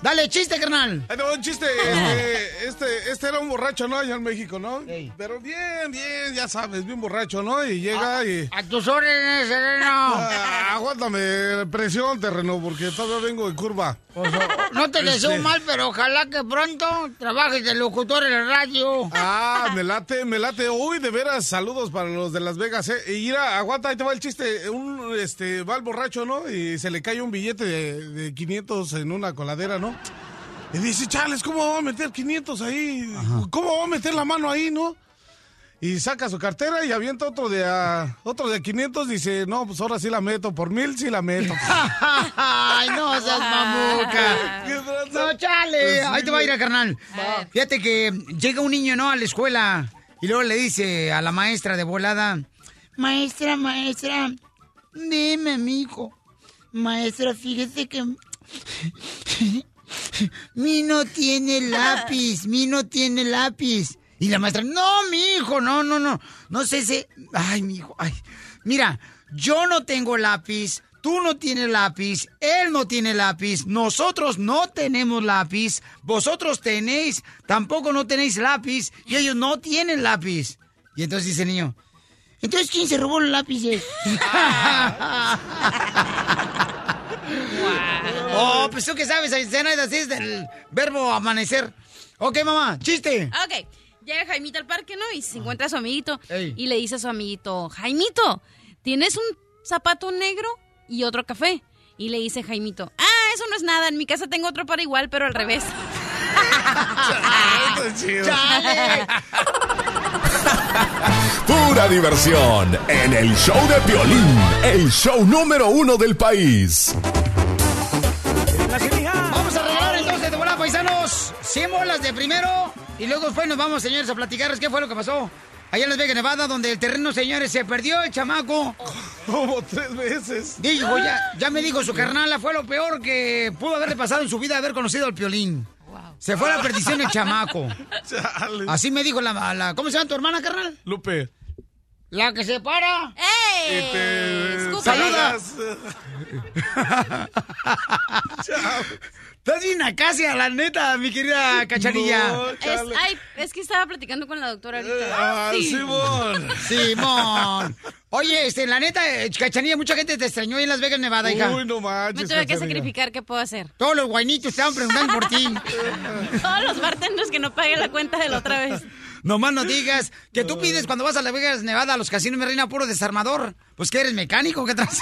Dale, chiste, carnal. Ahí va un chiste. Este, este, este era un borracho, ¿no? Allá en México, ¿no? Ey. Pero bien, bien, ya sabes, bien borracho, ¿no? Y llega y... A tus órdenes, sereno. Ah, aguántame, presión, terreno, porque todavía vengo de curva. No te deseo Este. mal, pero ojalá que pronto trabajes de locutor en la radio. Ah, me late, me late. Uy, de veras, saludos para los de Las Vegas, ¿eh? Y mira, aguanta, ahí te va el chiste. Un, este, va el borracho, ¿no? Y se le cae un billete de, de 500 en una coladera, ¿no? Y dice, chales, ¿cómo va a meter 500 ahí? ¿Cómo va a meter la mano ahí, no? Y saca su cartera y avienta otro de a, otro de 500. Dice, no, pues ahora sí la meto. Por mil sí la meto. Ay, no seas mamuca. No, chale. Ahí te va a ir a carnal. Fíjate que llega un niño, ¿no? A la escuela y luego le dice a la maestra de volada, maestra, maestra, dime, mijo. Maestra, fíjese que mi no tiene lápiz, mi no tiene lápiz. Y la maestra, no, mi hijo, no, no, no, no sé si... Ay, mi hijo, ay. Mira, yo no tengo lápiz, tú no tienes lápiz, él no tiene lápiz, nosotros no tenemos lápiz, vosotros tenéis, tampoco no tenéis lápiz y ellos no tienen lápiz. Y entonces dice el niño, entonces ¿quién se robó los lápices? Oh, pues tú que sabes, así es del verbo amanecer. Ok, mamá, chiste. Ok, llega Jaimito al parque, ¿no? Y se encuentra a su amiguito. Ey. Y le dice a su amiguito, Jaimito, ¿tienes un zapato negro y otro café? Y le dice Jaimito, ah, eso no es nada, en mi casa tengo otro para igual, pero al revés. ¡Chale! Pura diversión en el show de Piolín, el show número uno del país. 100 bolas de primero. Y luego después nos vamos, señores, a platicarles qué fue lo que pasó. Allá en Las Vegas, Nevada, donde el terreno, señores, se perdió el chamaco. Como tres veces. Dijo, ya, ya me dijo su carnala, fue lo peor que pudo haberle pasado en su vida haber conocido al piolín. Se fue a la perdición el chamaco. Chale. Así me dijo la, la- ¿Cómo se llama tu hermana, carnal? Lupe. La que se para. ¡Ey! Te- saludas. Estás bien acacia, la neta, mi querida cachanilla. No, Es, ay, es que estaba platicando con la doctora ahorita. Ah, Sí. Simón. Simón. Oye, este, la neta, eh, cachanilla, mucha gente te extrañó ahí en Las Vegas, Nevada, hija. Uy, no manches. Me tuve que sacrificar, ¿qué puedo hacer? Todos los guainitos estaban preguntando por ti. Todos los bartenders que no pagué la cuenta de la otra vez. Nomás no digas que tú pides cuando vas a Las Vegas, Nevada, a los casinos, me reina puro desarmador. Pues que eres mecánico, ¿qué traes?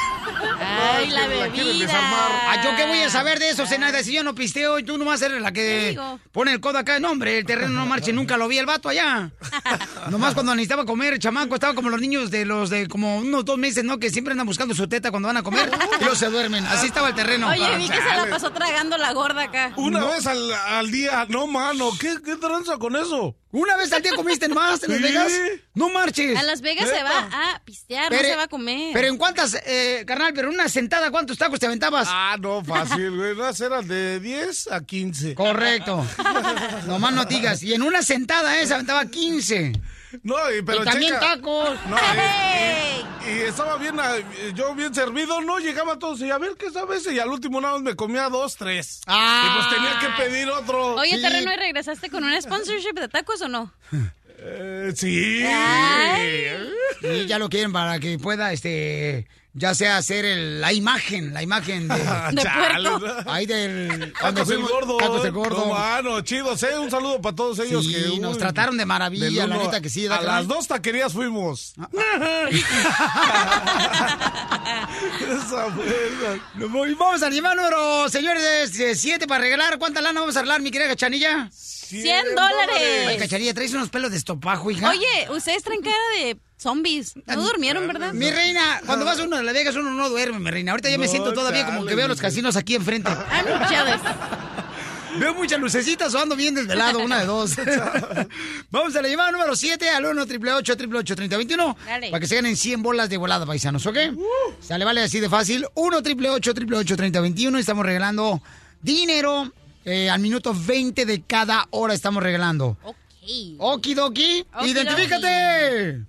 Ay, la bebida. Ah, ¿yo qué voy a saber de eso, Zenaida? Si yo no pisteo y tú nomás eres la que pone el codo acá. No, hombre, el terreno no marche, nunca lo vi el vato allá. nomás cuando necesitaba comer, el chamaco estaba como los niños de los de como unos dos meses, ¿no? Que siempre andan buscando su teta cuando van a comer y luego se duermen. Así estaba el terreno. Oye, vi que se la pasó tragando la gorda acá. Una No. vez al, al día. No, mano. ¿Qué, ¿Qué tranza con eso? ¿Una vez al día comiste más en Las. Vegas? No marches. A Las Vegas se va a pistear, no se va a comer. Pero en cuántas, eh, carnal, pero en una sentada, ¿cuántos tacos te aventabas? Ah, no, fácil, güey. Las eran de 10 a 15. Correcto. Nomás no digas. Y en una sentada, ¿eh? Se aventaba 15. No, y, pero y también checa. tacos. Y, y estaba bien, ah, yo bien servido, no llegaba todos y a ver qué sabes, y al último nada más me comía dos, tres. Ah. Y pues tenía que pedir otro. Oye, Sí. terreno, ¿y regresaste con un sponsorship de tacos o no? Eh, sí. Ay. Y ya lo quieren para que pueda, este, ya sea hacer el- la imagen, la imagen de... De Chale, puerco. ¿no? Ahí del... cuando Tacos el fuimos- gordo. Tacos el No, gordo. mano, chidos, ¿eh? Un saludo para todos ellos Sí, que. nos uy, trataron de maravilla, del la neta que sí. A ¿verdad, las dos taquerías fuimos. Esa buena. Y Vamos al animal número, señores, 7 para regalar. ¿Cuánta lana vamos a regalar, mi querida Cachanilla? 100 dólares. Ay, Cachanilla, traes unos pelos de estopajo, hija. Oye, ustedes traen cara de zombies. No durmieron, ¿verdad? Mi reina, cuando vas uno de Las Vegas, uno no duerme, mi reina. Ahorita ya me siento todavía como que veo los casinos aquí enfrente. Veo muchas lucecitas o ando bien desvelado, una de dos. Vamos a la llamada número 7 al 1 888 3021 Dale. para que se ganen 100 bolas de volada, paisanos, ¿ok? Sale, vale, así de fácil. 1 888 3021 y estamos regalando dinero eh, al minuto 20 de cada hora estamos regalando. Ok. Okidoki, Okidoki. identifícate.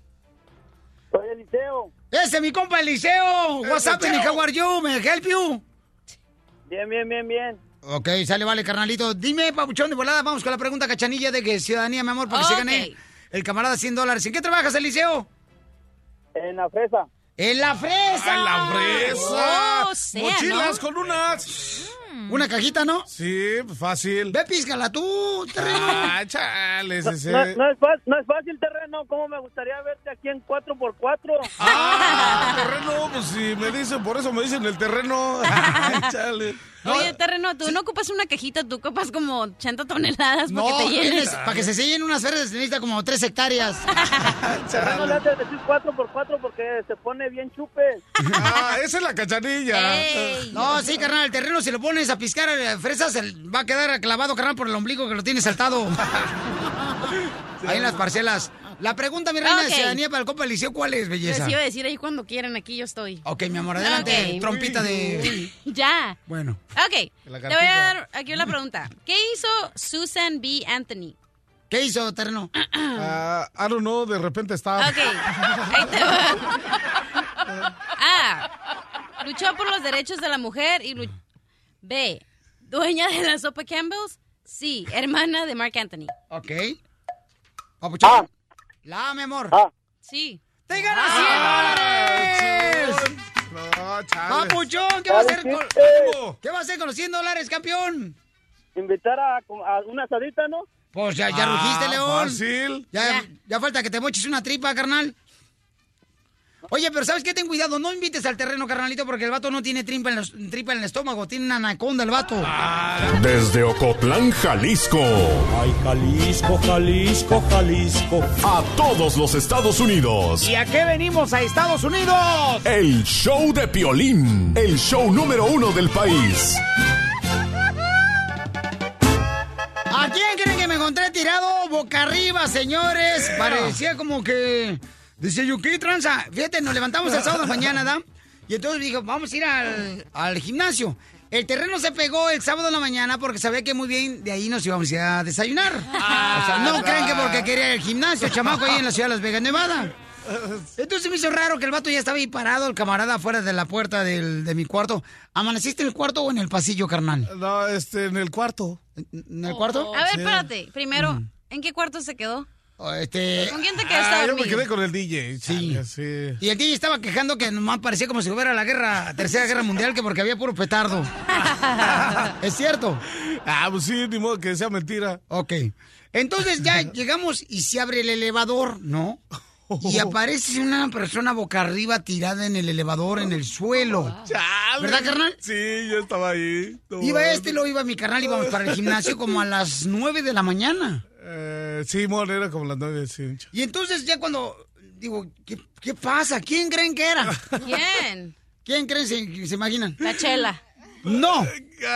Soy Eliseo. Ese es mi compa Eliseo. What's happening? How are you? I help you? Bien, bien, bien, bien. Ok, sale, vale, carnalito. Dime, papuchón de volada, vamos con la pregunta cachanilla de que ciudadanía, mi amor, para que se gane el camarada 100 dólares. ¿En qué trabajas, Eliseo? En la fresa. ¡En la fresa! ¡A la fresa! Oh, sea, ¡Mochilas ¿no? con unas! Una cajita, ¿no? Sí, fácil. Ve, píscala tú, terreno. Ah, chales, ese. No, no es fa- no es fácil, terreno. ¿Cómo me gustaría verte aquí en 4x4? Ah, terreno, pues si me dicen, por eso me dicen el terreno. Ay, chale. Oye, terreno, tú no ocupas una cajita, tú ocupas como 80 toneladas No, porque te llenes. tienes- para que se sellen unas se necesita como 3 hectáreas. Terreno le hace decir 4x4 porque se pone bien chupes. Ah, esa es la cachanilla. Ey. No, sí, carnal, el terreno si lo pones a piscar eh, fresas se va a quedar clavado, carnal, por el ombligo que lo tienes saltado. Ahí en las parcelas. La pregunta, mi reina, de Ok. ciudadanía para el compa Eliseo, ¿cuál es, belleza? Les iba a decir ahí cuando quieran, aquí yo estoy. Ok, mi amor, adelante, Ok. trompita de... Ya. Bueno. Ok, La te voy a dar aquí una pregunta. ¿Qué hizo Susan B. Anthony? ¿Qué hizo, terreno? Ah, I don't know, de repente estaba. Ok, ahí te va. A. Luchó por los derechos de la mujer y lu- B. Dueña de la sopa Campbell's. C. Hermana de Mark Anthony. Ok. Papuchón. La, mi amor. Ah. Sí. ¡Te ganas 100 dólares! No, chale. Papuchón, ¿qué va a hacer con... Eh, ¿Qué va a hacer con los 100 dólares, campeón? invitar a, a una asadita, ¿no? Pues ya, ya Ah, rugiste, León. Fácil. Ya, Ya. ya falta que te moches una tripa, carnal. Oye, pero ¿sabes qué? Ten cuidado, no invites al terreno, carnalito, porque el vato no tiene tripa en, los- tripa en el estómago, tiene una anaconda el vato. Desde Ocotlán, Jalisco. Ay, Jalisco, Jalisco, Jalisco. A todos los Estados Unidos. ¿Y a qué venimos a Estados Unidos? El show de Piolín. El show número uno del país. ¿A quién creen que me encontré tirado boca arriba, señores? Parecía como que... Dice yo, ¿qué tranza? Fíjate, nos levantamos el sábado de mañana, ¿da? Y entonces dije, vamos a ir al, al gimnasio. El terreno se pegó el sábado en la mañana porque sabía que muy bien de ahí nos íbamos a ir a desayunar. o sea, no creen que porque quería ir al gimnasio, chamaco, ahí en la ciudad de Las Vegas, Nevada. Entonces me hizo raro que el vato ya estaba ahí parado, el camarada afuera de la puerta del- de mi cuarto. ¿Amaneciste en el cuarto o en el pasillo, carnal? No, este, en el cuarto. ¿En el cuarto? A ver, espérate. Primero, ¿en qué cuarto se quedó? Este, ¿Con quién te quedaste Ah, yo me quedé con el DJ. Sí. Y el DJ estaba quejando que nomás parecía como si hubiera la guerra, tercera guerra mundial, que porque había puro petardo. ¿Es cierto? Ah, pues sí, ni modo que sea mentira. Ok. Entonces ya llegamos y se abre el elevador, ¿no? Y aparece una persona boca arriba tirada en el elevador, en el suelo. Chale. ¿Verdad, carnal? Sí, yo estaba ahí. Iba este, lo iba mi carnal, íbamos para el gimnasio como a las nueve de la mañana. Eh, sí, mon, era como las nueve, sí. Y entonces ya cuando digo, ¿qué, qué pasa? ¿Quién creen que era? ¿Quién? ¿Quién creen se, se imaginan? La chela. No.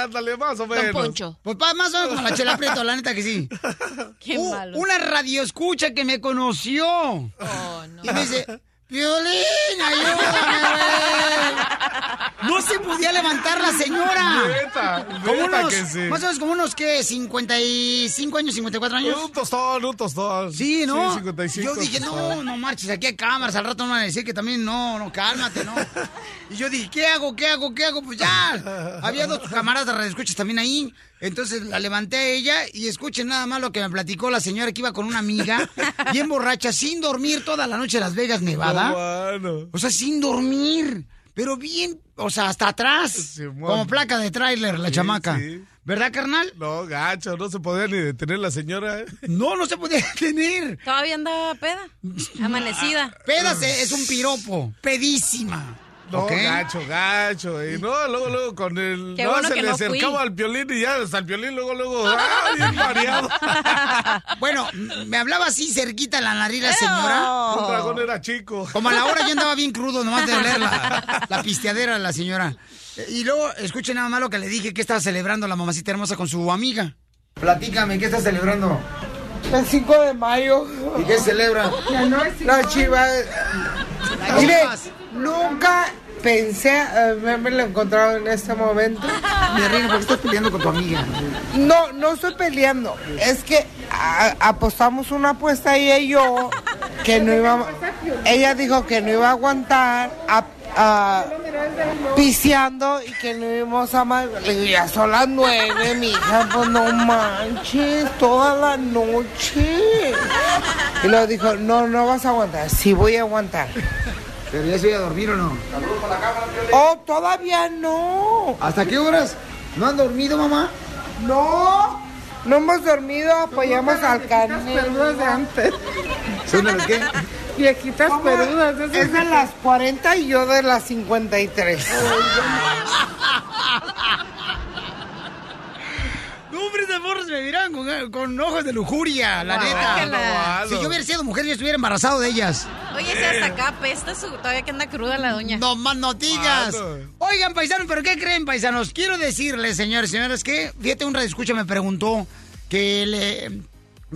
Ándale, más o Don menos. Poncho. Pues pa- más o menos como la chela prieto, la neta que sí. Qué Uh, malo. una radio escucha que me conoció. Oh, no. Y me dice, Violín, ayúdame, güey. No se podía levantar la señora. Neta, Como unos, que sí. más o menos como unos, ¿qué? 55 años, 54 años. Un tostón, un tostón. Sí, ¿no? Sí, 55. yo dije, no, no marches, aquí hay cámaras, al rato me van a decir que también, no, no, cálmate, ¿no? Y yo dije, ¿qué hago, qué hago, qué hago? Pues ya, había dos camaradas de radioescuchas también ahí, entonces la levanté a ella y escuchen nada más lo que me platicó la señora que iba con una amiga, bien borracha, sin dormir toda la noche en Las Vegas, Nevada. No, bueno. O sea, sin dormir, pero bien, o sea, hasta atrás, como placa de tráiler, la Sí, chamaca. sí. ¿Verdad, carnal? No, gacho, no se podía ni detener la señora. ¿eh? No, no se podía tener. Todavía andaba peda. Amanecida. Pédase, es un piropo. Pedísima. No, gacho, gacho. Y no, luego, luego con el. Qué no, bueno se que le no fui. acercaba al violín y ya hasta el violín, luego, luego. ¡Ah, bien mareado! Bueno, me hablaba así cerquita la nariz la señora. Un dragón era chico. Como a la hora ya andaba bien crudo, nomás de oler la, la pisteadera de la señora. Eh, Y luego, escuchen nada más lo que le dije que estaba celebrando la mamacita hermosa con su amiga. Platícame, ¿qué estás celebrando? El 5 de mayo. ¿Y qué celebra? La chivas. Las Mire, Chivas. nunca pensé eh, haberme encontrado en este momento. Mi reina, ¿por qué estás peleando con tu amiga? No, no estoy peleando. Es que a- apostamos una apuesta ella y yo que no iba. Ella dijo que no iba a aguantar a, a- piseando y que no íbamos a más. Le digo, ya son las nueve, mi hija, pues no manches, toda la noche. Y luego dijo, no, no vas a aguantar. Sí voy a aguantar. ¿Pero ya se iba a dormir o no? Oh, todavía no. ¿Hasta qué horas? ¿No han dormido, mamá? No. No hemos dormido, apoyamos al canelo. de antes. ¿Son las qué? Viejitas peludas. Es de las 40 y yo de las 53. No, hombre, esas morras me miran con, con ojos de lujuria, la neta. Guácala. Si yo hubiera sido mujer, yo estuviera embarazado de ellas. Oye, si hasta acá apesta su... Todavía que anda cruda la doña. No más no digas. Claro. Oigan, paisanos, ¿pero qué creen, paisanos? Quiero decirles, señores y señoras, que fíjate, un escucha me preguntó que le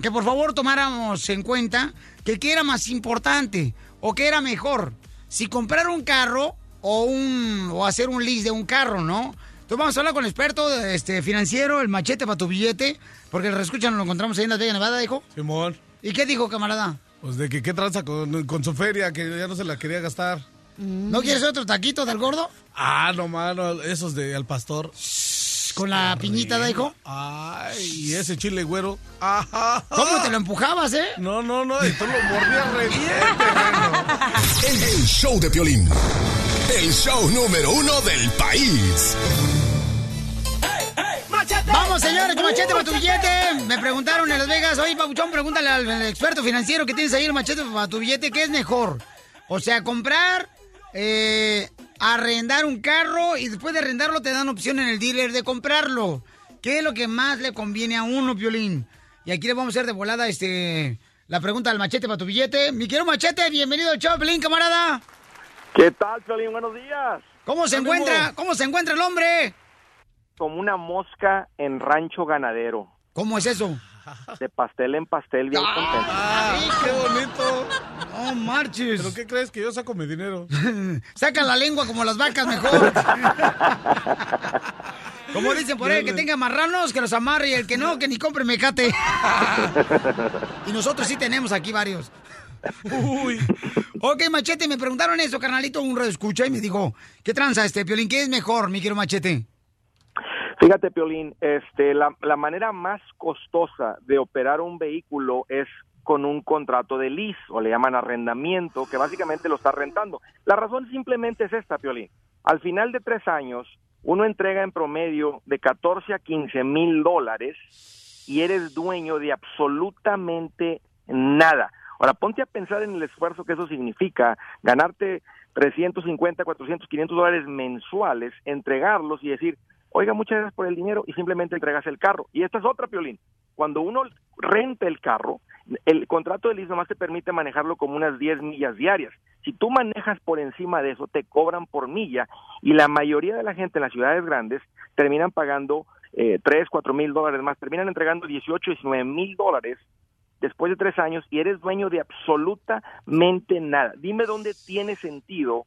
que por favor tomáramos en cuenta que qué era más importante o qué era mejor, si comprar un carro o un o hacer un lease de un carro, ¿no? Entonces vamos a hablar con el experto este, financiero, el machete para tu billete, porque el escucha nos lo encontramos ahí en Las Vegas, Nevada, dijo. Simón. ¿Y qué dijo, camarada? Pues de que qué tranza con, con su feria, que ya no se la quería gastar. ¿No quieres otro taquito del gordo? Ah, no, mano, esos de al pastor. Con la piñita, ¿da, hijo? Ay, y ese chile güero. Ajá. ¿Cómo te lo empujabas, eh? No, no, no, y tú lo mordías re bien. El show de Piolín. El show número uno del país. Vamos, señores, machete para tu billete. Me preguntaron en Las Vegas, oye, Pabuchón, pregúntale al, al experto financiero que tienes ahí el machete para tu billete, ¿qué es mejor? O sea, comprar, eh, arrendar un carro y después de arrendarlo te dan opción en el dealer de comprarlo. ¿Qué es lo que más le conviene a uno, Piolín? Y aquí le vamos a hacer de volada este, la pregunta al machete para tu billete. Mi querido machete, bienvenido al show, Piolín, camarada. ¿Qué tal, Piolín? Buenos días. ¿Cómo se encuentra? ¿Cómo se encuentra el hombre? Como una mosca en rancho ganadero. ¿Cómo es eso? De pastel en pastel, bien contento. Ah, qué bonito. No marches. ¿Pero qué crees que yo saco mi dinero? Saca la lengua como las vacas mejor. Como dicen por ahí, el que tenga marranos, que los amarre y el que no, que ni compre mecate. Y nosotros sí tenemos aquí varios. Uy. Ok, Machete, me preguntaron eso, carnalito, un escucha y me dijo, ¿qué tranza este, Piolín? ¿Qué es mejor, mi quiero Machete? Fíjate, Piolín, este, la, la manera más costosa de operar un vehículo es con un contrato de lease, o le llaman arrendamiento, que básicamente lo está rentando. La razón simplemente es esta, Piolín. Al final de tres años, uno entrega en promedio de 14 a 15 mil dólares y eres dueño de absolutamente nada. Ahora, ponte a pensar en el esfuerzo que eso significa, ganarte 350, 400, 500 dólares mensuales, entregarlos y decir, oiga, muchas gracias por el dinero y simplemente entregas el carro. Y esta es otra, Piolín. Cuando uno renta el carro, el contrato de lease nomás te permite manejarlo como unas 10 millas diarias. Si tú manejas por encima de eso, te cobran por milla y la mayoría de la gente en las ciudades grandes terminan pagando eh, 3, 4 mil dólares más, terminan entregando 18, 19 mil dólares después de tres años y eres dueño de absolutamente nada. Dime dónde tiene sentido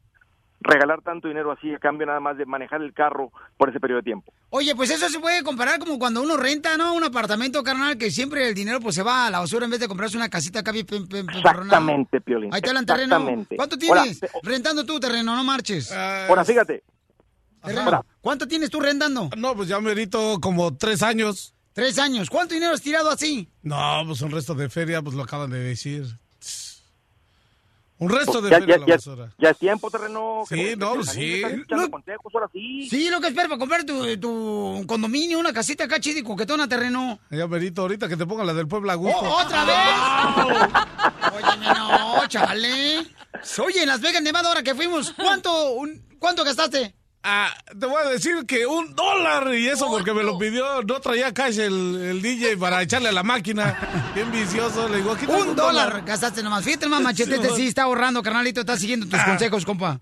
regalar tanto dinero así a cambio nada más de manejar el carro por ese periodo de tiempo. Oye, pues eso se puede comparar como cuando uno renta, ¿no? Un apartamento, carnal, que siempre el dinero pues se va a la basura en vez de comprarse una casita acá bien. Exactamente, Piolín. Ahí te hablan terreno. Exactamente. ¿Cuánto tienes rentando tú terreno? No marches. Ahora, fíjate, Terreno. ¿Cuánto tienes tú rentando? No, pues ya merito como tres años. Tres años. ¿Cuánto dinero has tirado así? No, pues un resto de feria, pues lo acaban de decir. Un resto de ya, feria ya, a la ya, basura. ya es tiempo, terreno. Sí, no, pues sí. consejos, ahora sí. Sí, lo que esperas para comprar tu, tu condominio, una casita acá chida y coquetona terreno. Ya merito ahorita que te pongan la del pueblo a gusto. ¡Oh, ¿Otra vez? Oye, no, chale. Oye, en Las Vegas, Nevada, ahora que fuimos, ¿cuánto, un- cuánto gastaste? Ah, te voy a decir que un dólar y eso porque me lo pidió, no traía cash el, el DJ para echarle a la máquina. Bien vicioso, le digo, aquí Un dólar gastaste nomás. Fíjate, más machete, este sí está ahorrando, carnalito, está siguiendo tus consejos, compa.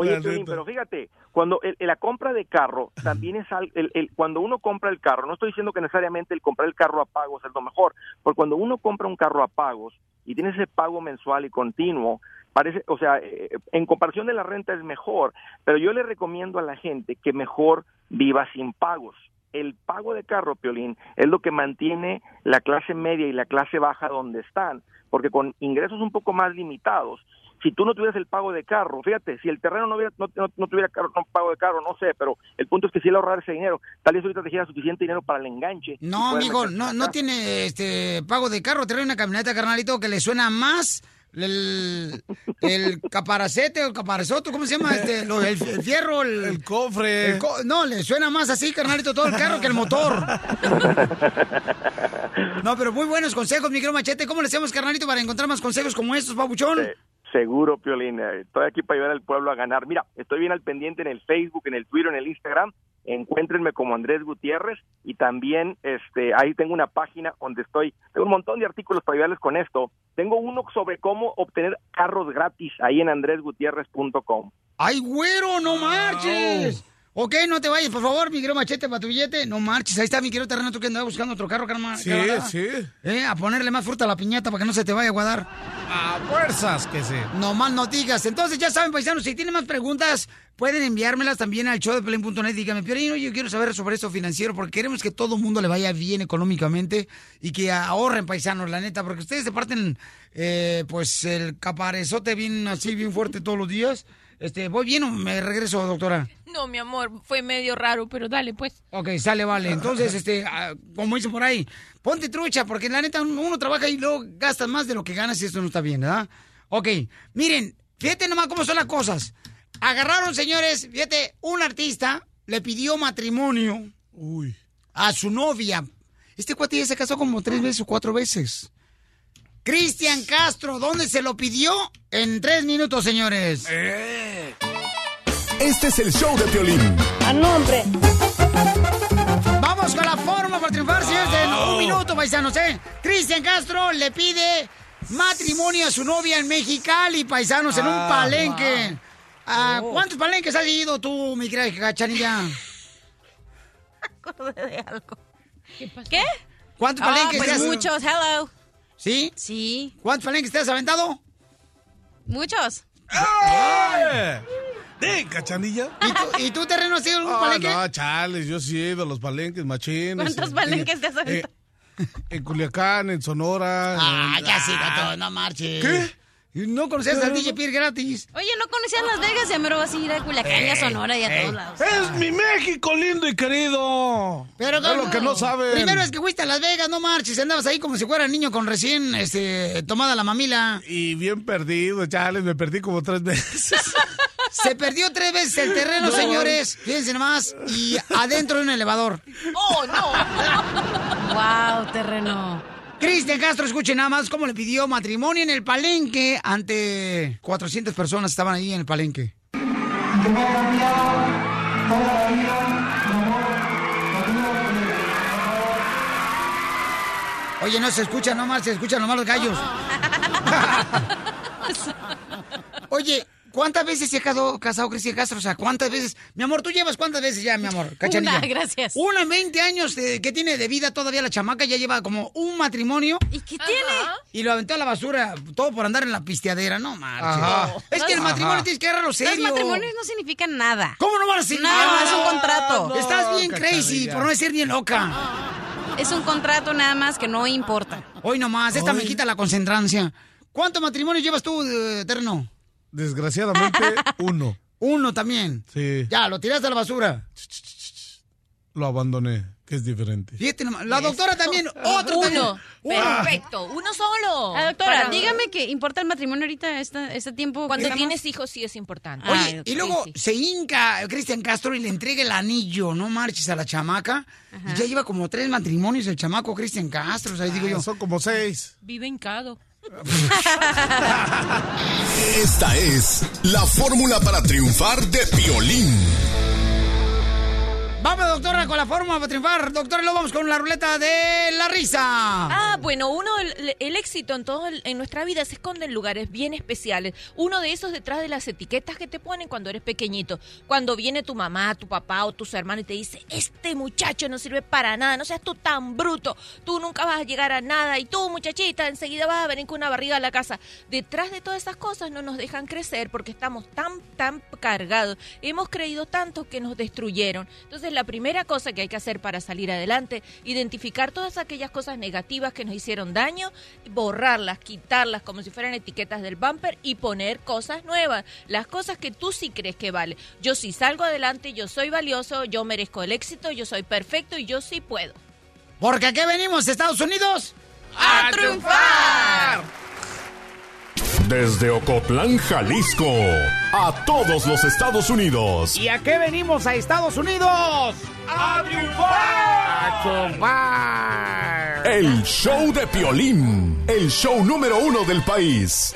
Oye, Piolín, pero fíjate, cuando el- el- la compra de carro también es al- el, el- cuando uno compra el carro, no estoy diciendo que necesariamente el comprar el carro a pagos es lo mejor, porque cuando uno compra un carro a pagos y tiene ese pago mensual y continuo, parece, o sea, eh, en comparación de la renta es mejor, pero yo le recomiendo a la gente que mejor viva sin pagos. El pago de carro, Piolín, es lo que mantiene la clase media y la clase baja donde están, porque con ingresos un poco más limitados, si tú no tuvieras el pago de carro, fíjate, si el terreno no, hubiera, no, no- no tuviera carro, pago de carro, no sé, pero el punto es que si él ahorrar ese dinero, tal vez ahorita te dijera suficiente dinero para el enganche. No, amigo, no, no tiene este pago de carro. Trae una camioneta, carnalito, que le suena más el, el caparacete o el caparazoto, ¿cómo se llama? Este, lo- el, el fierro, el, El cofre. el co- no, le suena más así, carnalito, todo el carro que el motor. No, pero muy buenos consejos, mi querido Machete. ¿Cómo le hacemos, carnalito, para encontrar más consejos como estos, papuchón? Eh, seguro, Piolín. Estoy aquí para ayudar al pueblo a ganar. Mira, estoy bien al pendiente en el Facebook, en el Twitter, en el Instagram. Encuéntrenme como Andrés Gutiérrez y también este ahí tengo una página donde estoy, tengo un montón de artículos para ayudarles con esto. Tengo uno sobre cómo obtener carros gratis ahí en andresgutierrez.com. ¡Ay, güero, no marches! Ok, no te vayas, por favor, mi querido Machete, para tu billete. No marches, ahí está mi querido terreno, tú que andabas buscando otro carro, carnal. Sí, camarada. sí. Eh, a ponerle más fruta a la piñata para que no se te vaya a guardar. A fuerzas que sí. No más no digas. Entonces, ya saben, paisanos, si tienen más preguntas, pueden enviármelas también al show de Pelín.net. Dígame, Piolín, yo quiero saber sobre esto financiero porque queremos que todo el mundo le vaya bien económicamente y que ahorren, paisanos, la neta, porque ustedes se parten, eh, pues, el caparezote bien así, bien fuerte todos los días. Este, ¿voy bien o me regreso, doctora? No, mi amor, fue medio raro, pero dale, pues. Ok, sale, vale. Entonces, este, ah, como dicen por ahí, ponte trucha, porque la neta uno trabaja y luego gastas más de lo que ganas y esto no está bien, ¿verdad? Ok, miren, fíjate nomás cómo son las cosas. Agarraron, señores, fíjate, un artista le pidió matrimonio Uy. a su novia. Este cuate ya se casó como tres veces o cuatro veces. Cristian Castro, ¿dónde se lo pidió? En tres minutos, señores. Este es el show de Piolín. A nombre. Vamos con la forma para triunfar, señores, en un minuto, paisanos, ¿eh? Cristian Castro le pide matrimonio a su novia en Mexicali, paisanos, en un Ah, palenque. Ah, ¿Cuántos palenques has ido tú, mi querida cachanilla? acordé de algo. ¿Qué? ¿Cuántos Ah, palenques pues has- muchos, hello. ¿Sí? Sí, ¿Cuántos palenques te has aventado? muchos. ¡Eh! ¡De cachanilla! ¿Y tú, y tú terreno, has ido a algún Ah, palenque? no, chales, yo sí he ido a los palenques machines. ¿Cuántos En- palenques te has aventado? En, en Culiacán, en Sonora. Ah, en- ya sí, gato, no marches. ¿Qué? ¿Y ¿No conocías al DJ Pierre gratis? Oye, ¿no conocías Las Vegas? Ya me lo vas a ir a Culiacán y a Sonora y a todos lados. ¡Es mi México lindo y querido! Pero es lo que no saben. Primero es que fuiste a Las Vegas, no marches, andabas ahí como si fuera niño con recién este, tomada la mamila. Y bien perdido, chales, me perdí como tres veces. Se perdió tres veces el terreno, No. señores. Fíjense nomás. Y adentro de un elevador. ¡Oh, no! Wow, terreno. Cristian Castro, escuchen nada más cómo le pidió matrimonio en el palenque ante 400 personas estaban ahí en el palenque. Oye, no se escucha nomás, se escuchan nomás los gallos. Oye, ¿cuántas veces se ha casado, casado Cristian Castro? O sea, ¿cuántas veces? Mi amor, ¿tú llevas cuántas veces ya, mi amor? Cachanilla? Una, gracias. Una en 20 años de- que tiene de vida todavía la chamaca, ya lleva como un matrimonio ¿Y qué tiene? y lo aventó a la basura, todo por andar en la pisteadera, no marches. Es que el Ajá. matrimonio tienes que agarrarlo Los serio. matrimonios no significan nada. ¿Cómo no van a ser? No, es un contrato. Estás bien crazy, por no decir bien loca. Es un contrato nada más que no importa. Hoy nomás, esta me quita la concentrancia. ¿Cuántos matrimonios llevas tú, eh, Terno? Desgraciadamente, uno. Uno también. Sí, Ya, lo tiraste a la basura. lo abandoné, que es diferente. Fíjate nomás. La doctora también, otro también. Uno. Perfecto. Uno solo. Ah, doctora, Para- dígame que importa el matrimonio ahorita, este, este tiempo. Cuando tienes hijos sí es importante. Oye, Ay, y luego sí, sí. se hinca Cristian Castro y le entrega el anillo, no marches a la chamaca. Y ya lleva como tres matrimonios el chamaco Cristian Castro. O sea, digo yo, Ah, Son como seis. Vive hincado. Esta es la fórmula para triunfar de Piolín. Vamos, doctora, con la fórmula para triunfar. Doctora, luego vamos con la ruleta de la risa. Ah, bueno, uno, el, el éxito en todo el- en nuestra vida se esconde en lugares bien especiales. Uno de esos detrás de las etiquetas que te ponen cuando eres pequeñito. Cuando viene tu mamá, tu papá o tus hermanos y te dice, este muchacho no sirve para nada, no seas tú tan bruto, tú nunca vas a llegar a nada y tú, muchachita, enseguida vas a venir con una barriga a la casa. Detrás de todas esas cosas no nos dejan crecer porque estamos tan, tan cargados. Hemos creído tanto que nos destruyeron. Entonces, la primera cosa que hay que hacer para salir adelante, identificar todas aquellas cosas negativas que nos hicieron daño, borrarlas, quitarlas como si fueran etiquetas del bumper y poner cosas nuevas, las cosas que tú sí crees que vale. Yo sí salgo adelante, yo soy valioso, yo merezco el éxito, yo soy perfecto y yo sí puedo. Porque aquí venimos, Estados Unidos. ¡A triunfar! Desde Ocotlán, Jalisco, a todos los Estados Unidos. ¿Y a qué venimos a Estados Unidos? ¡A triunfar! El show de Piolín, el show número uno del país.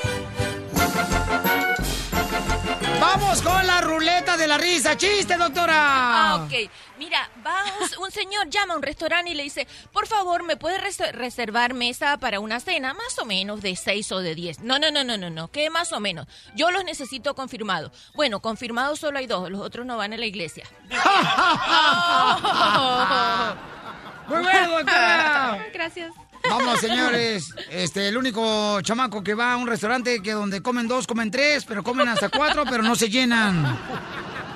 Vamos con la ruleta de la risa. ¡Chiste, doctora! Ah, ok. Mira, va un, un señor, llama a un restaurante y le dice, por favor, ¿me puede res- reservar mesa para una cena más o menos de 6 o de 10? No, no, no, no, no, no, que más o menos. Yo los necesito confirmados. Bueno, confirmados solo hay dos, los otros no van a la iglesia. Muy bueno, doctora. Gracias. Vamos, señores. Este, el único chamaco que va a un restaurante que donde comen dos, comen tres, pero comen hasta cuatro, pero no se llenan.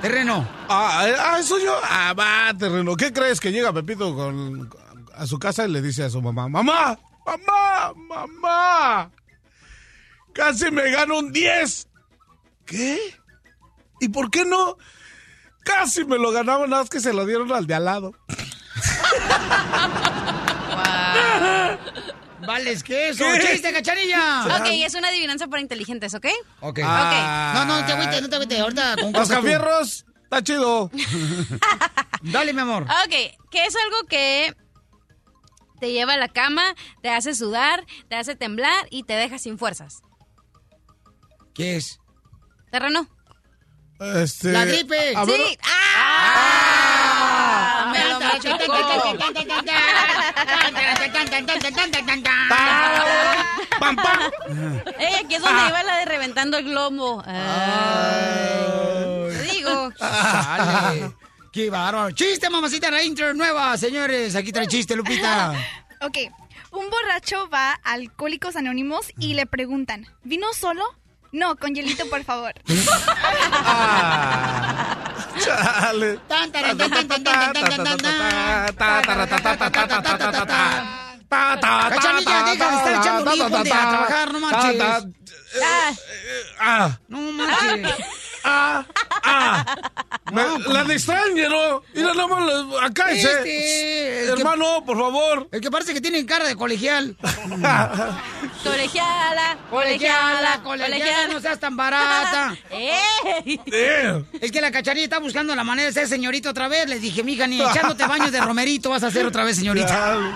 Terreno. Ah, eh, ah, eso yo. Ah, va, terreno. ¿Qué crees que llega Pepito con, a su casa y le dice a su mamá: Mamá, mamá, mamá. Casi me gano un 10. ¿Qué? ¿Y por qué no? Casi me lo ganaba, nada más que se lo dieron al de al lado. Vales, ¿qué eso? ¿Qué? ¡Chiste, cachanilla! Ok, es una adivinanza para inteligentes, ¿ok? Ok. Ah. No, no te agüites, no te agüites. Ahorita con tú. Fierros, está chido. Dale, mi amor. Ok, que es algo que te lleva a la cama, te hace sudar, te hace temblar y te deja sin fuerzas. ¿Qué es? Terreno. Este, La gripe. a ver, Sí. ¡Ah! Machucó. Pam, pam. Ey, aquí es donde iba la de reventando el globo. Ay. Digo. Sale. ¡Qué bárbaro! ¡Chiste, mamacita Ranger nueva, señores! Aquí trae chiste, Lupita. Ok, un borracho va a Alcohólicos Anónimos y le preguntan, ¿vino solo? No, con hielito, por favor. chale. Cachanilla, deja de estar echando a trabajar, no manches. No manches ah, ah. Me- la distraen, ¿no? Mira, nada más, la- acá ese. Este, el que- Hermano, por favor. El que parece que tiene cara de colegial. Colegiala, Colegiala, colegiala, colegiala, no seas tan barata. ¡Ey! Eh, Es que la cachanilla está buscando la manera de ser señorita otra vez. Les dije, mija, ni echándote baños de romerito vas a ser otra vez señorita. chale.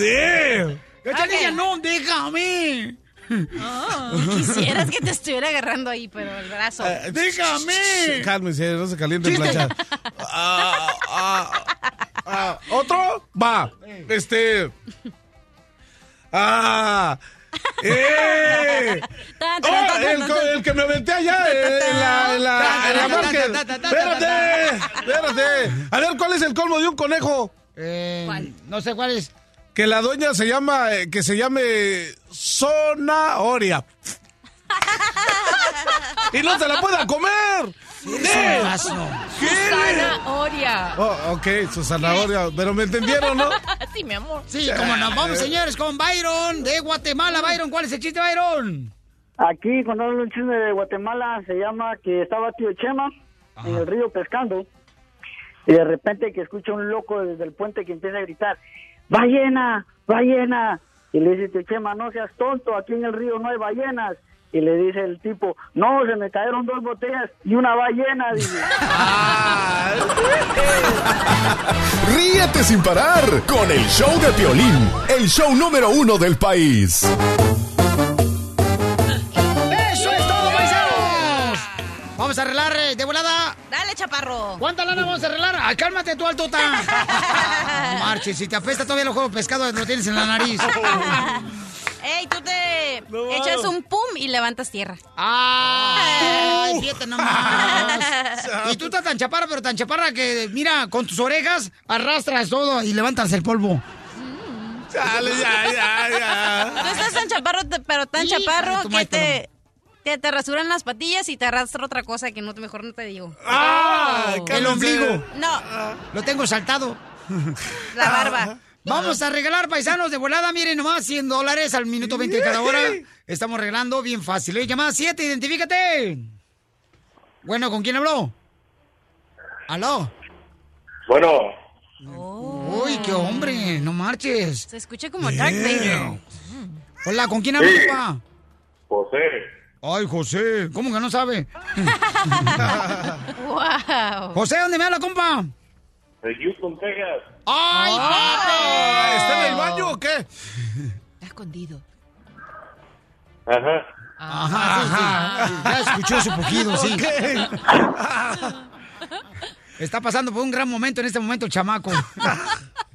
Eh. Cachanilla, no, déjame. Oh, quisieras que te estuviera agarrando ahí, pero el brazo. Eh, Déjame. Cálmese, no se caliente Chiste. plancha. Ah, ah, ah. ¿Otro? Va. Este. Ah. ¡Eh! Oh, el, que me aventé allá eh, en la, en la, en la market. Espérate, espérate. A ver, ¿cuál es el colmo de un conejo? Eh, ¿Cuál? No sé cuál es. Que la dueña se llama, eh, que se llame Zanahoria. y no se la pueda comer. ¿Qué? Zanahoria. Oh, ok, su zanahoria. Pero me entendieron, ¿no? Sí, mi amor. Sí, como nos vamos, señores, con Byron de Guatemala. Byron, ¿cuál es el chiste, Byron? Aquí, cuando hablo un chisme de Guatemala, se llama que estaba tío Chema en el río pescando y de repente que escucha un loco desde el puente que empieza a gritar, ¡Ballena! ¡Ballena! Y le dice Chema, no seas tonto, aquí en el río no hay ballenas. Y le dice el tipo, no, se me cayeron dos botellas y una ballena. Dice. Ríete sin parar con el show de Piolín, el show número uno del país. ¡Eso es todo, paisanos! Vamos a arreglar eh, de volada. Dale, chaparro. ¿Cuánta lana vamos a arreglar? Ay, cálmate tú, altota. No marches, si te apesta todavía los juegos de pescado, lo tienes en la nariz. Ey, tú te echas un pum y levantas tierra. ¡Ay, fíjate nomás! Y tú estás tan chaparra, pero tan chaparra que, mira, con tus orejas arrastras todo y levantas el polvo. Chale, ya, ya, ya. Tú estás tan chaparro, pero tan Hija chaparro que te, te, te rasuran las patillas y te arrastra otra cosa que no, mejor no te digo. ¡Ah! El cálmese. ombligo. No, Lo tengo saltado. la barba. Vamos a regalar paisanos de volada, miren nomás, 100 dólares al minuto 20 de cada hora. Estamos regalando bien fácil. ¿eh? Llamada 7, identifícate. Bueno, ¿con quién habló? ¿Aló? Bueno, Uy, qué hombre, no marches. Se escucha como Dark Vader. Hola, ¿con quién hablo, Sí. papá? José, Ay, José, ¿cómo que no sabe? Wow. José, ¿dónde me habla, compa? de Houston, Texas. ¡Ay, Ah, ¿Está en el baño o qué? Está escondido. Ajá. Ajá, ajá. Ya escuchó su pujido, sí. Está pasando por un gran momento en este momento el chamaco.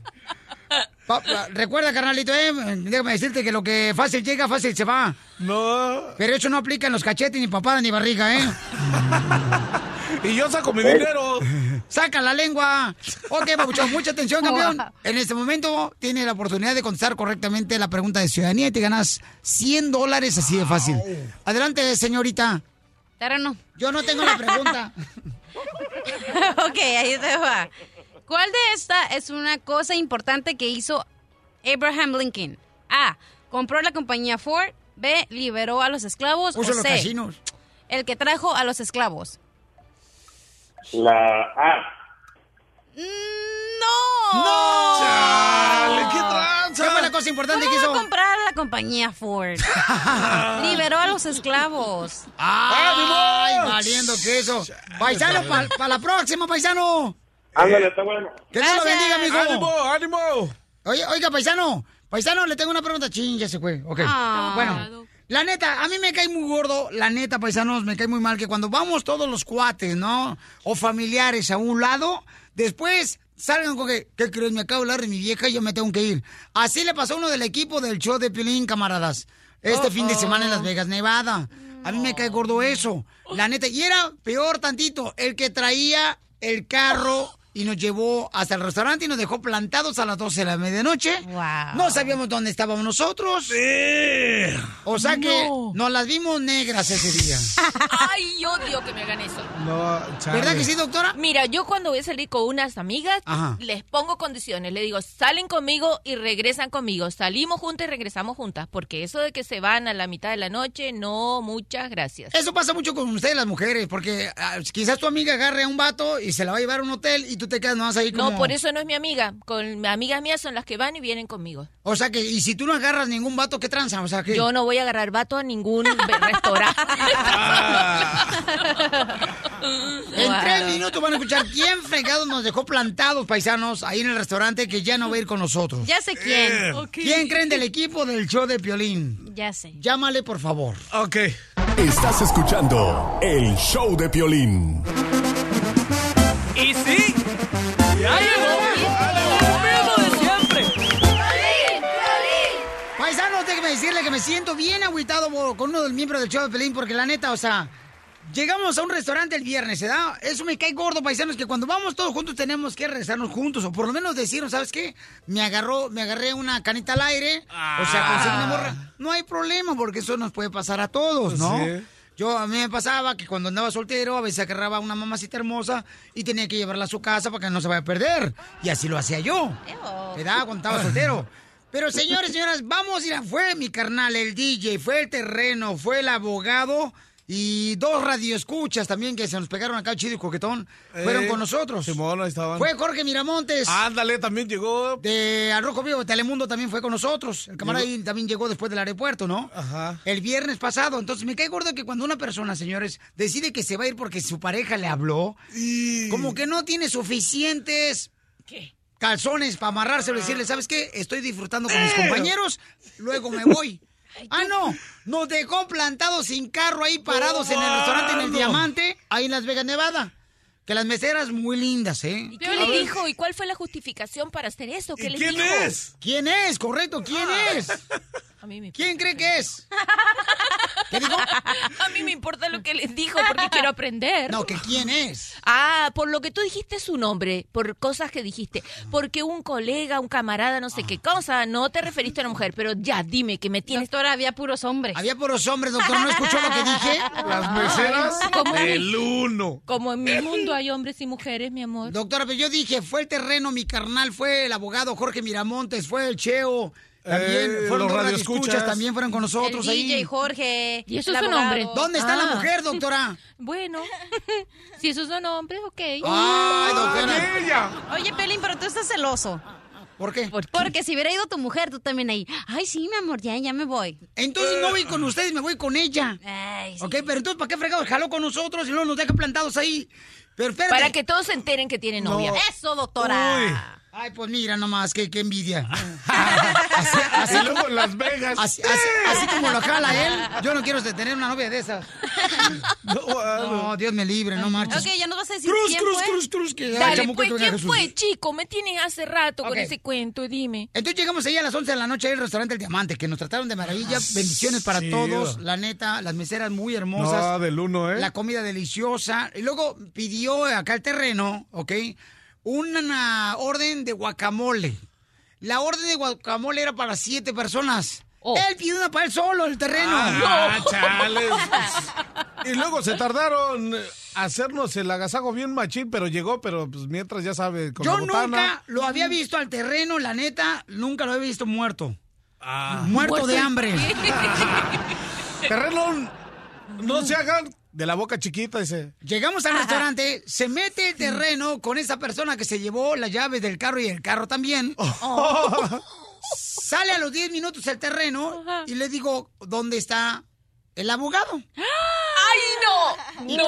Pa- pa- recuerda, carnalito, eh, déjame decirte que lo que fácil llega, fácil se va. No. Pero eso no aplica en los cachetes, ni papada, ni barriga, ¿eh? Y yo saco mi dinero. ¡Saca la lengua! Ok, papuchón, mucha atención, campeón. En este momento tiene la oportunidad de contestar correctamente la pregunta de ciudadanía y te ganas 100 dólares así de fácil. Adelante, señorita. Pero no. Yo no tengo la pregunta. ok, ahí te va. ¿Cuál de esta es una cosa importante que hizo Abraham Lincoln? A. Compró la compañía Ford. B. Liberó a los esclavos. Puso o los C. casinos. El que trajo a los esclavos. La A. ¡No! Chale, qué tranza. ¿Qué fue la cosa importante que ¿Cómo va hizo? a comprar la compañía Ford? Liberó a los esclavos. ¡Ay, valiendo queso! Paisano, para la próxima, paisano. Ándale, está bueno. Que Dios lo bendiga, amigo. ¡Ánimo, ánimo! Oye, oiga, paisano. Paisano, le tengo una pregunta. Chin, ya se fue. Ok. Ah. Bueno, la neta, a mí me cae muy gordo, la neta, paisanos, me cae muy mal que cuando vamos todos los cuates, ¿no? O familiares a un lado, después salgan con que, ¿qué crees? Me acabo de hablar de mi vieja y yo me tengo que ir. Así le pasó a uno del equipo del show de Pilín, camaradas. Este fin de semana en Las Vegas, Nevada. A mí me cae gordo eso. La neta, y era peor tantito, el que traía el carro y nos llevó hasta el restaurante y nos dejó plantados a las 12 de la medianoche. Wow. No sabíamos dónde estábamos nosotros. O sea que nos las vimos negras ese día. Ay, odio que me hagan eso. No, chale. ¿Verdad que sí, doctora? Mira, yo cuando voy a salir con unas amigas, Ajá. les pongo condiciones. Le digo, salen conmigo y regresan conmigo. Salimos juntas y regresamos juntas. Porque eso de que se van a la mitad de la noche, no, muchas gracias. Eso pasa mucho con ustedes las mujeres, porque ah, quizás tu amiga agarre a un vato y se la va a llevar a un hotel y tú te quedas nomás ahí como... No, por eso no es mi amiga. Con amigas mías son las que van y vienen conmigo. O sea que, y si tú no agarras ningún vato, ¿qué tranza? O sea que... Yo no voy a agarrar vato a ningún restaurante. En tres minutos van a escuchar quién fregado nos dejó plantados, paisanos, ahí en el restaurante que ya no va a ir con nosotros. Ya sé quién. ¿Quién creen del equipo del show de Piolín? Ya sé. Llámale, por favor. Ok. Estás escuchando el show de Piolín. Y sí, ya llegó. Lo mismo de siempre. Paisanos, déjeme decirle que me siento bien agüitado con uno de los miembros del show de Pelín, porque la neta, o sea, llegamos a un restaurante el viernes, ¿verdad? Eso me cae gordo, paisanos, que cuando vamos todos juntos tenemos que rezarnos juntos, o por lo menos decirnos, ¿sabes qué? Me agarró, me agarré una canita al aire, o sea, conseguí una morra. No hay problema, porque eso nos puede pasar a todos, ¿no? Sí. Yo, a mí me pasaba que cuando andaba soltero, a veces agarraba a una mamacita hermosa y tenía que llevarla a su casa para que no se vaya a perder. Y así lo hacía yo. ¿Verdad? Cuando estaba soltero. Pero señores, señoras, vamos, mira, fue mi carnal, el DJ, fue el terreno, fue el abogado y dos radioescuchas también que se nos pegaron acá chido y coquetón. Fueron Eh, con nosotros. Simón, ahí estaban. Fue Jorge Miramontes. Ándale, también llegó. De Al Rojo Vivo, Telemundo también fue con nosotros. El camarada ahí también llegó después del aeropuerto, ¿no? Ajá. El viernes pasado. Entonces me cae gordo que cuando una persona, señores, decide que se va a ir porque su pareja le habló, Y... como que no tiene suficientes calzones para amarrárselo y decirle, ¿sabes qué? Estoy disfrutando con mis compañeros, luego me voy. Ah, no. Nos dejó plantados sin carro ahí parados en el restaurante en el. Diamante, ahí en Las Vegas, Nevada. Que las meseras muy lindas, ¿eh? ¿Y qué le dijo? ¿Y cuál fue la justificación para hacer eso? ¿Qué le dijo? ¿Quién es? Correcto, ¿quién es? A mí me ¿Quién cree que es? ¿Qué dijo? A mí me importa lo que les dijo porque quiero aprender. No, que quién es. Ah, por lo que tú dijiste su nombre, por cosas que dijiste. Porque un colega, un camarada, no sé qué cosa, no te referiste a una mujer, pero ya, dime que me tienes. Doctora, había puros hombres. Había puros hombres, doctor, ¿no escuchó lo que dije? Las meseras ¿Cómo? del uno. Como en mi mundo hay hombres y mujeres, mi amor. Doctora, pero yo dije, fue el terreno, mi carnal, fue el abogado Jorge Miramontes, fue el Cheo. También Eh, fueron los radioescuchas. también fueron con nosotros el ahí. DJ Jorge. ¿Y eso es un abogado. hombre? ¿Dónde está la Ah. mujer, doctora? Bueno, si esos son hombres, ok. Ay, doctora. Oye, Pelín, pero tú estás celoso. ¿Por qué? Porque si hubiera ido tu mujer, tú también ahí. Ay, sí, mi amor, ya, ya me voy. Entonces no voy con ustedes, me voy con ella. Ay, sí. Ok, pero entonces, ¿para qué fregados jaló con nosotros y luego nos deja plantados ahí? Pero espérate. Para que todos se enteren que tiene novia. Eso, doctora. Ay, pues mira nomás, qué, qué envidia. Y luego en Las Vegas. Así, así- así como lo jala él, yo no quiero tener una novia de esas. No, Dios me libre, no marches. Ok, ya nos vas a decir Cruz, quién cruz, fue. cruz, cruz, que ay, Dale, pues, que ¿quién Jesús. fue, chico? Me tienes hace rato con ese cuento, dime. Entonces llegamos ahí a las 11 de la noche ahí al restaurante El Diamante, que nos trataron de maravilla. Bendiciones para sí. todos, la neta, las meseras muy hermosas. No, del uno, ¿eh? La comida deliciosa. Y luego pidió acá el terreno, ¿ok? Una orden de guacamole. La orden de guacamole era para siete personas. Él pidió una para él solo, el terreno. Ah, chales. Y luego se tardaron a hacernos el agasajo bien machín, pero llegó, pero pues mientras ya sabe, con Yo la botana. nunca lo había visto al terreno, la neta, nunca lo había visto muerto. Ah. Muerto de hambre. Terreno, no se hagan de la boca chiquita, dice. Llegamos al restaurante, se mete el terreno con esa persona que se llevó las llaves del carro y el carro también. Sale a los 10 minutos el terreno y le digo, ¿dónde está el abogado? ¡Ay, no! ¿Y, ¡No!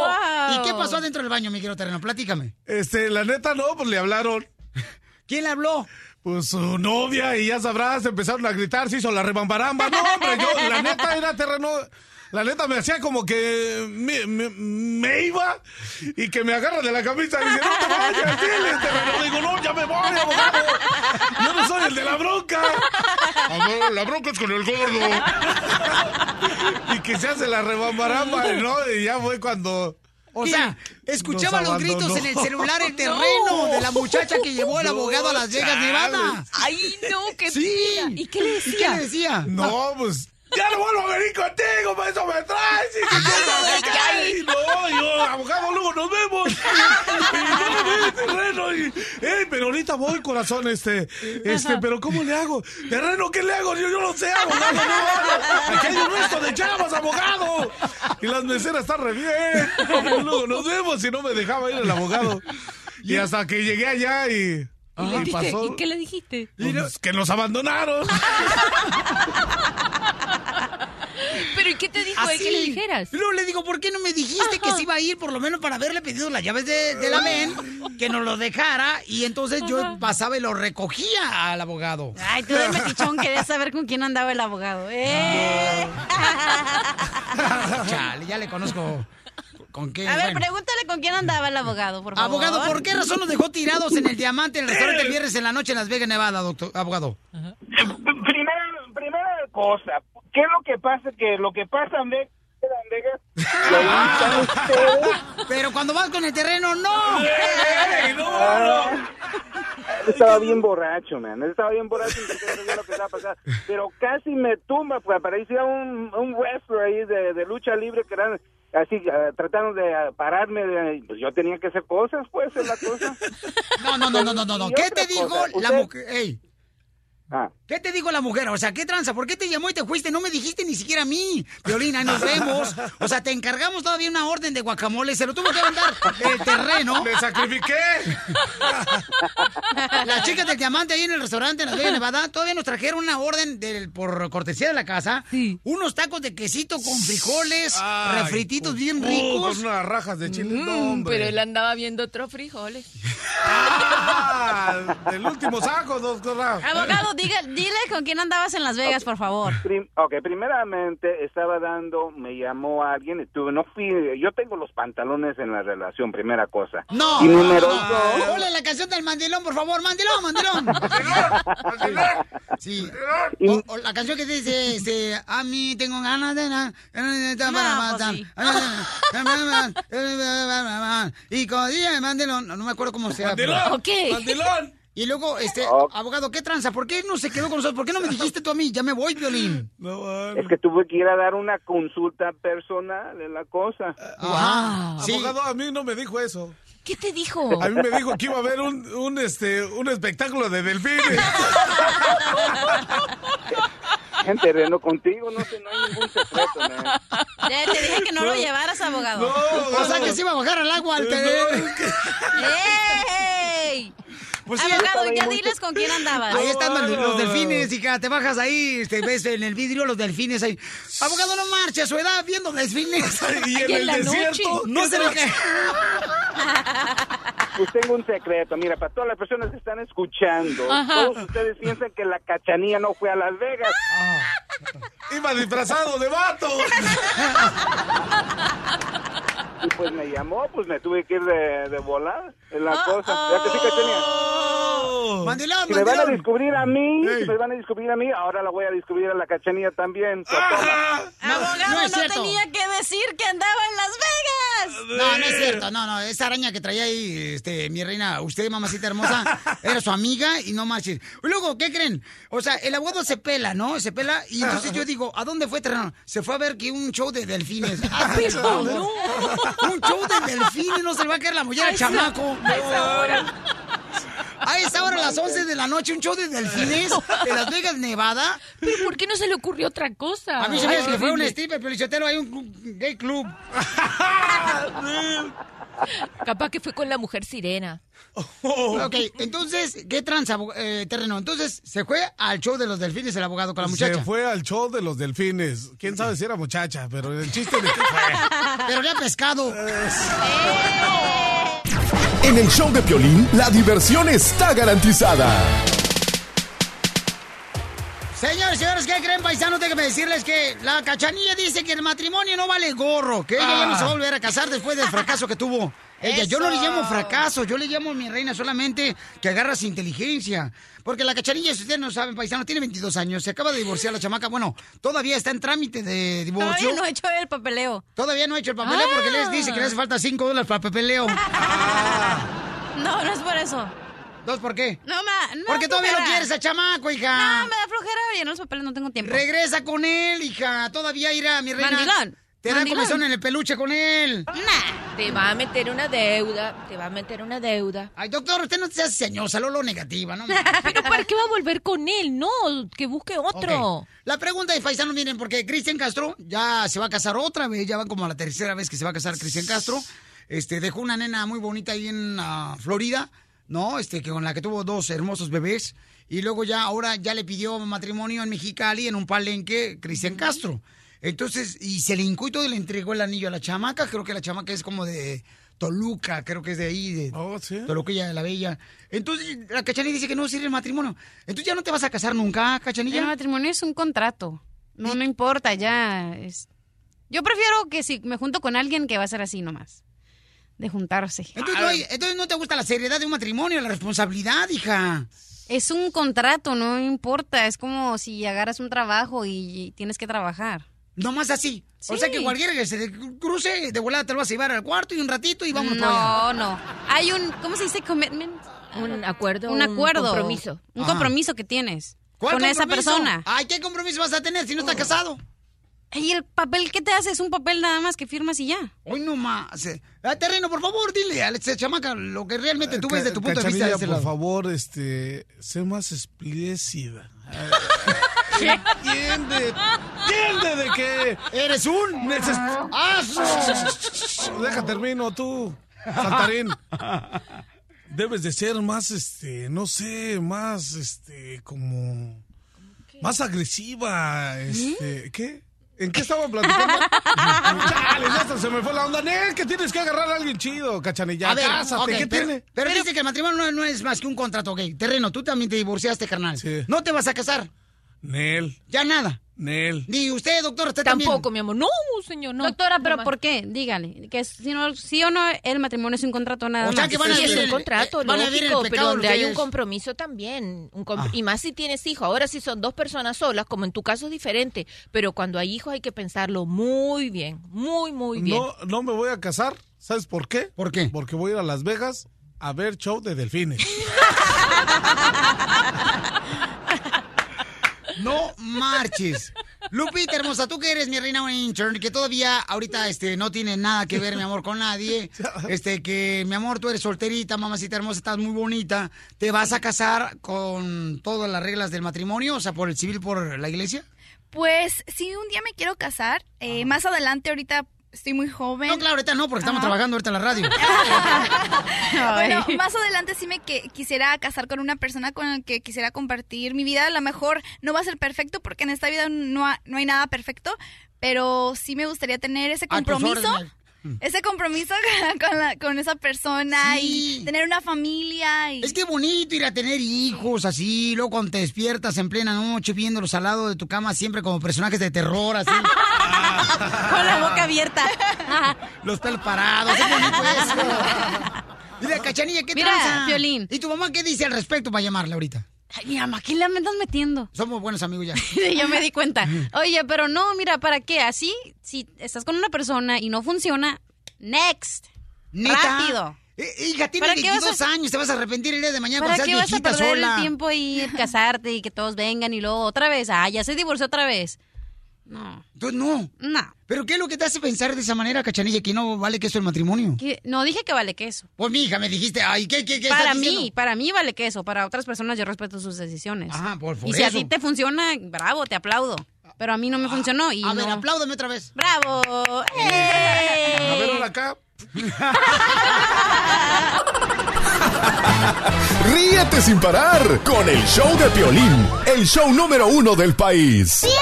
¿Y qué pasó adentro del baño, mi querido terreno? Platícame. Este, la neta no, pues le hablaron. ¿Quién le habló? Pues su novia, y ya sabrás, empezaron a gritar, se hizo la rebambaramba. No, hombre, yo, la neta era terreno. La neta me hacía como que me, me- me iba y que me agarra de la camisa y dice, no te vayas, dile, terreno. Digo, no, ya me voy, abogado. Yo no soy el de la bronca. "Ah, no, la bronca es con el gordo. Y que se hace la rebambaramba, ¿no? Y ya fue cuando... O sea, escuchaba los gritos en el celular, el terreno de la muchacha que llevó al abogado a Las Vegas, Nevada. ¡Ay, no! ¡Qué Sí. ¿Y qué le ¿Y decía? qué le decía? No, pues. Ya no vuelvo a venir contigo, para eso me traes. Y Ay, ay, ay. no, yo, abogado, luego nos vemos. Y no, ve, terreno. Y, ey, pero ahorita voy, corazón, este, este, pero ¿cómo le hago? Terreno, ¿qué le hago? Yo, yo no sé, abogado, no. Aquí hay un resto de chavas, abogado. Y las meseras están re bien. Y luego nos vemos y no me dejaba ir el abogado. Y hasta que llegué allá y. ¿Y, ¿qué dijiste? pasó? ¿Y qué le dijiste? Pues, que nos abandonaron. ¿Pero y qué te dijo él que le dijeras? Luego le digo, ¿por qué no me dijiste que se iba a ir por lo menos para haberle pedido las llaves de, de la VEN, que nos lo dejara y entonces yo pasaba y lo recogía al abogado? Ay, tú eres metichón, querías saber con quién andaba el abogado. ¡Eh! Chale, ya le conozco. ¿Con qué? A ver, Bueno. pregúntale con quién andaba el abogado, por favor. Abogado, ¿por qué razón nos dejó tirados en el diamante en el restaurante el viernes en la noche en Las Vegas, Nevada, doctor, abogado? Primera, primera cosa, ¿qué es lo que pasa? Que lo que pasa en Vegas. Pero cuando vas con el terreno, no. Ah, Él estaba bien borracho, man. Él estaba bien borracho y no sabía lo que estaba pasando. Pero casi me tumba, pues parecía un, un wrestler ahí de, de lucha libre que eran así, ah, tratando de pararme. de- pues yo tenía que hacer cosas, pues, es la cosa. No, no, no, no, no, no, ¿Qué te dijo cosa, la mujer? Ey, Ah. ¿Qué te dijo la mujer? O sea, ¿qué tranza? ¿Por qué te llamó y te fuiste? No me dijiste ni siquiera a mí. Violina, nos vemos. O sea, te encargamos todavía una orden de guacamole. Se lo tuvo que mandar el terreno. ¡Le sacrifiqué! Las chicas del diamante ahí en el restaurante en Las Vegas, Nevada, todavía nos trajeron una orden del, por cortesía de la casa. Unos tacos de quesito con frijoles, Ay, refrititos bien Uh, ricos. con unas rajas de chile. Mm, no, pero él andaba viendo otros frijoles. Ah, del último saco, doctor. Abogado, diga, dile con quién andabas en Las Vegas, por favor. Prim- ok, primeramente estaba dando, me llamó alguien, estuve, no fui, yo tengo los pantalones en la relación, primera cosa. No. Y número no, dos, no. Ponle la canción del mandilón, por favor. Mandilón, mandilón. Sí. O, o la canción que dice, este, a mí tengo ganas de nada. Y con día mandilón, no, no me acuerdo cómo se llama. Mandilón, Ok. mandilón. Y luego, este, abogado, ¿qué tranza? ¿Por qué no se quedó con nosotros? ¿Por qué no me dijiste tú a mí? Ya me voy, Violín. es que tuve que ir a dar una consulta personal en la cosa. Sí. Abogado, a mí no me dijo eso. ¿Qué te dijo? A mí me dijo que iba a haber un, un, este, un espectáculo de delfines. Gente, Reno, contigo no, sé, no hay ningún secreto, man. Ya te dije que no, lo llevaras, abogado. o sea, que se iba a bajar al agua al tener. ¡Ey! Pues sí, abogado, ya diles con quién andabas. Ahí están los, los delfines, hija. Te bajas ahí, te ves en el vidrio los delfines ahí. Abogado, no marche a su edad viendo delfines. Y en el desierto. No se le Pues tengo un secreto, mira, para todas las personas que están escuchando, Ajá. todos ustedes piensan que la cachanilla no fue a Las Vegas. Iba disfrazado de vato. Y pues me llamó, pues me tuve que ir de, de volar. Es la cosa. ¿Ya que sí, cachanilla? Mandilón, Si me van a mandilón. descubrir a mí, si me van a descubrir a mí, ahora la voy a descubrir a la cachanilla también. Toma. Abogado, no es tenía que decir que andaba en Las Vegas. No, no es cierto, no, no, esa araña que traía ahí, este, mi reina, usted, mamacita hermosa, era su amiga y no marches. Y luego, ¿qué creen? O sea, el abogado se pela, ¿no? Se pela, y entonces yo digo, ¿a dónde fue terreno? Se fue a ver que un show de delfines. Ah, Pero no. Un show de delfines, no se le va a caer la mollera A al chamaco. A esa hora, a las 11 de la noche, un show de delfines en Las Vegas, Nevada. ¿Pero por qué no se le ocurrió otra cosa? A mí se me hace que fue un stripper, pero hay un gay club. Capaz que fue con la mujer sirena. Ok, entonces, ¿qué tranza, eh, terreno? Entonces, se fue al show de los delfines el abogado con la muchacha. Se fue al show de los delfines. Quién sabe si era muchacha, pero el chiste de que fue. Pero ya pescado. En el show de Piolín, la diversión está garantizada. Señores, señores, ¿qué creen, paisanos? Déjenme decirles que la cachanilla dice que el matrimonio no vale gorro, que ella ya no se va a volver a casar después del fracaso que tuvo. Ella, yo no le llamo fracaso, yo le llamo mi reina solamente que agarras inteligencia. Porque la cachanilla, si ustedes no saben, paisano, tiene 22 años, se acaba de divorciar la chamaca. Bueno, todavía está en trámite de divorcio. Todavía no he hecho el papeleo. Todavía no ha hecho el papeleo porque les dice que le hace falta 5 dólares para el papeleo. No, no es por eso. ¿Dos por qué? No, me, no Porque todavía no quieres a chamaco, hija. No, me da flojera llenar los papeles, no tengo tiempo. Regresa con él, hija. Todavía irá, mi reina. Mandilón. Te da comezón en el peluche con él. Te va a meter una deuda, te va a meter una deuda. Ay, doctor, usted no se hace señosa, lo negativa, ¿no? Pero ¿para qué va a volver con él? No, que busque otro. La pregunta es, paisano, miren, porque Cristian Castro ya se va a casar otra vez, ya van como la tercera vez que se va a casar Cristian Castro. Este, dejó una nena muy bonita ahí en ah, Florida, ¿no? Este, que con la que tuvo dos hermosos bebés. Y luego ya, ahora ya le pidió matrimonio en Mexicali, en un palenque, Cristian Castro. Entonces, y se le hincó y le entregó el anillo a la chamaca. Creo que la chamaca es como de Toluca, creo que es de ahí, de Toluquilla de la Bella. Entonces, la cachanilla dice que no sirve el matrimonio. Entonces, ¿ya no te vas a casar nunca, cachanilla? El matrimonio es un contrato. No, no importa, ya. Es... Yo prefiero que si me junto con alguien que va a ser así nomás. De juntarse. Entonces no, entonces no te gusta la seriedad de un matrimonio, la responsabilidad, hija. Es un contrato, no importa. Es como si agarras un trabajo y tienes que trabajar. No más así. O sea que cualquiera que se cruce, de volada te lo vas a llevar al cuarto y un ratito y vámonos para No, allá. no. Hay un, ¿cómo se dice? Commitment. Un acuerdo, Un un acuerdo. compromiso. Un Ajá. compromiso que tienes. ¿Cuál con esa persona. Ay, ¿qué compromiso vas a tener si no estás casado? Y el papel que te hace es un papel nada más que firmas y ya. Hoy no más. Ah, terreno, por favor, dile a esta chamaca lo que realmente tú ves de tu punto de vista de por lado. favor, este, sé más explícida. ¿Qué? ¿Entiende? ¿Entiende de que eres un neces- ¡Aso! Deja termino tú, saltarín. Debes de ser más, este, no sé, más, este, como, más agresiva, este, ¿qué? ¿En qué estaba platicando? Chale, ya se me fue la onda. Nel, que tienes que agarrar a alguien chido, cachanilla. A ver, Cásate, ¿qué pero, tiene? pero dice que el matrimonio no, no es más que un contrato, ok. Terreno, tú también te divorciaste, carnal. No te vas a casar. Nel, Ya nada. Nel. Ni usted, doctor, usted Tampoco, también. mi amor. No, señor, no. Doctora, pero. ¿por qué? Dígale. Que si no, sí o no, el matrimonio es un contrato nada O sea más. que van a Sí, es un contrato, eh, van a vivir en el lógico, pero donde hay un compromiso también. un com- Ah. Y más si tienes hijos. Ahora si son dos personas solas, como en tu caso es diferente. Pero cuando hay hijos hay que pensarlo muy bien, muy, muy bien. No, no me voy a casar. ¿Sabes por qué? ¿Por qué? Porque voy a ir a Las Vegas a ver show de delfines. No marches. Lupita, hermosa, tú que eres mi reina intern, que todavía ahorita este, no tiene nada que ver, mi amor, con nadie. Este, que, mi amor, tú eres solterita, mamacita hermosa, estás muy bonita. ¿Te vas a casar con todas las reglas del matrimonio? O sea, por el civil, por la iglesia. Pues sí, un día me quiero casar. eh, más adelante, ahorita estoy muy joven. No, claro, ahorita no, porque estamos Ajá. trabajando ahorita en la radio. Bueno, más adelante sí me que, quisiera casar con una persona con la que quisiera compartir mi vida. A lo mejor no va a ser perfecto porque en esta vida no, ha- no hay nada perfecto, pero sí me gustaría tener ese A tus compromiso. Ese compromiso con, la- con esa persona y tener una familia. Y... Es que bonito ir a tener hijos así, luego cuando te despiertas en plena noche viéndolos al lado de tu cama siempre como personajes de terror, así. Con la boca abierta. Los pelos parados, es bonito eso. Dile, Cachanilla, ¿qué Mira, tranza? Piolín. ¿Y tu mamá qué dice al respecto para llamarla ahorita? Ay, mi mamá, ¿qué le andas metiendo? Somos buenos amigos ya. Yo me di cuenta. Oye, pero no, mira, ¿para qué? Así, si estás con una persona y no funciona, next. ¿Neta? Rápido. Eh, hija, tienes ¿Para qué vas 22 a- años, te vas a arrepentir el día de mañana ¿Para cuando qué seas vas a perder sola. el tiempo y ir casarte y que todos vengan y luego otra vez? Ah, ya se divorció otra vez. No. Tú no. No. ¿Pero qué es lo que te hace pensar de esa manera, Cachanilla, que no vale queso el matrimonio? Que- no dije que vale queso. Pues, mi hija, me dijiste, ay, ¿qué, qué, qué Para estás mí, diciendo? para mí vale queso. Para otras personas yo respeto sus decisiones. Ajá, por- por y si a eso. ti te funciona, bravo, te aplaudo. Pero a mí no me funcionó y A ver, apláudame otra vez. ¡Bravo! A ver, acá. Ríete sin parar con el show de Piolín, el show número uno del país. Sale,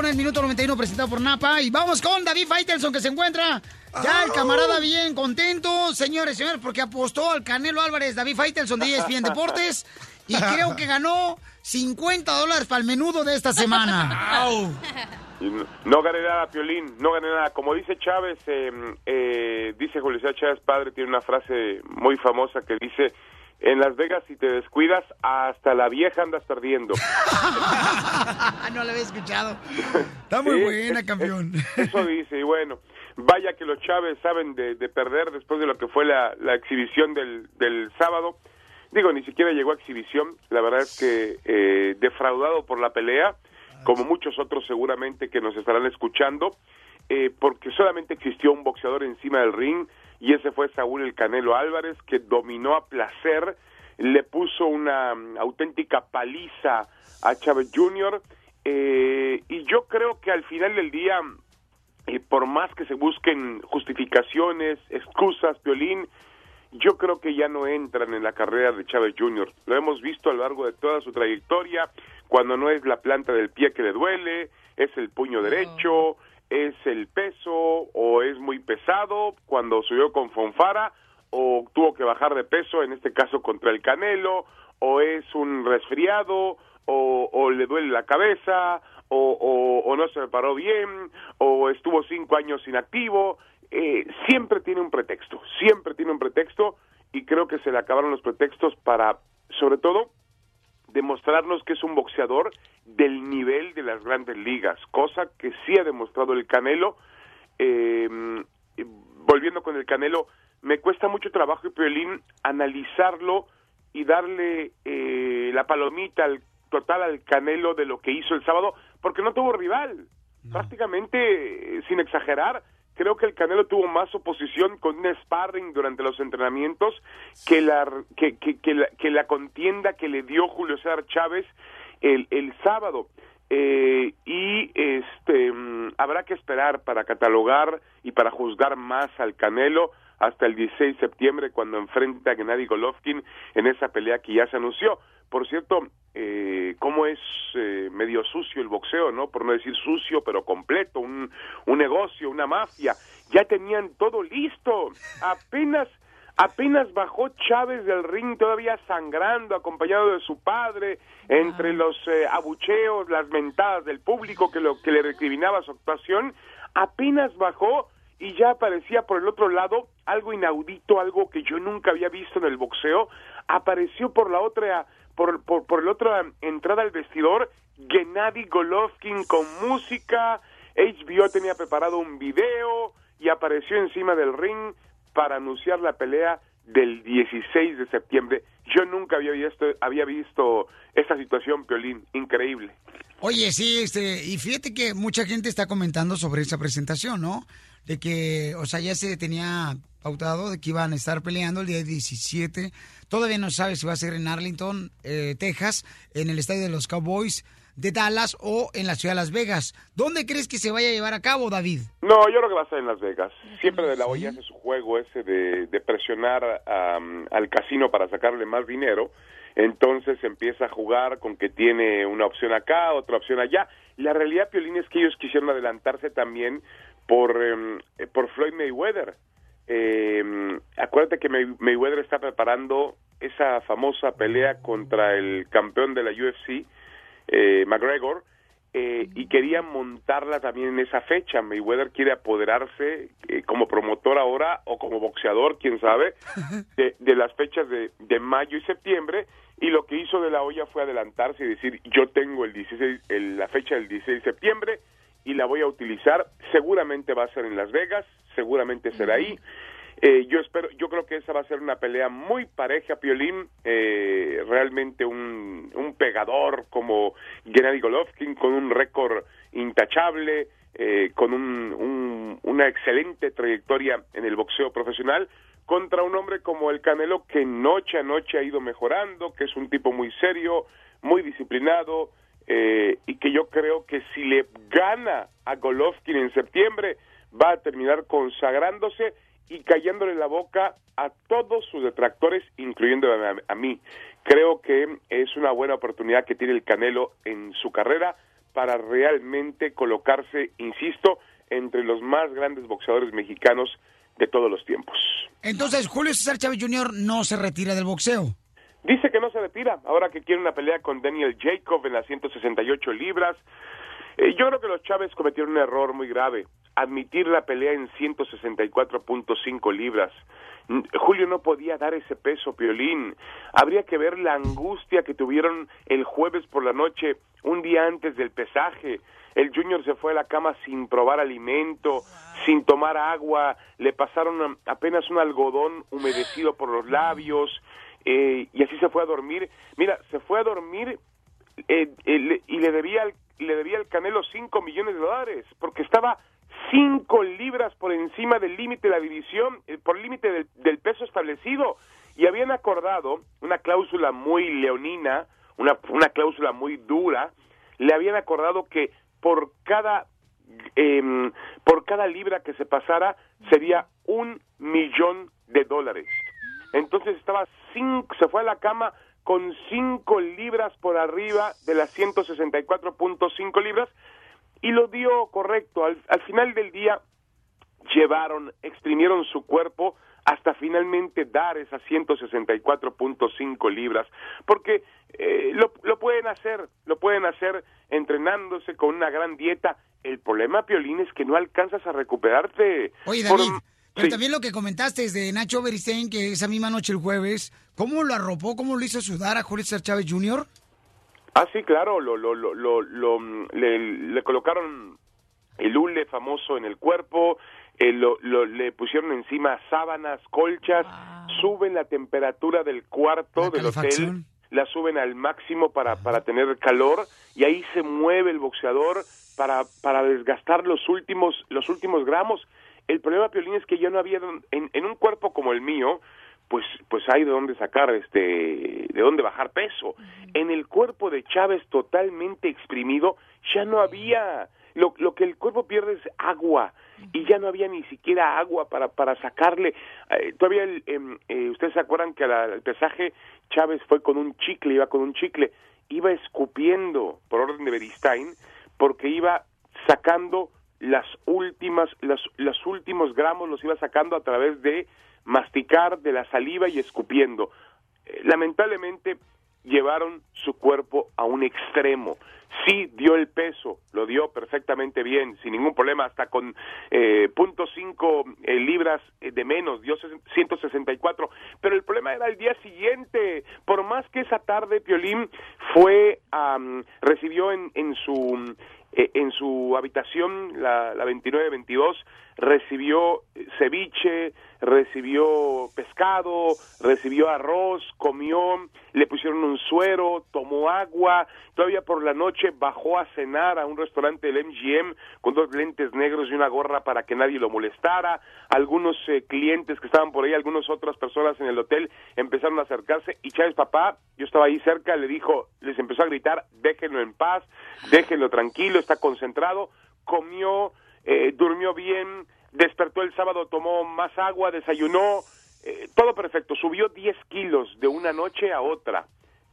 con el minuto 91 presentado por Napa. Y vamos con David Faitelson, que se encuentra ya el camarada bien contento. Señores, señores, porque apostó al Canelo Álvarez, David Faitelson de ESPN Deportes. Y creo que ganó 50 dólares para el menudo de esta semana. No- No gané nada, Piolín, no gané nada. Como dice Chávez, eh, eh, dice Julio César Chávez Padre, tiene una frase muy famosa que dice, en Las Vegas si te descuidas, hasta la vieja andas perdiendo. no lo había escuchado. Está muy Sí, buena, campeón. es- eso dice, y bueno, vaya que los Chávez saben de, de perder después de lo que fue la, la exhibición del, del sábado. Digo, ni siquiera llegó a exhibición, la verdad es que eh, defraudado por la pelea, como muchos otros seguramente que nos estarán escuchando, eh, porque solamente existió un boxeador encima del ring y ese fue Saúl el Canelo Álvarez, que dominó a placer, le puso una mm, auténtica paliza a Chávez Jr. eh, y yo creo que al final del día eh, por más que se busquen justificaciones, excusas, Piolín, yo creo que ya no entran en la carrera de Chávez Jr. Lo hemos visto a lo largo de toda su trayectoria, cuando no es la planta del pie que le duele, es el puño derecho, es el peso o es muy pesado, cuando subió con Fonfara o tuvo que bajar de peso, en este caso contra el Canelo, o es un resfriado, o, le duele la cabeza, o no se preparó bien, o estuvo cinco años inactivo, eh, siempre tiene un pretexto, siempre tiene un pretexto, y creo que se le acabaron los pretextos para, sobre todo, demostrarnos que es un boxeador del nivel de las grandes ligas, cosa que sí ha demostrado el Canelo. Eh, volviendo con el Canelo, me cuesta mucho trabajo y Piolín analizarlo y darle eh, la palomita al total al Canelo de lo que hizo el sábado, porque no tuvo rival. Prácticamente, eh, sin exagerar, creo que el Canelo tuvo más oposición con un sparring durante los entrenamientos que la, que, la, la contienda que le dio Julio César Chávez el, el sábado. Eh, y este mm, habrá que esperar para catalogar y para juzgar más al Canelo hasta el 16 de septiembre cuando enfrenta a Gennady Golovkin en esa pelea que ya se anunció. Por cierto, eh, cómo es eh, medio sucio el boxeo, ¿no? Por no decir sucio, pero completo, un, un negocio, una mafia. Ya tenían todo listo. Apenas Apenas bajó Chávez del ring todavía sangrando, acompañado de su padre, entre los eh, abucheos, las mentadas del público que, lo, que le recriminaba su actuación. Apenas bajó y ya aparecía por el otro lado algo inaudito, algo que yo nunca había visto en el boxeo. Apareció por la otra, por, por, por la otra entrada al vestidor, Gennady Golovkin con música. HBO tenía preparado un video y apareció encima del ring para anunciar la pelea del 16 de septiembre. Yo nunca había visto, había visto esta situación, Piolín, increíble. Oye, sí, este, y fíjate que mucha gente está comentando sobre esa presentación, ¿no? De que, o sea, ya se tenía pautado de que iban a estar peleando el día 17. Todavía no sabe si va a ser en Arlington, eh, Texas, en el estadio de los Cowboys de Dallas o en la ciudad de Las Vegas. ¿Dónde crees que se vaya a llevar a cabo, David? No, yo creo que va a ser en Las Vegas. Siempre de la olla hace su juego ese de, de presionar al casino para sacarle más dinero. Entonces empieza a jugar con que tiene una opción acá, otra opción allá. La realidad, Piolín, es que ellos quisieron adelantarse también por, eh, por Floyd Mayweather. Eh, acuérdate que May- Mayweather está preparando esa famosa pelea contra el campeón de la UFC, eh, McGregor, eh, y quería montarla también en esa fecha. Mayweather quiere apoderarse eh, como promotor ahora o como boxeador, quién sabe, de, de las fechas de, de mayo y septiembre. Y lo que hizo de la olla fue adelantarse y decir, yo tengo el 16, el- la fecha del 16 de septiembre y la voy a utilizar. Seguramente va a ser en Las Vegas, seguramente será ahí. Eh, yo espero, yo creo que esa va a ser una pelea muy pareja, Piolín, eh, realmente un, un pegador como Gennady Golovkin con un récord intachable, eh, con un, un- una excelente trayectoria en el boxeo profesional, contra un hombre como el Canelo que noche a noche ha ido mejorando, que es un tipo muy serio, muy disciplinado, eh, y que yo creo que si le gana a Golovkin en septiembre, va a terminar consagrándose y cayéndole la boca a todos sus detractores, incluyendo a, a mí. Creo que es una buena oportunidad que tiene el Canelo en su carrera para realmente colocarse, insisto, entre los más grandes boxeadores mexicanos de todos los tiempos. Entonces, Julio César Chávez Jr. no se retira del boxeo. Dice que no se retira, ahora que quiere una pelea con Daniel Jacob en las 168 libras. Eh, yo creo que los Chávez cometieron un error muy grave, admitir la pelea en 164.5 libras. Julio no podía dar ese peso, Piolín. Habría que ver la angustia que tuvieron el jueves por la noche, un día antes del pesaje. El Junior se fue a la cama sin probar alimento, sin tomar agua, le pasaron apenas un algodón humedecido por los labios eh, y así se fue a dormir. Mira, se fue a dormir eh, eh, y le debía al, le debía al Canelo 5 millones de dólares porque estaba 5 libras por encima del límite de la división, eh, por límite del, del peso establecido y habían acordado una cláusula muy leonina, una, una cláusula muy dura, le habían acordado que por cada em, por cada libra que se pasara sería un millón de dólares. Entonces estaba cinco, se fue a la cama con cinco libras por arriba de las 164.5 libras y lo dio correcto. Al, al final del día llevaron, exprimieron su cuerpo hasta finalmente dar esas 164.5 libras, porque eh, lo, lo pueden hacer, lo pueden hacer entrenándose con una gran dieta. El problema, Piolín, es que no alcanzas a recuperarte. Oye, por- pero Sí. también lo que comentaste es de Nacho Beristain, que esa misma noche el jueves, ¿cómo lo arropó, cómo lo hizo sudar a Julio César Chávez Jr.? Ah, sí, claro, lo, lo, lo, lo, lo, le, le colocaron el hule famoso en el cuerpo, eh, lo, lo- le pusieron encima sábanas, colchas, suben la temperatura del cuarto del hotel, la suben al máximo para, para tener calor y ahí se mueve el boxeador para, para desgastar los últimos, los últimos gramos. El problema, Piolín, es que ya no había, don- en, en un cuerpo como el mío, pues pues hay de dónde sacar este de dónde bajar peso. En el cuerpo de Chávez totalmente exprimido ya no había lo, lo que el cuerpo pierde es agua y ya no había ni siquiera agua para, para sacarle. Eh, todavía, el, em, eh, ustedes se acuerdan que al, al pesaje Chávez fue con un chicle, iba con un chicle, iba escupiendo por orden de Beristain porque iba sacando las últimas, las, los últimos gramos los iba sacando a través de masticar de la saliva y escupiendo. Eh, lamentablemente llevaron su cuerpo a un extremo. Sí dio el peso, lo dio perfectamente bien, sin ningún problema, hasta con eh, punto cinco eh, libras de menos, dio 164. Pero el problema era el día siguiente. Por más que esa tarde Piolín fue, am, recibió en, en su eh, en su habitación, la, la 2922, recibió eh, ceviche, recibió pescado, recibió arroz, comió, le pusieron un suero, tomó agua, todavía por la noche bajó a cenar a un restaurante del MGM con dos lentes negros y una gorra para que nadie lo molestara, algunos eh, clientes que estaban por ahí, algunas otras personas en el hotel empezaron a acercarse y Chávez papá, yo estaba ahí cerca, le dijo, les empezó a gritar, déjenlo en paz, déjenlo tranquilo, está concentrado, comió, eh, durmió bien, despertó el sábado, tomó más agua, desayunó, eh, todo perfecto, subió 10 kilos de una noche a otra,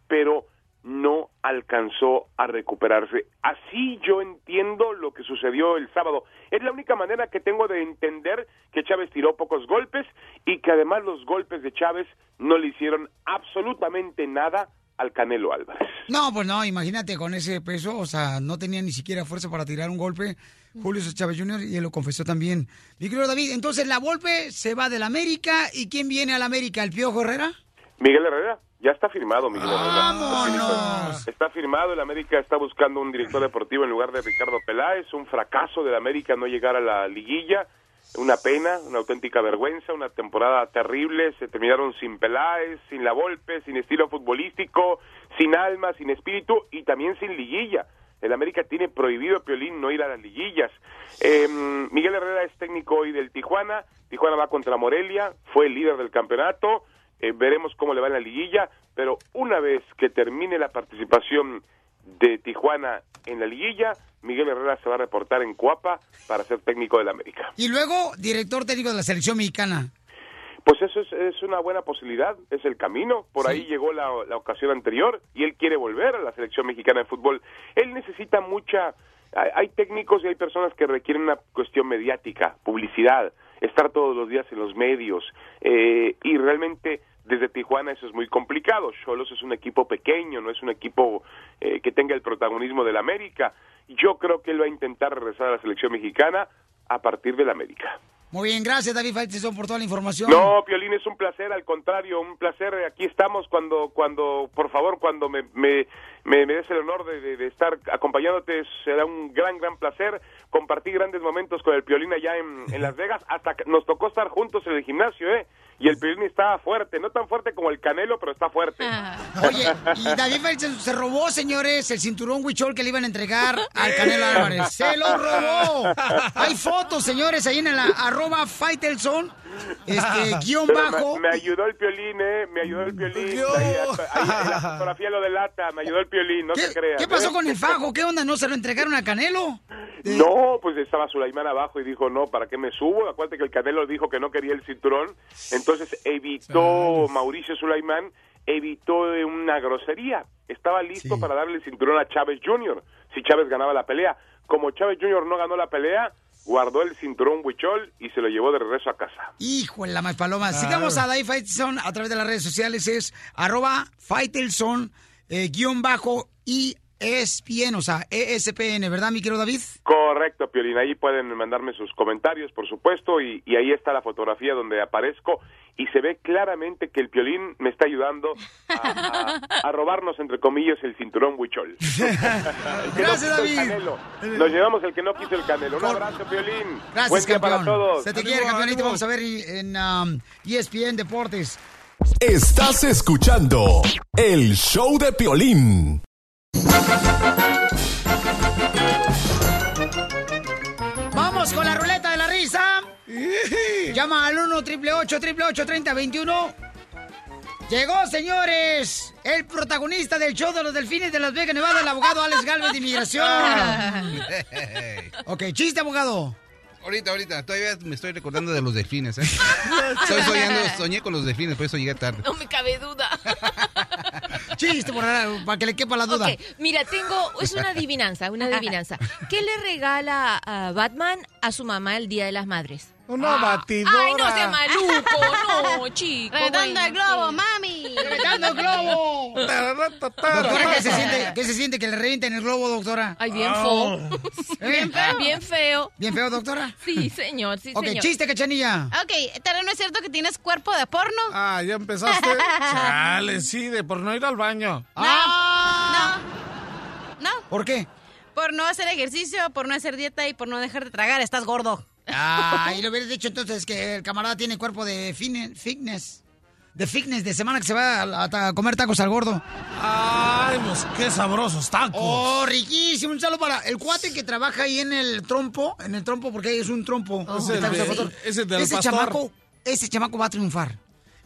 pero no alcanzó a recuperarse. Así yo entiendo lo que sucedió el sábado. Es la única manera que tengo de entender que Chávez tiró pocos golpes y que además los golpes de Chávez no le hicieron absolutamente nada al Canelo Álvarez. No, pues no, imagínate con ese peso, o sea, no tenía ni siquiera fuerza para tirar un golpe. Julio César Chávez Jr. y él lo confesó también. Mi querido David, entonces la Volpe se va del América y ¿quién viene al América? ¿El Piojo Herrera? Miguel Herrera, ya está firmado Miguel ¡Vámonos! Herrera. Está firmado, el América está buscando un director deportivo en lugar de Ricardo Peláez, un fracaso del América no llegar a la liguilla, una pena, una auténtica vergüenza, una temporada terrible, se terminaron sin Peláez, sin la Volpe, sin estilo futbolístico, sin alma, sin espíritu y también sin liguilla. El América tiene prohibido Piolín no ir a las liguillas. Eh, Miguel Herrera es técnico hoy del Tijuana. Tijuana va contra Morelia, fue el líder del campeonato. Eh, veremos cómo le va en la liguilla, pero una vez que termine la participación de Tijuana en la liguilla, Miguel Herrera se va a reportar en Cuapa para ser técnico del América. Y luego, director técnico de la selección mexicana. Pues eso es, es una buena posibilidad, es el camino. Por ahí llegó la, la ocasión anterior y él quiere volver a la selección mexicana de fútbol. Él necesita mucha... Hay, hay técnicos y hay personas que requieren una cuestión mediática, publicidad, estar todos los días en los medios eh, y realmente desde Tijuana eso es muy complicado. Cholos es un equipo pequeño, no es un equipo eh, que tenga el protagonismo del América. Yo creo que él va a intentar regresar a la selección mexicana a partir del América. Muy bien, gracias David Faitelson por toda la información. No, Piolín, es un placer, al contrario, un placer. Aquí estamos cuando, cuando, por favor, cuando me, me, me, me des el honor de, de- de estar acompañándote, será un gran, gran placer. Compartí grandes momentos con el Piolín allá en, en Las Vegas, hasta que nos tocó estar juntos en el gimnasio, ¿eh? Y el Piolín está fuerte, no tan fuerte como el Canelo, pero está fuerte. Oye, y David Faitelson se robó, señores, el cinturón huichol que le iban a entregar al Canelo Álvarez. ¡Se lo robó! Hay fotos, señores, ahí en la arroba Faitelson, este, guion Pero bajo. Me, me ayudó el Piolín, ¿eh? Me ayudó el Piolín. Ahí, ahí, la fotografía lo delata, me ayudó el Piolín, no se crean. ¿Qué pasó ¿eh? con el fajo? ¿Qué onda? ¿No se lo entregaron a Canelo? No, pues estaba Sulaimán abajo y dijo, no, ¿para qué me subo? Acuérdate que el Canelo dijo que no quería el cinturón. Entonces evitó Mauricio Sulaimán, evitó eh, una grosería. Estaba listo para darle el cinturón a Chávez Jr. si Chávez ganaba la pelea. Como Chávez Jr. no ganó la pelea, guardó el cinturón Huichol y se lo llevó de regreso a casa. Hijo de la más paloma. Sigamos a David Faitelson a través de las redes sociales. Es arroba Faitelson, eh, guion bajo ESPN, o sea, E ESPN, ¿verdad, mi querido David? Correcto, Piolín. Ahí pueden mandarme sus comentarios, por supuesto, y, y ahí está la fotografía donde aparezco y se ve claramente que el Piolín me está ayudando a, a- a robarnos, entre comillas, el cinturón Huichol. El que no Gracias, David. Canelo. Nos llevamos el que no quiso el Canelo. Un abrazo, Piolín. Gracias, Buen día campeón. para todos. Se te quiere, campeonito. Vamos a ver en um, ESPN Deportes. Estás escuchando el show de Piolín. Vamos con la ruleta. Llama al 1 triple 8 triple 30 21. Llegó, señores, el protagonista del show de los delfines de Las Vegas, Nevada, el abogado Alex Galvez de Inmigración. ok, chiste, abogado. Ahorita, ahorita, todavía me estoy recordando de los delfines, ¿eh? Estoy soñando, soñé con los delfines, por eso llegué tarde. No me cabe duda. Chiste, por, para que le quepa la duda. Mira, tengo, es una adivinanza, una adivinanza. ¿Qué le regala a Batman a su mamá el Día de las Madres? Una batidora. Ay, no sea maluco, no, chico. Reventando el globo, mami. ¡Reventando el globo! Doctora, ¿qué se, siente, ¿qué se siente que le revienten el globo, doctora? Ay, bien feo. ¿Eh? Bien feo. ¿Bien feo, doctora? Sí, señor, sí, ok, señor. chiste, cachanilla. Ok, ¿tal vez no es cierto que tienes cuerpo de porno? Ah, ya empezaste. Chale, sí, de por no ir al baño. ¡Ah! No. ¿Por qué? Por no hacer ejercicio, por no hacer dieta y por no dejar de tragar. Estás gordo. Ah, y le hubieras dicho entonces que el camarada tiene cuerpo de fitness. De fitness, de semana que se va a, a- a comer tacos al gordo. Ay, pues qué sabrosos tacos. Oh, riquísimo. Un saludo para el cuate que trabaja ahí en el trompo. En el trompo, porque es un trompo. Es el Está- de- ese del ese chamaco, ese chamaco va a triunfar.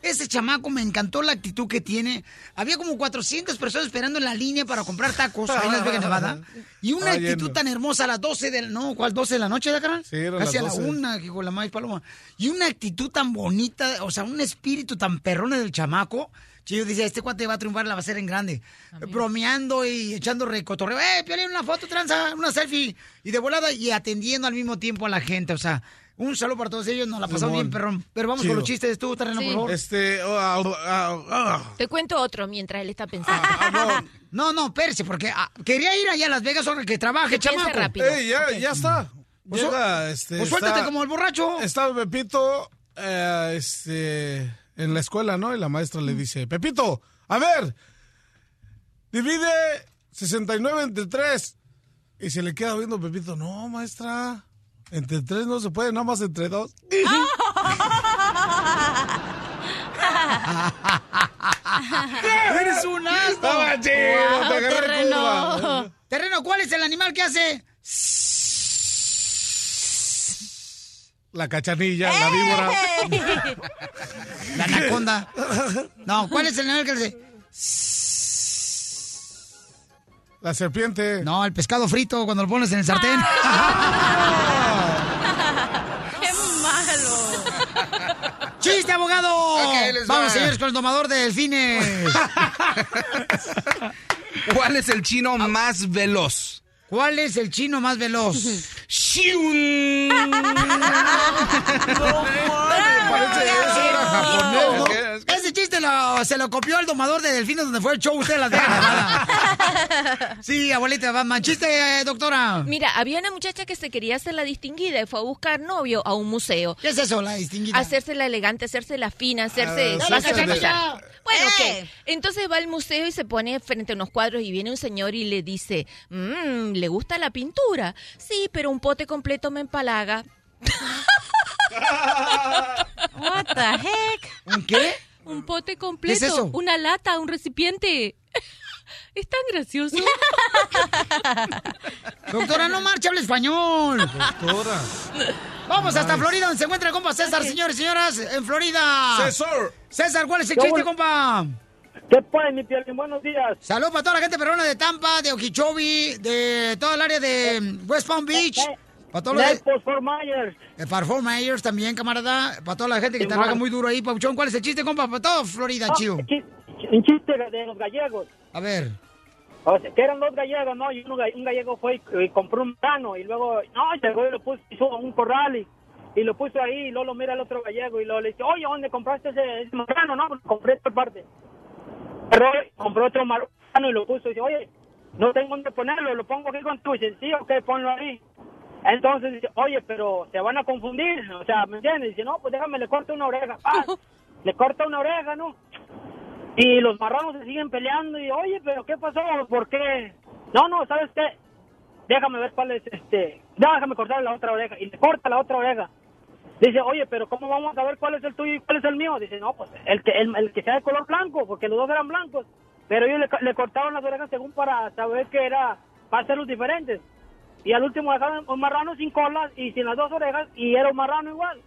Ese chamaco me encantó la actitud que tiene. Había como 400 personas esperando en la línea para comprar tacos ahí en Las Vegas, Nevada. Y una Estaba actitud tan hermosa a las 12 del... No, ¿cuál? ¿12 de la noche, de carnal? Sí, Casi las a la 12. una, hijo, la maíz paloma. Y una actitud tan bonita, o sea, un espíritu tan perrón del chamaco. Que yo decía, este cuate va a triunfar, la va a hacer en grande. Bromeando y echando recotorreo. ¡Eh, Piolín, una foto, tranza, una selfie! Y de volada y atendiendo al mismo tiempo a la gente. O sea, un saludo para todos ellos. Nos la pasamos bien, perrón. Pero vamos Chido. con los chistes. Tú, terreno, por favor. Este. ah, ah, ah. Te cuento otro mientras él está pensando. No, no, espérese, porque ah, quería ir allá a Las Vegas ahora que trabaje, chamaco. rápido. Ey, ya, ya está. Pues, Llega, este. pues suéltate está- como el borracho. Estaba Pepito, eh, este, en la escuela, ¿no? Y la maestra le dice, Pepito, a ver, divide 69 entre 3. Y se le queda viendo Pepito, no, maestra, entre 3 no se puede, nada más entre 2. ¡Eres un asno! Estaba chido, te agarré terreno. curva. Terreno, ¿cuál es el animal que hace? La cachanilla, la víbora. La anaconda. No, ¿cuál es el animal que hace? La serpiente. No, el pescado frito cuando lo pones en el sartén. les Vamos, va. señores, con el domador de delfines. ¿Cuál es el chino más veloz? ¿Cuál es el chino más veloz? ¡Shiun! Parece eso, era japonés, ¿no? Ese chiste lo- se lo copió el domador de delfines donde fue el show usted de Las Vegas. Sí, abuelita Batman. Chiste, eh, doctora. Mira, había una muchacha que se quería hacer la distinguida y fue a buscar novio a un museo. ¿Qué es eso, la distinguida? Hacerse la elegante, hacerse la fina, hacerse... Ah, va a hacerse hacer de- pasar. Bueno, Eh. ok. Entonces va al museo y se pone frente a unos cuadros y viene un señor y le dice, "Mm, ¿le gusta la pintura? Sí, pero un pote completo me empalaga. What the heck? ¿Un qué? Un pote completo. eso? Una lata, un recipiente. Es tan gracioso. Doctora, no marcha, habla español. Doctora. Vamos hasta Florida, donde se encuentra el compa César, señores y señoras, en Florida. César. César, ¿cuál es el ¿Qué chiste, compa? ¿Qué pues, mi piel? Buenos días. Saludos para toda la gente peruana de Tampa, de Okeechobee, de toda el área de West Palm Beach. Para todos los de, Nepos for Myers. para Fort Myers también, camarada. Para toda la gente que Sí, trabaja muy duro ahí, Pauchón. ¿Cuál es el chiste, compa? Para todo Florida, Ah, chido. chi- Un chiste de los gallegos. A ver. O sea, que eran dos gallegos, ¿no? Y un gallego fue y, compró un grano y luego, no, llegó y lo puso, hizo un corral y, y lo puso ahí y luego lo mira el otro gallego y luego le dice, oye, ¿dónde compraste ese, ese marrano? No, pues, lo compré esta parte. Pero compró otro marrano y lo puso y dice, oye, no tengo dónde ponerlo, lo pongo aquí con tu y dice, sí, ok, ponlo ahí. Entonces dice, oye, pero se van a confundir, o sea, ¿me entiendes? Dice, no, pues déjame, le corto una oreja. ¡Paz! le corta una oreja, ¿no? Y los marranos se siguen peleando y, oye, pero ¿qué pasó? ¿Por qué? No, no, ¿sabes qué? Déjame ver cuál es este... Déjame cortar la otra oreja. Y le corta la otra oreja. Dice, oye, pero ¿cómo vamos a ver cuál es el tuyo y cuál es el mío? Dice, no, pues el que, el, el que sea de color blanco, porque los dos eran blancos. Pero ellos le, le cortaron las orejas según para saber que era, para hacerlos diferentes. Y al último dejaron un marrano sin colas y sin las dos orejas y era un marrano igual.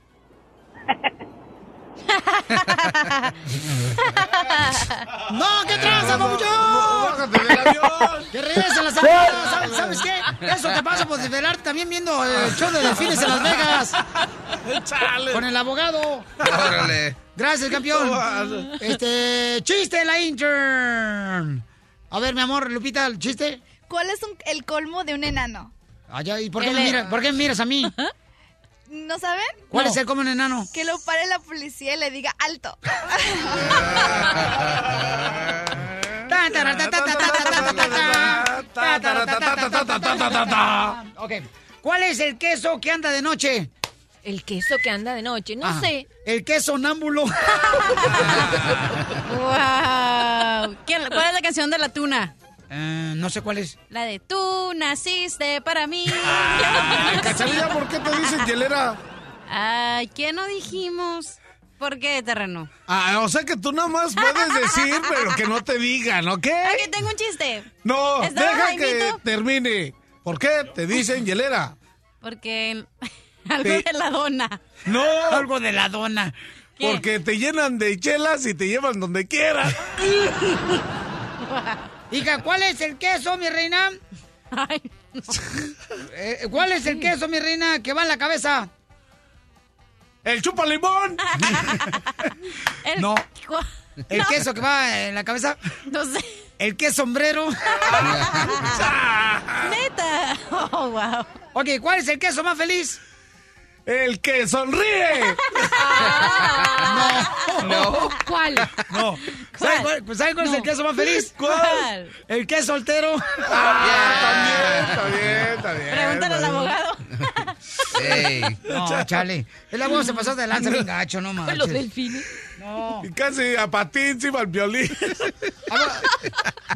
¡No, qué tranza, papuchón! ¡Bájate del avión! ¡Que regresen las amigas! ¿Sabes, ¿Sabes qué? Eso te pasa por desvelarte también viendo el show de delfines en Las Vegas. Chale. Con el abogado. Órale. Gracias, campeón. Este, chiste, la intern. A ver, mi amor, Lupita, el chiste. ¿Cuál es un- el colmo de un enano? ¿y por qué, me miras, a mí? ¿No saben? ¿Cuál es el común enano? Que lo pare la policía y le diga alto. ok. ¿Cuál es el queso que anda de noche? El queso que anda de noche, no sé. El queso sonámbulo. wow. ¿Cuál es la canción de la tuna? Eh, no sé cuál es. La de Tú naciste para mí. Ay, Cachanilla, ¿por qué te dicen hielera? Ay, ¿qué no dijimos? ¿Por qué, terreno? Ah, o sea que tú nada más puedes decir, pero que no te digan, ¿ok? Aquí tengo un chiste. No, ¿Estaba deja que termine. ¿Por qué te dicen hielera? Porque algo de la dona. No. Algo de la dona. ¿Qué? Porque te llenan de chelas y te llevan donde quieras. Hija, ¿cuál es el queso, mi reina? Eh, ¿Cuál es el queso, mi reina, que va en la cabeza? ¡El chupa limón! El- No. ¿Cu- ¿El No. queso que va en la cabeza? No sé. ¿El queso sombrero? Neta. Oh, wow. ok, ¿cuál es el queso más feliz? ¡El que sonríe! No. ¿Cuál? No. ¿Saben cuál, pues, ¿saben cuál es el queso más feliz? ¿Cuál? El queso soltero. Ah, está bien, está bien. Pregúntale al abogado. Ey. No, chale. El abogado se pasó de lanza bien gacho, no manches. los delfines. No. Y casi a patín se iba al violín. Abogado,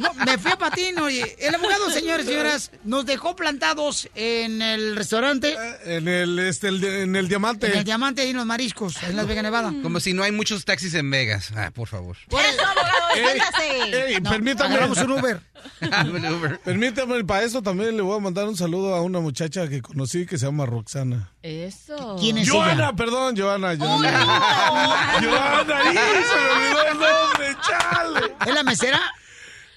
No, me fui a patín, oye. El abogado, señores y señoras, nos dejó plantados en el restaurante, En el, este, el, en el diamante. en el Diamante y en los Mariscos, en Las Vegas, Nevada. Como si no hay muchos taxis en Vegas. Ah, por favor. Por eso, abogado, Ey, ey, No, permítame. un Uber. Permítame, para eso también le voy a mandar un saludo a una muchacha que conocí que se llama Roxana. Eso. ¿Quién es Joana, ella? perdón, Joana, Joana. Joana, ahí se me olvidó el nombre, chale. ¿Es la mesera?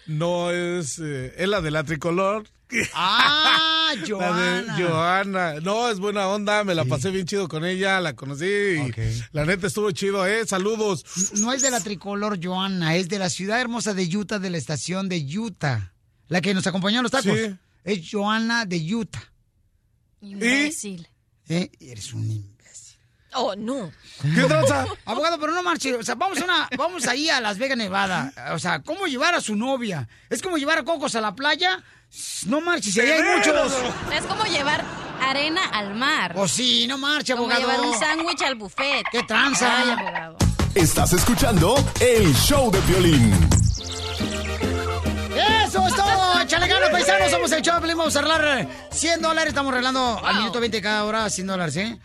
No, es, eh, es la de la tricolor. Ah, La Joana. de Joana. No, es buena onda, me la pasé bien chido con ella, la conocí. y Ok. La neta estuvo chido, ¿eh? Saludos. No es de la tricolor Joana, es de la ciudad hermosa de Utah, de la estación de Utah. La que nos acompañó a los tacos. Sí. Es Joana de Utah. Imbécil. ¿Eh? Eres un imbécil. Oh, no. ¿Qué tranza? Abogado, pero no marche. O sea, vamos, a una, vamos ahí a Las Vegas, Nevada. O sea, ¿cómo llevar a su novia? ¿Es como llevar a Cocos a la playa? No marches, ahí hay muchos. Es como llevar arena al mar. O sí, no marche, Como abogado. llevar un sándwich al buffet. ¡Qué tranza! Ay, abogado. Estás escuchando el show de violín. ¡Eso es todo! ¡Chalegano, paisanos! Somos el Choplin. Vamos a arreglar 100 dólares. Estamos arreglando al minuto 20 cada hora 100 dólares, ¿eh?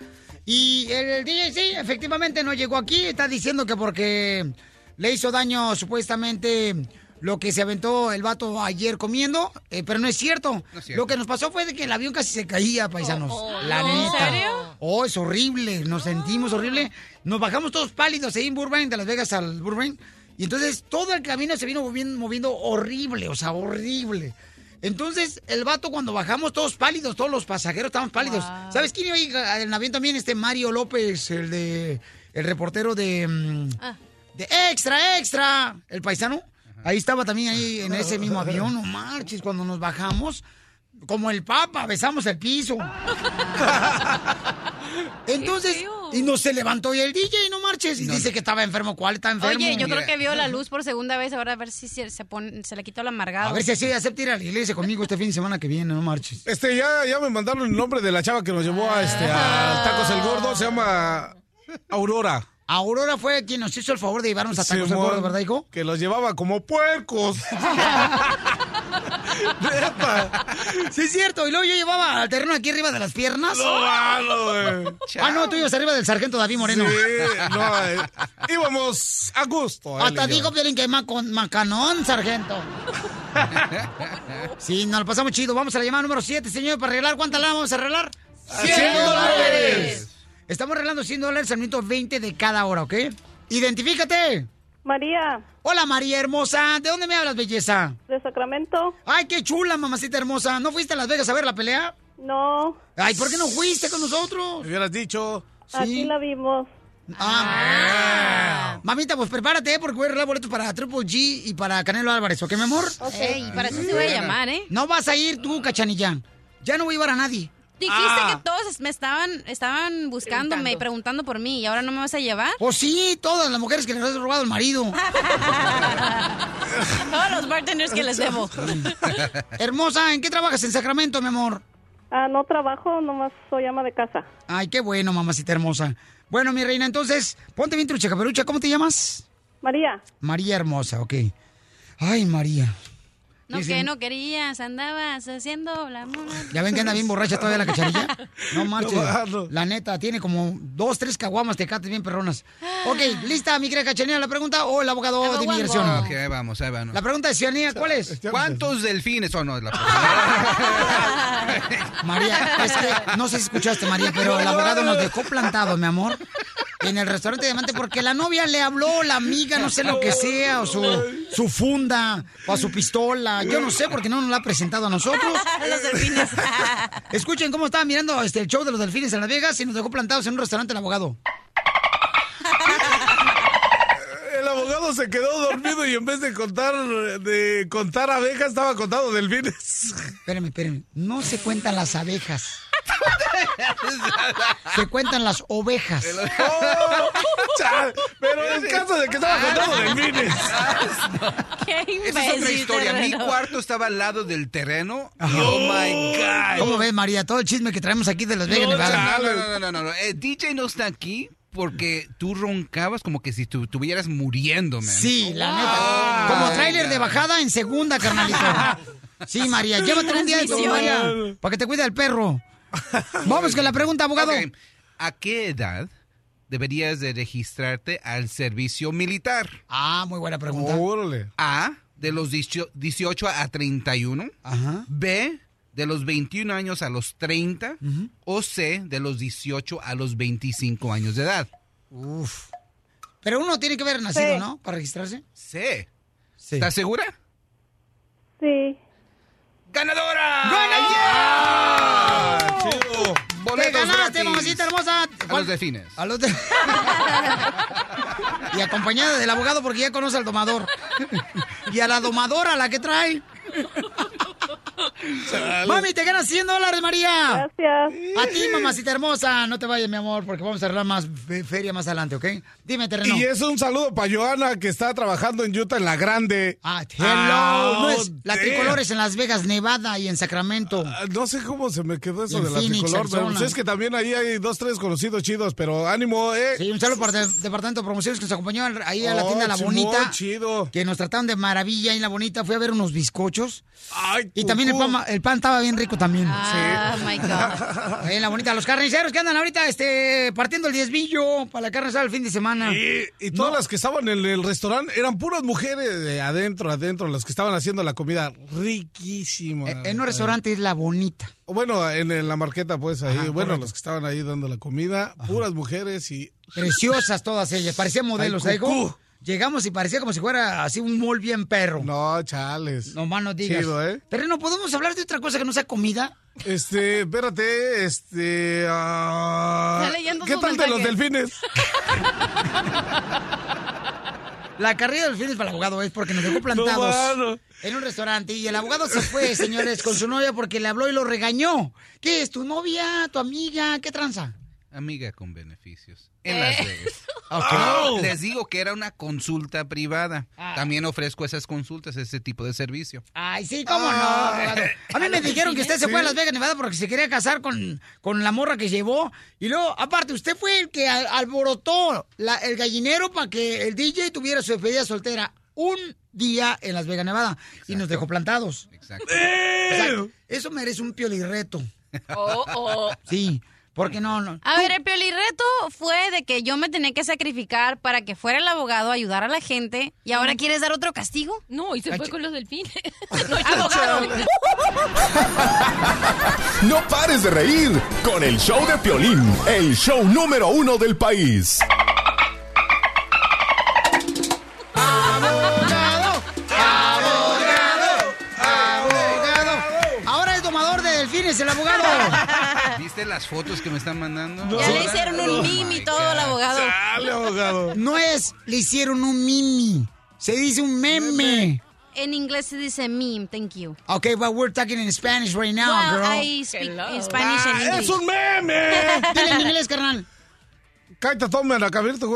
Y el DJ, sí, efectivamente no llegó aquí. Está diciendo que porque le hizo daño supuestamente lo que se aventó el vato ayer comiendo. eh, pero no es cierto. No es cierto. Lo que nos pasó fue de que el avión casi se caía, paisanos. La no. neta. ¿En serio? Oh, es horrible. Nos sentimos horrible. Nos bajamos todos pálidos ahí en Burbank, de Las Vegas al Burbank. Y entonces todo el camino se vino moviendo, moviendo horrible, o sea, horrible. Entonces, el vato cuando bajamos todos pálidos, todos los pasajeros estaban pálidos. Wow. ¿Sabes quién iba ahí en el avión también? Este Mario López, el de el reportero de, mm, Ah. de Extra, Extra, el paisano. Ahí estaba también ahí en ese mismo avión, no marches, cuando nos bajamos, como el papa, besamos el piso. Entonces, y no se levantó y el DJ, no marches, y dice que estaba enfermo. ¿Cuál está enfermo? Oye, yo creo que vio la luz por segunda vez. Ahora a ver si se, se, pone- se le quitó el amargado. A ver si así acepta ir a la iglesia conmigo este fin de semana que viene, no marches. Este, ya, ya me mandaron el nombre de la chava que nos llevó a este, al Tacos el Gordo. Se llama Aurora. Aurora fue quien nos hizo el favor de llevarnos a Tacos al Gordo, ¿verdad, hijo? Que los llevaba como puercos. Sí, es cierto. Y luego yo llevaba al terreno aquí arriba de las piernas. No, malo, güey. Ah, no, tú ibas arriba del sargento David Moreno. Sí, no, eh, íbamos a gusto. él Hasta dijo Piolín que es macon- macanón, sargento. Sí, nos lo pasamos chido. Vamos a la llamada número 7, señor, para arreglar. ¿Cuánta lana vamos a arreglar? 100 dólares. Estamos arreglando 100 dólares al minuto 20 de cada hora, ¿ok? Identifícate. María. Hola, María hermosa. ¿De dónde me hablas, belleza? De Sacramento. Ay, qué chula, mamacita hermosa. ¿No fuiste a Las Vegas a ver la pelea? No. Ay, ¿por qué no fuiste con nosotros? Me hubieras dicho. Aquí la vimos. Ah. Mamita, pues prepárate, ¿eh? porque voy a arreglar boletos para Triple G y para Canelo Álvarez, ¿ok, mi amor? Ok. Ey, para eso te voy a llamar, ¿eh? No vas a ir tú, cachanilla. Ya no voy a llevar a nadie. Dijiste Ah. que todos me estaban, estaban buscándome y preguntando por mí y ahora no me vas a llevar. Pues sí, todas las mujeres que les has robado el marido. Todos los bartenders que les debo. Hermosa, ¿en qué trabajas en Sacramento, mi amor? Ah, no trabajo, nomás soy ama de casa. Ay, qué bueno, mamacita hermosa. Bueno, mi reina, entonces, ponte bien trucha, caperucha. ¿Cómo te llamas? María. María hermosa, ok. Ay, María. No, Dicen- que no querías, andabas haciendo la mona. ¿Ya ven que anda bien borracha todavía la cacharilla? No marches. No, La neta, tiene como dos, tres caguamas tecates bien perronas. Ok, ¿lista, mi querida cachanilla, la pregunta o el abogado de inmigración? Ok, ahí vamos, ahí vamos. La pregunta de ciudadanía, ¿cuál es? ¿Cuántos delfines son? No, es la María, es que no sé si escuchaste, María, pero el abogado nos dejó plantado, mi amor, en el restaurante Diamante porque la novia le habló, la amiga, no sé lo que sea, o su, su funda, o su pistola, yo no sé porque no nos la ha presentado a nosotros. Los delfines. Escuchen cómo estaba mirando este, el show de los delfines en Las Vegas y nos dejó plantados en un restaurante el abogado. El abogado se quedó dormido y en vez de contar de contar abejas estaba contando delfines. Espérame, espérame. No se cuentan las abejas. Se cuentan las ovejas. Oh, chale, pero en caso de que estaba contando delfines. Esa es otra historia. Mi cuarto estaba al lado del terreno. y oh my God. ¿Cómo ves, María? Todo el chisme que traemos aquí de Las Vegas, No, Nevada. no, no, no, no, no, no. El DJ no está aquí porque tú roncabas como que si tú estuvieras muriendo, man. Sí, la neta. Como tráiler de bajada en segunda, carnalito. Sí, María, llévate un día de tu María, para que te cuide el perro. Vamos con la pregunta, abogado. ¿A qué edad deberías de registrarte al servicio militar? Ah, muy buena pregunta. A, de los 18 18 a 31. Ajá. B, de los 21 años a los 30. O C, de los 18 a los 25 años de edad. Uf. Pero uno tiene que haber nacido, Sí. ¿no? Para registrarse. C. ¿Estás segura? Sí. ¡Ganadora! ¡Ganadora! Chido. ¡Te Boletos ganaste, gratis. mamacita hermosa! A los delfines. A los de- y acompañada del abogado porque ya conoce al domador. y a la domadora, la que trae. Mami, te ganas 100 dólares, María. Gracias. A ti, mamacita hermosa. No te vayas, mi amor, porque vamos a arreglar más fe- feria más adelante, ¿ok? Dime, terreno. Y es un saludo para Joana que está trabajando en Utah en la grande. Ah, Hello, no es la damn. tricolor es en Las Vegas, Nevada y en Sacramento. Ah, No sé cómo se me quedó eso en de la Phoenix, tricolor, pero pues es que también ahí hay dos, tres conocidos chidos, pero ánimo, ¿eh? Sí, un saludo para el Departamento de Promociones que nos acompañó ahí a la Oh, tienda La Bonita. chido. Que nos trataron de maravilla y La Bonita. Fui a ver unos bizcochos. Ay, Y también el pan, el pan estaba bien rico también. Ah, my God. Ahí en La Bonita. Los carniceros que andan ahorita este, partiendo el diezbillo para la carne asada el fin de semana. Y, y todas las que estaban en el restaurante eran puras mujeres de adentro, adentro, las que estaban haciendo la comida riquísima. Eh, En un restaurante es La Bonita. Bueno, en, en la marqueta, pues ahí, bueno, los que estaban ahí dando la comida, puras mujeres y. Preciosas todas ellas. Parecían modelos. Ay, ¿eh? Llegamos y parecía como si fuera así un mall bien perro. No, chales. No más no digas. Chido, ¿eh? Pero no podemos hablar de otra cosa que no sea comida. Este, espérate, este. ah, Está leyendo ¿Qué tal de los delfines? La carrera del fin es para el abogado, es porque nos dejó plantados en un restaurante y el abogado se fue, señores, con su novia porque le habló y lo regañó. ¿Qué es? ¿Tu novia? ¿Tu amiga? ¿Qué tranza? Amiga con beneficios. En Las Vegas. Les digo que era una consulta privada. Ah. También ofrezco esas consultas, ese tipo de servicio. Ay, sí, cómo no. abogado? A mí me dijeron que usted se fue a Las Vegas, Nevada, porque se quería casar con, con la morra que llevó. Y luego, aparte, usted fue el que al- alborotó la- el gallinero para que el DJ tuviera su despedida soltera un día en Las Vegas, Nevada. Y nos dejó plantados. Exacto. O sea, eso merece un piolirreto. Oh, oh. Sí, porque no, no. A ver, el piolirreto fue de que yo me tenía que sacrificar para que fuera el abogado a ayudar a la gente y ahora quieres dar otro castigo. No, y se fue con los delfines. no, abogado. no pares de reír con el show de Piolín, el show número uno del país. Abogado, abogado, abogado. Ahora el domador de delfines el abogado. ¿Viste las fotos que me están mandando? Ya le hicieron un mimi todo al abogado. Dale, abogado. No es, le hicieron un mimi. Se dice un meme. En inglés se dice meme, thank you. Okay, but we're talking in Spanish right now, well, girl. I speak Spanish and Ah, English. ¡Es un meme! Dile en inglés, carnal. Cállate, tome la.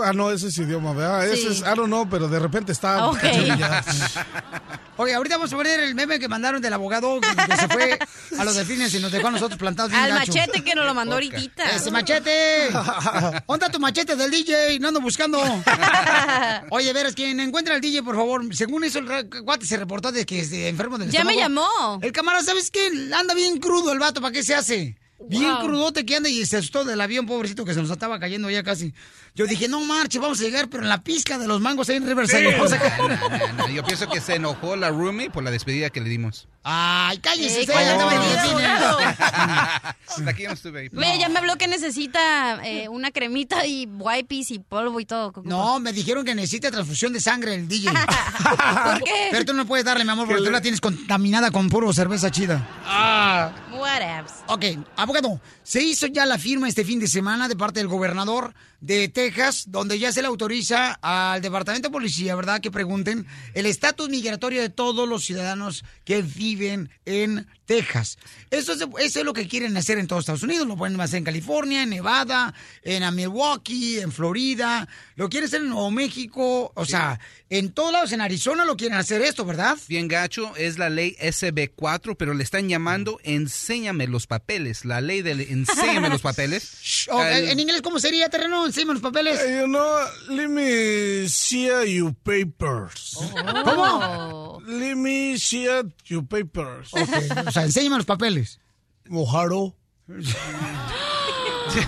Ah, no, ese es idioma, ¿verdad? Sí. Ese es, I don't know, pero de repente está. Ok. cachanilla. Oye, ahorita vamos a poner el meme que mandaron del abogado que, se fue a los delfines y nos dejó a nosotros plantados bien Al gacho. machete que nos lo mandó ahorita. ¡Ese machete! ¿Dónde está tu machete del DJ? No ando buscando. Oye, veras, quien encuentra al DJ, por favor. Según eso, el guate se reportó de que es de enfermo del Ya me llamó. El camarada, ¿sabes qué? Anda bien crudo el vato, ¿para qué se hace? Bien Wow. crudote que anda y se asustó del avión, pobrecito, que se nos estaba cayendo ya casi. Yo dije, no marche, vamos a llegar, pero en la pizca de los mangos ahí en Riverside. lo vamos a sacar. No, no, no, Yo pienso que se enojó la roomie por la despedida que le dimos. Ay, cállese, usted ya. Hasta aquí no estuve ahí. Ya me habló que necesita eh, una cremita y wipes y polvo y todo. No, me dijeron que necesita transfusión de sangre el DJ. ¿Por qué? Pero tú no puedes darle, mi amor, porque tú la tienes contaminada con puro cerveza chida. Ah. Whatevs. Ok, abogado, se hizo ya la firma este fin de semana de parte del gobernador de Texas, donde ya se le autoriza al Departamento de Policía, ¿verdad?, que pregunten el estatus migratorio de todos los ciudadanos que viven en Texas. Eso es, eso es lo que quieren hacer en todos Estados Unidos. Lo pueden hacer en California, en Nevada, en a Milwaukee, en Florida. Lo quieren hacer en Nuevo México. O sea, en todos lados, en Arizona lo quieren hacer esto, ¿verdad? Bien gacho, es la ley SB4, pero le están llamando Enséñame los papeles. La ley del Enséñame los papeles. Oh, Al- en inglés, ¿cómo sería, terreno? Encima los papeles. You know, let me see your papers. ¿Cómo? Let me see your papers. Ok, o sea, enséñame los papeles. Mojaro.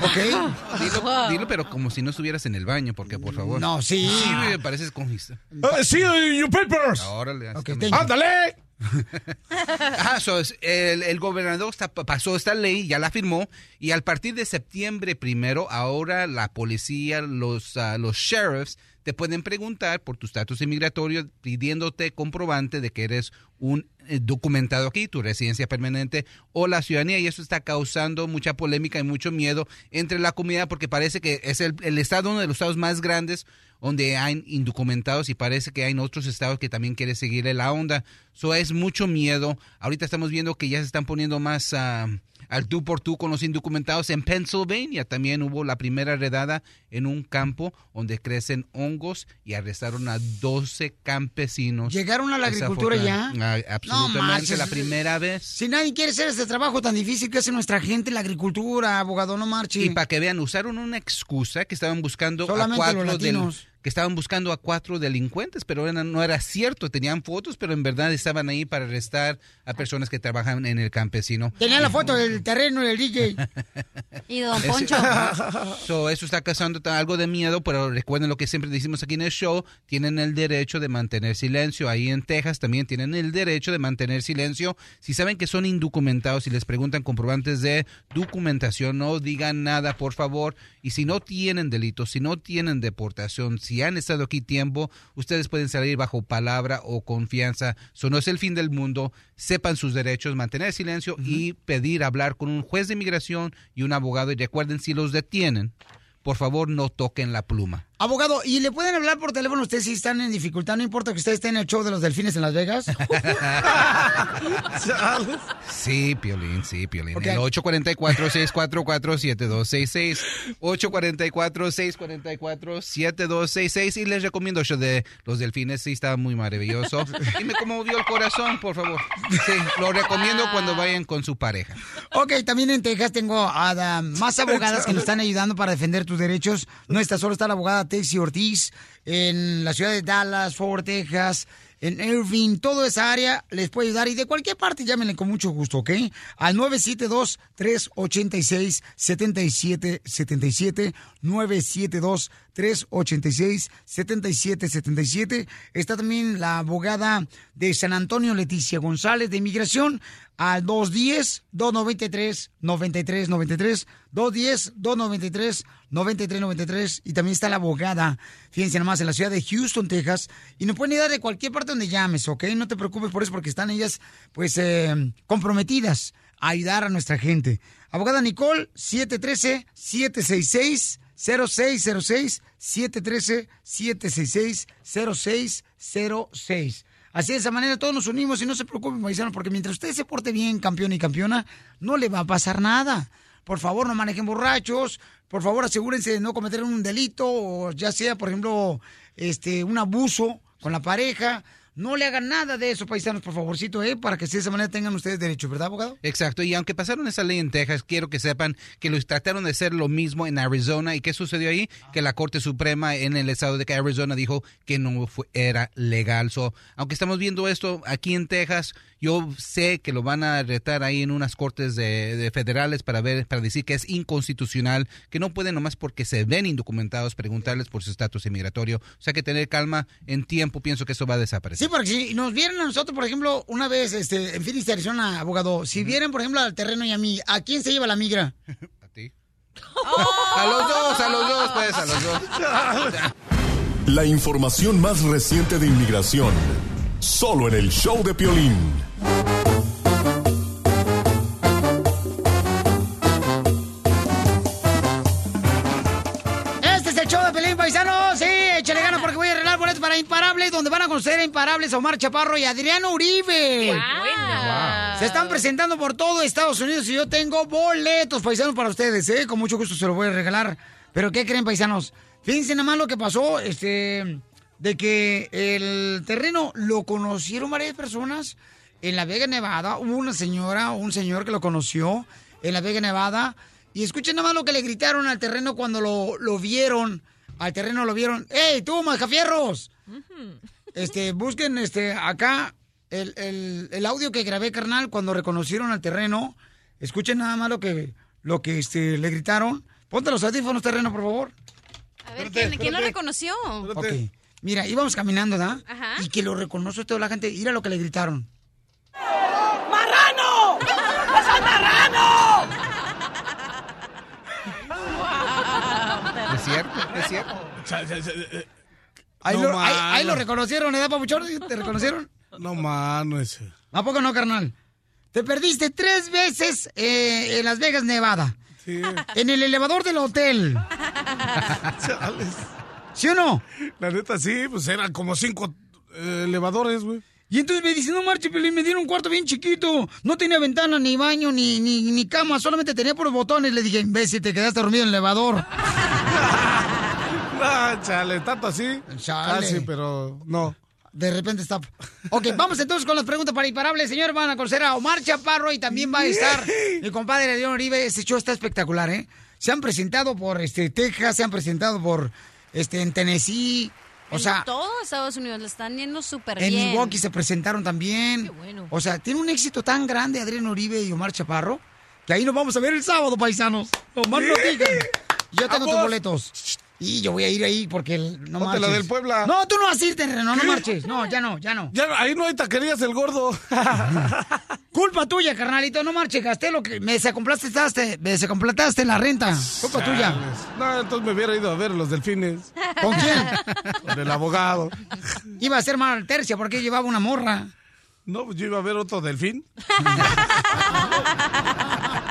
Ok. Dilo, dilo, pero como si no estuvieras en el baño, porque por favor. No, sí. Sí, me pareces congista. Uh, see your papers. Órale. así Ok, también. thank you. ¡Ándale! Ah, so, es- el, el gobernador está- pasó esta ley, ya la firmó, y al partir de septiembre primero, ahora la policía, los, ah, los sheriffs, te pueden preguntar por tu estatus inmigratorio pidiéndote comprobante de que eres un documentado aquí, tu residencia permanente o la ciudadanía, y eso está causando mucha polémica y mucho miedo entre la comunidad porque parece que es el, el estado, uno de los estados más grandes donde hay indocumentados y parece que hay otros estados que también quieren seguirle la onda. So es mucho miedo. Ahorita estamos viendo que ya se están poniendo más ah, al tú por tú con los indocumentados. En Pennsylvania también hubo la primera redada en un campo donde crecen hongos y arrestaron a 12 campesinos. ¿Llegaron a la agricultura ya? Ah, absolutamente, No la primera vez. Si nadie quiere hacer este trabajo tan difícil que hace nuestra gente, la agricultura, abogado, no marche. Y para que vean, usaron una excusa que estaban buscando Solamente a cuatro los del- latinos. Que estaban buscando a cuatro delincuentes, pero era- no era cierto, tenían fotos, pero en verdad estaban ahí para arrestar a personas que trabajan en el campesino. Tenía la foto del terreno del DJ. Y don Poncho. So, eso está causando algo de miedo, pero recuerden lo que siempre decimos aquí en el show, tienen el derecho de mantener silencio. Ahí en Texas también tienen el derecho de mantener silencio. Si saben que son indocumentados y les preguntan comprobantes de documentación, no digan nada, por favor. Y si no tienen delitos, si no tienen deportación, si han estado aquí tiempo, ustedes pueden salir bajo palabra o confianza. Eso no es el fin del mundo. Sepan sus derechos, mantener silencio y pedir hablar con un juez de inmigración y un abogado. Y recuerden, si los detienen, por favor no toquen la pluma. Abogado, ¿y le pueden hablar por teléfono ustedes si están en dificultad? No importa que usted esté en el show de los delfines en Las Vegas. Sí, Piolín, sí, Piolín. Ok. El 844-644-7266. 844-644-7266. Y les recomiendo el show de los delfines. Sí, está muy maravilloso. Y me conmovió el corazón, por favor. Sí, lo recomiendo cuando vayan con su pareja. Ok, también en Texas tengo a da- más abogadas que nos están ayudando para defender tus derechos. No está solo, está la abogada Texi Ortiz en la ciudad de Dallas, Fort Texas, en Irving, toda esa área les puede ayudar y de cualquier parte llámenle con mucho gusto, ¿ok? Al 972-386-7777, 972-386-7777. Está también la abogada de San Antonio, Leticia González, de Inmigración, al 210-293-9393, 210-293-9393. Y también está la abogada, fíjense nomás, en la ciudad de Houston, Texas. Y nos pueden ayudar de cualquier parte donde llames, ¿ok? No te preocupes por eso, porque están ellas, pues, eh, comprometidas ayudar a nuestra gente. Abogada Nicole, 713-766-0606, 713-766-0606. Así de esa manera todos nos unimos y no se preocupen, paisanos, porque mientras usted se porte bien, campeón y campeona, no le va a pasar nada. Por favor, no manejen borrachos. Por favor, asegúrense de no cometer un delito o ya sea, por ejemplo, este, un abuso con la pareja. No le hagan nada de eso, paisanos, por favorcito, ¿eh? Para que de esa manera tengan ustedes derecho, ¿verdad, abogado? Exacto, y aunque pasaron esa ley en Texas, quiero que sepan que los trataron de hacer lo mismo en Arizona. ¿Y qué sucedió ahí? Que la Corte Suprema en el estado de Arizona dijo que no fue- era legal. So, aunque estamos viendo esto aquí en Texas, yo sé que lo van a retar ahí en unas cortes de, de federales para ver, para decir que es inconstitucional, que no pueden nomás porque se ven indocumentados preguntarles por su estatus inmigratorio. O sea que tener calma en tiempo, pienso que eso va a desaparecer. Sí, porque si nos vieran a nosotros, por ejemplo, una vez este, en Phoenix, Arizona, abogado, si vieran, por ejemplo, al terreno y a mí, ¿a quién se lleva la migra? A los dos, a los dos, pues, a los dos. La información más reciente de inmigración. Solo en el show de Piolín. Este es el show de Pelín Paisano. Sí, échale ganas porque voy a arreglar boletos para Imparables, donde van a conocer a Imparables Omar Chaparro y Adriano Uribe. Se están presentando por todo Estados Unidos y yo tengo boletos paisanos para ustedes, ¿eh? Con mucho gusto se los voy a regalar. Pero ¿qué creen, paisanos? Fíjense nada más lo que pasó, este, de que el terreno lo conocieron varias personas en La Vega, Nevada. Hubo una señora, un señor que lo conoció en La Vega, Nevada. Y escuchen nada más lo que le gritaron al terreno cuando lo, lo vieron. Al terreno lo vieron. ¡Ey, tú, mascafierros! Este, busquen este, acá el, el- el audio que grabé, carnal, cuando reconocieron al terreno. Escuchen nada más lo que, lo que este, le gritaron. Ponte los audífonos, terreno, por favor. A ver, ¿quién, quién lo reconoció? Ok. Mira, íbamos caminando, ¿da? Ajá. Y que lo reconoce toda la gente. Mira lo que le gritaron. ¡Marrano! ¡Es el marrano! Es cierto, es cierto. Ahí, No, lo, ahí, ahí lo reconocieron, ¿eh, papuchón? ¿Te reconocieron? No, mano, ese. ¿A poco no, carnal? Te perdiste tres veces eh, en Las Vegas, Nevada. Sí. En el elevador del hotel. Chales. ¿Sí o no? La neta, sí, pues eran como cinco eh, elevadores, güey. Y entonces me dice, no marche, Pelín, me dieron un cuarto bien chiquito. No tenía ventana, ni baño, ni, ni, ni cama, solamente tenía puros botones. Le dije, imbécil, te quedaste dormido en el elevador. Ah, chale, tanto así. Chale. Casi, pero no. De repente está. Ok, vamos entonces con las preguntas para imparables. Señor, van a conocer a Omar Chaparro y también va a estar mi compadre León Oribe. Este show está espectacular, ¿eh? Se han presentado por este Texas, se han presentado por este en Tennessee. O sea, en todo Estados Unidos le están yendo súper en bien. Milwaukee se presentaron también. bueno. O sea, tiene un éxito tan grande Adrián Uribe y Omar Chaparro que ahí nos vamos a ver el sábado, paisanos. Omar no digan. Yo tengo tus boletos. Y yo voy a ir ahí porque el- no Ponte la marches. del Puebla. No, tú no vas a ir, terreno, no marches. No, ya no, ya no. Ya, ahí no hay taquerías el gordo. Culpa tuya, carnalito, no marches, gasté lo que me desacompletaste, me desacompletaste la renta. Culpa tuya. No, entonces me hubiera ido a ver los delfines. ¿Con quién? Con el abogado. Iba a ser mal tercia porque llevaba una morra. No, pues yo iba a ver otro delfín.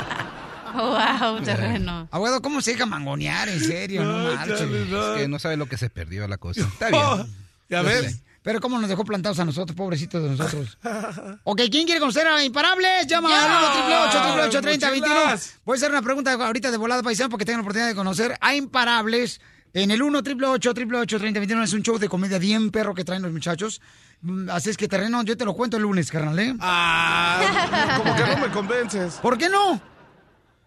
Wow, terreno. Abuelo, ¿cómo se deja mangonear? En serio, no, No, marches. no. Es que no sabe lo que se perdió la cosa. Está bien. Oh, ya ves. Pero cómo nos dejó plantados a nosotros, pobrecitos de nosotros. ok, ¿quién quiere conocer a Imparables? Llama al 1 888 3021 mochilas. Voy a hacer una pregunta ahorita de volada paisano porque tengo la oportunidad de conocer a Imparables. En el 1 888 3021 es un show de comedia bien perro que traen los muchachos. Mm, Así es que terreno, yo te lo cuento el lunes, carnal, ¿eh? Ah, como que no me convences. ¿Por qué no?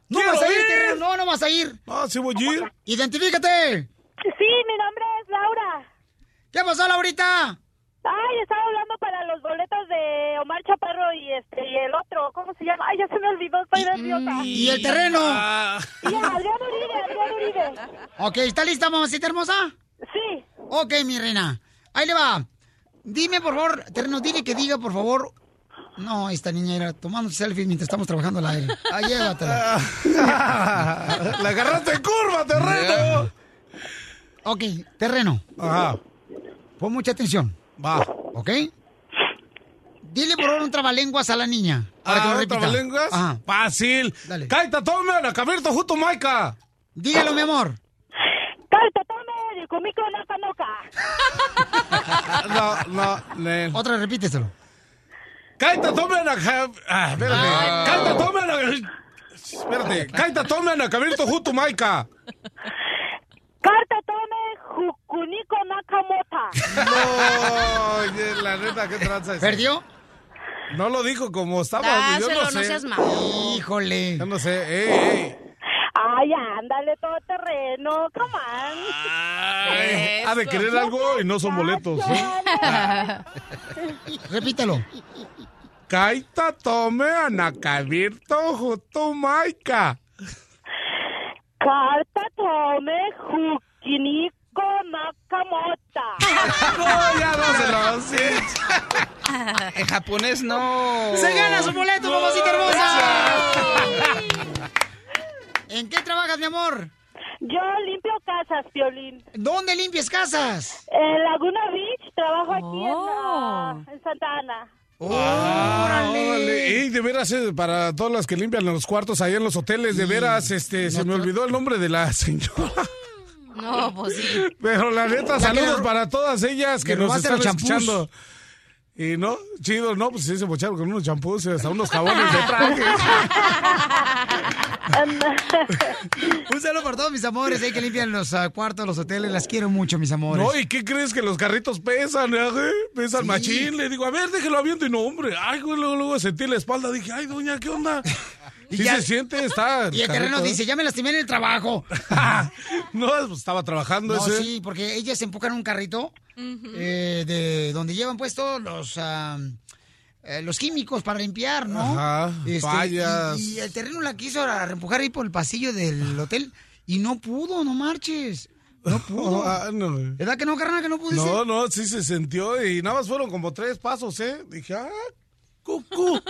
No ¡Quiero vas a ir, ir! terreno, no, no vas a ir. Ah, sí voy a ir. Identifícate. Sí, mi nombre es Laura. ¿Qué pasó, Laurita? Ay, estaba hablando para los boletos de Omar Chaparro y este y el otro, ¿cómo se llama? Ay, ya se me olvidó, estoy nerviosa. ¿Y el terreno? Ah, Y Adrián Uribe, Adrián Uribe. Ok, ¿está lista, mamacita hermosa? Sí. Ok, mi reina. Ahí le va. Dime, por favor, terreno, dile que diga, por favor. No, esta niña era tomando selfies mientras estamos trabajando al aire. Ah, llévatela. La agarraste en curva, terreno. Ok, terreno. Ajá. Pon mucha atención. Va. ¿Ok? Dile por favor un trabalenguas a la niña. Para que lo Ah, repita. ¿trabalenguas? Ajá. Fácil. Dale. Kaita, tome, la cabirto justo Maika. Dígalo, mi amor. Kaita, tome, de comico noka. No, no, ne. Otra, repíteselo. Kaita, tome la ca- Ah, espérate. Kaita, tome la... Espérate. Kaita, tome la cabirto justo Maika. Carta tome, jukuniko nakamota. No, oye, la neta, qué tranza es. ¿Perdió? No lo dijo como estaba. yo Dáselo, no no sé. seas malo. Híjole. Yo no sé. Ey, ey. Ay, ándale, todo terreno, come on. Ay, ha de querer algo y no son boletos. ¿eh? Repítelo. Kaita tome anacabirto justo Maika. Carta tome, jukiniko nakamota. No, ya no se lo En japonés no. ¡Se gana su boleto, mamacita hermosa! ¿En qué trabajas, mi amor? Yo limpio casas, Piolín. ¿Dónde limpias casas? En Laguna Beach, trabajo aquí en, Oh. ah, en Santa Ana. Ah, órale. Ey, de veras, eh, para todas las que limpian los cuartos allá en los hoteles, de veras, este, se me olvidó el nombre de la señora. No, pues sí. Pero la neta, saludos para todas ellas que nos robaste están los champús. escuchando. Y no, chido, no, pues sí se mocharon con unos champús y hasta unos jabones de traje. Un saludo por todos mis amores ahí que limpian los ah, cuartos, los hoteles. Las quiero mucho, mis amores. No, ¿y qué crees que los carritos pesan? eh? Pesan Sí. machín. Le digo, a ver, déjelo aviento. Y no, hombre. Ay, luego, luego sentí la espalda. Dije, ay, doña, ¿qué onda? Y Sí ya- se siente, está. Y el terreno dice, ya me lastimé en el trabajo. No, pues, estaba trabajando No, ese. sí, porque ellas empujan un carrito eh, de donde llevan puestos los ah, eh, los químicos para limpiar, ¿no? Ajá, fallas. Y, y el terreno la quiso empujar ahí por el pasillo del hotel y no pudo, no marches. No pudo. Ah, no. ¿Verdad que no, carnal, que no pudo? No, no, sí se sintió y nada más fueron como tres pasos, ¿eh? Dije, ah, cucú.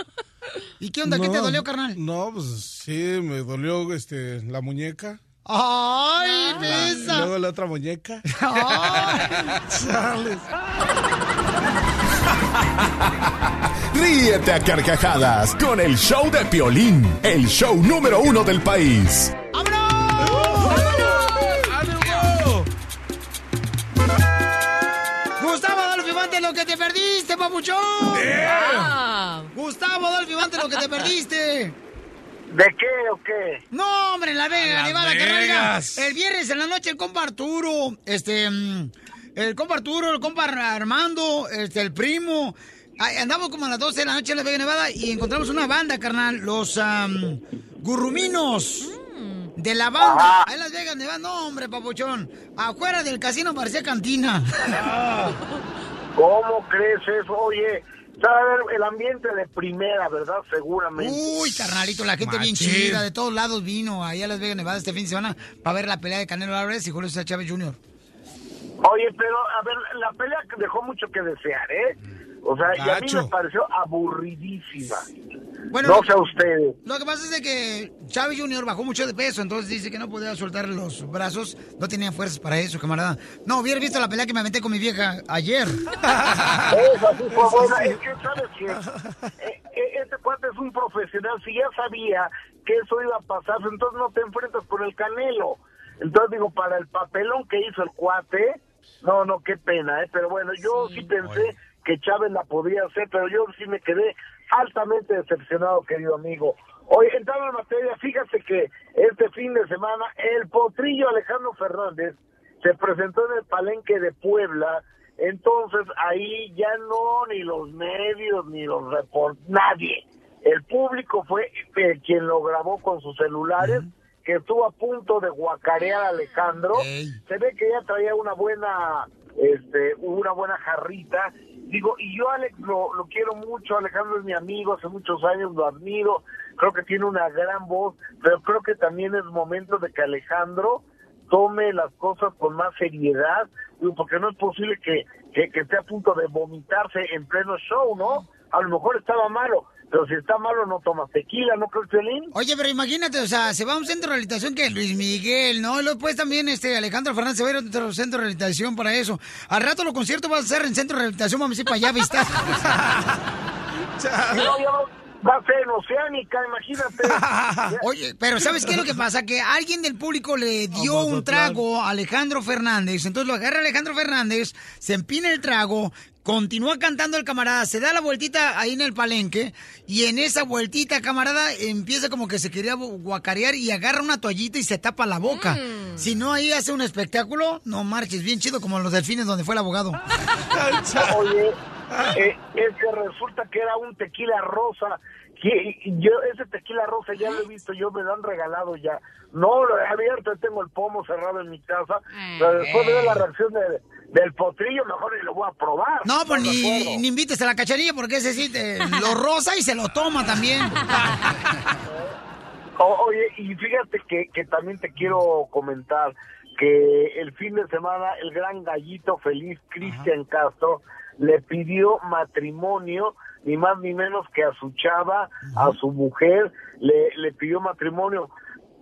¿Y qué onda? ¿Qué te dolió, carnal? No, pues sí, me dolió este, la muñeca. ¡Ay, besa! luego la otra muñeca. Chales. Ríete a carcajadas con el show de Piolín, el show número uno del país. Lo que te perdiste, papuchón. Ah. Gustavo Adolfo Infante, lo que te perdiste. ¿De qué o qué? No, hombre, en la Vega, Nevada, que. El viernes en la noche el compa Arturo, este, mm, el compa Arturo, el compa Armando, este, el primo. Andamos como a las 12 de la noche en la Vega Nevada y encontramos una banda, carnal, los am, Gurruminos. De la banda, ahí en Las Vegas, Nevada, no, hombre, papuchón. Afuera del casino parecía cantina. ¿Cómo crees eso? Oye, el ambiente de primera, ¿verdad? Seguramente. Uy, carnalito, la gente bien chida, de todos lados vino ahí a Las Vegas, Nevada este fin de semana para ver la pelea de Canelo Álvarez y Julio César Chávez Jr. Oye, pero a ver, la pelea dejó mucho que desear, ¿eh? O sea, y a mí me pareció aburridísima. Bueno, no sé a ustedes. Lo que pasa es de que Chávez Jr. bajó mucho de peso, entonces dice que no podía soltar los brazos, no tenía fuerzas para eso, camarada. No, hubiera visto la pelea que me aventé con mi vieja ayer. Eso sí fue buena. Es que, ¿sabes qué? Eh, eh, Este cuate es un profesional. Si ya sabía que eso iba a pasar, entonces no te enfrentas con el Canelo. Entonces digo, para el papelón que hizo el cuate, no, no, qué pena, ¿eh? Pero bueno, yo sí, pensé que Chávez la podía hacer, pero yo sí me quedé altamente decepcionado, querido amigo. Hoy, entrando en materia, fíjate que este fin de semana el potrillo Alejandro Fernández se presentó en el palenque de Puebla, entonces ahí ya no ni los medios ni los report nadie. El público fue eh, quien lo grabó con sus celulares, que estuvo a punto de guacarear a Alejandro. Se ve que ya traía una buena, este, una buena jarrita. Digo, y yo Alex lo, lo quiero mucho, Alejandro es mi amigo, hace muchos años lo admiro, creo que tiene una gran voz, pero creo que también es momento de que Alejandro tome las cosas con más seriedad, porque no es posible que, que, que esté a punto de vomitarse en pleno show, ¿no? A lo mejor estaba malo, pero si está malo no tomas tequila, ¿no crees, Violín? Oye, pero imagínate, o sea, se va a un centro de rehabilitación que Luis Miguel, ¿no? Y luego después también este Alejandro Fernández se va a ir a otro centro de rehabilitación para eso. Al rato los conciertos van a ser en centro de rehabilitación, vamos a ir para allá a visitar. No, ya va- va a ser en Oceánica, imagínate. Oye, pero ¿sabes qué es lo que pasa? Que alguien del público le dio un trago a Alejandro Fernández. Entonces lo agarra Alejandro Fernández, se empina el trago, continúa cantando el camarada, se da la vueltita ahí en el palenque y en esa vueltita, camarada, empieza como que se quería guacarear y agarra una toallita y se tapa la boca. Si no, ahí hace un espectáculo, no marches, bien chido como los delfines donde fue el abogado. Oye, eh, es que resulta que era un tequila rosa. Que yo ese tequila rosa ya lo he visto, yo me lo han regalado ya. No lo he abierto, tengo el pomo cerrado en mi casa. Pero después de ver la reacción de- del potrillo, mejor ni lo voy a probar. No, pues ¿Estás de ni, ni invites a la cacharilla porque ese sí te- lo rosa y se lo toma también. O- oye, y fíjate que, que también te quiero comentar que el fin de semana el gran gallito feliz Cristian Castro le pidió matrimonio ni más ni menos que a su chava, a su mujer, le, le pidió matrimonio.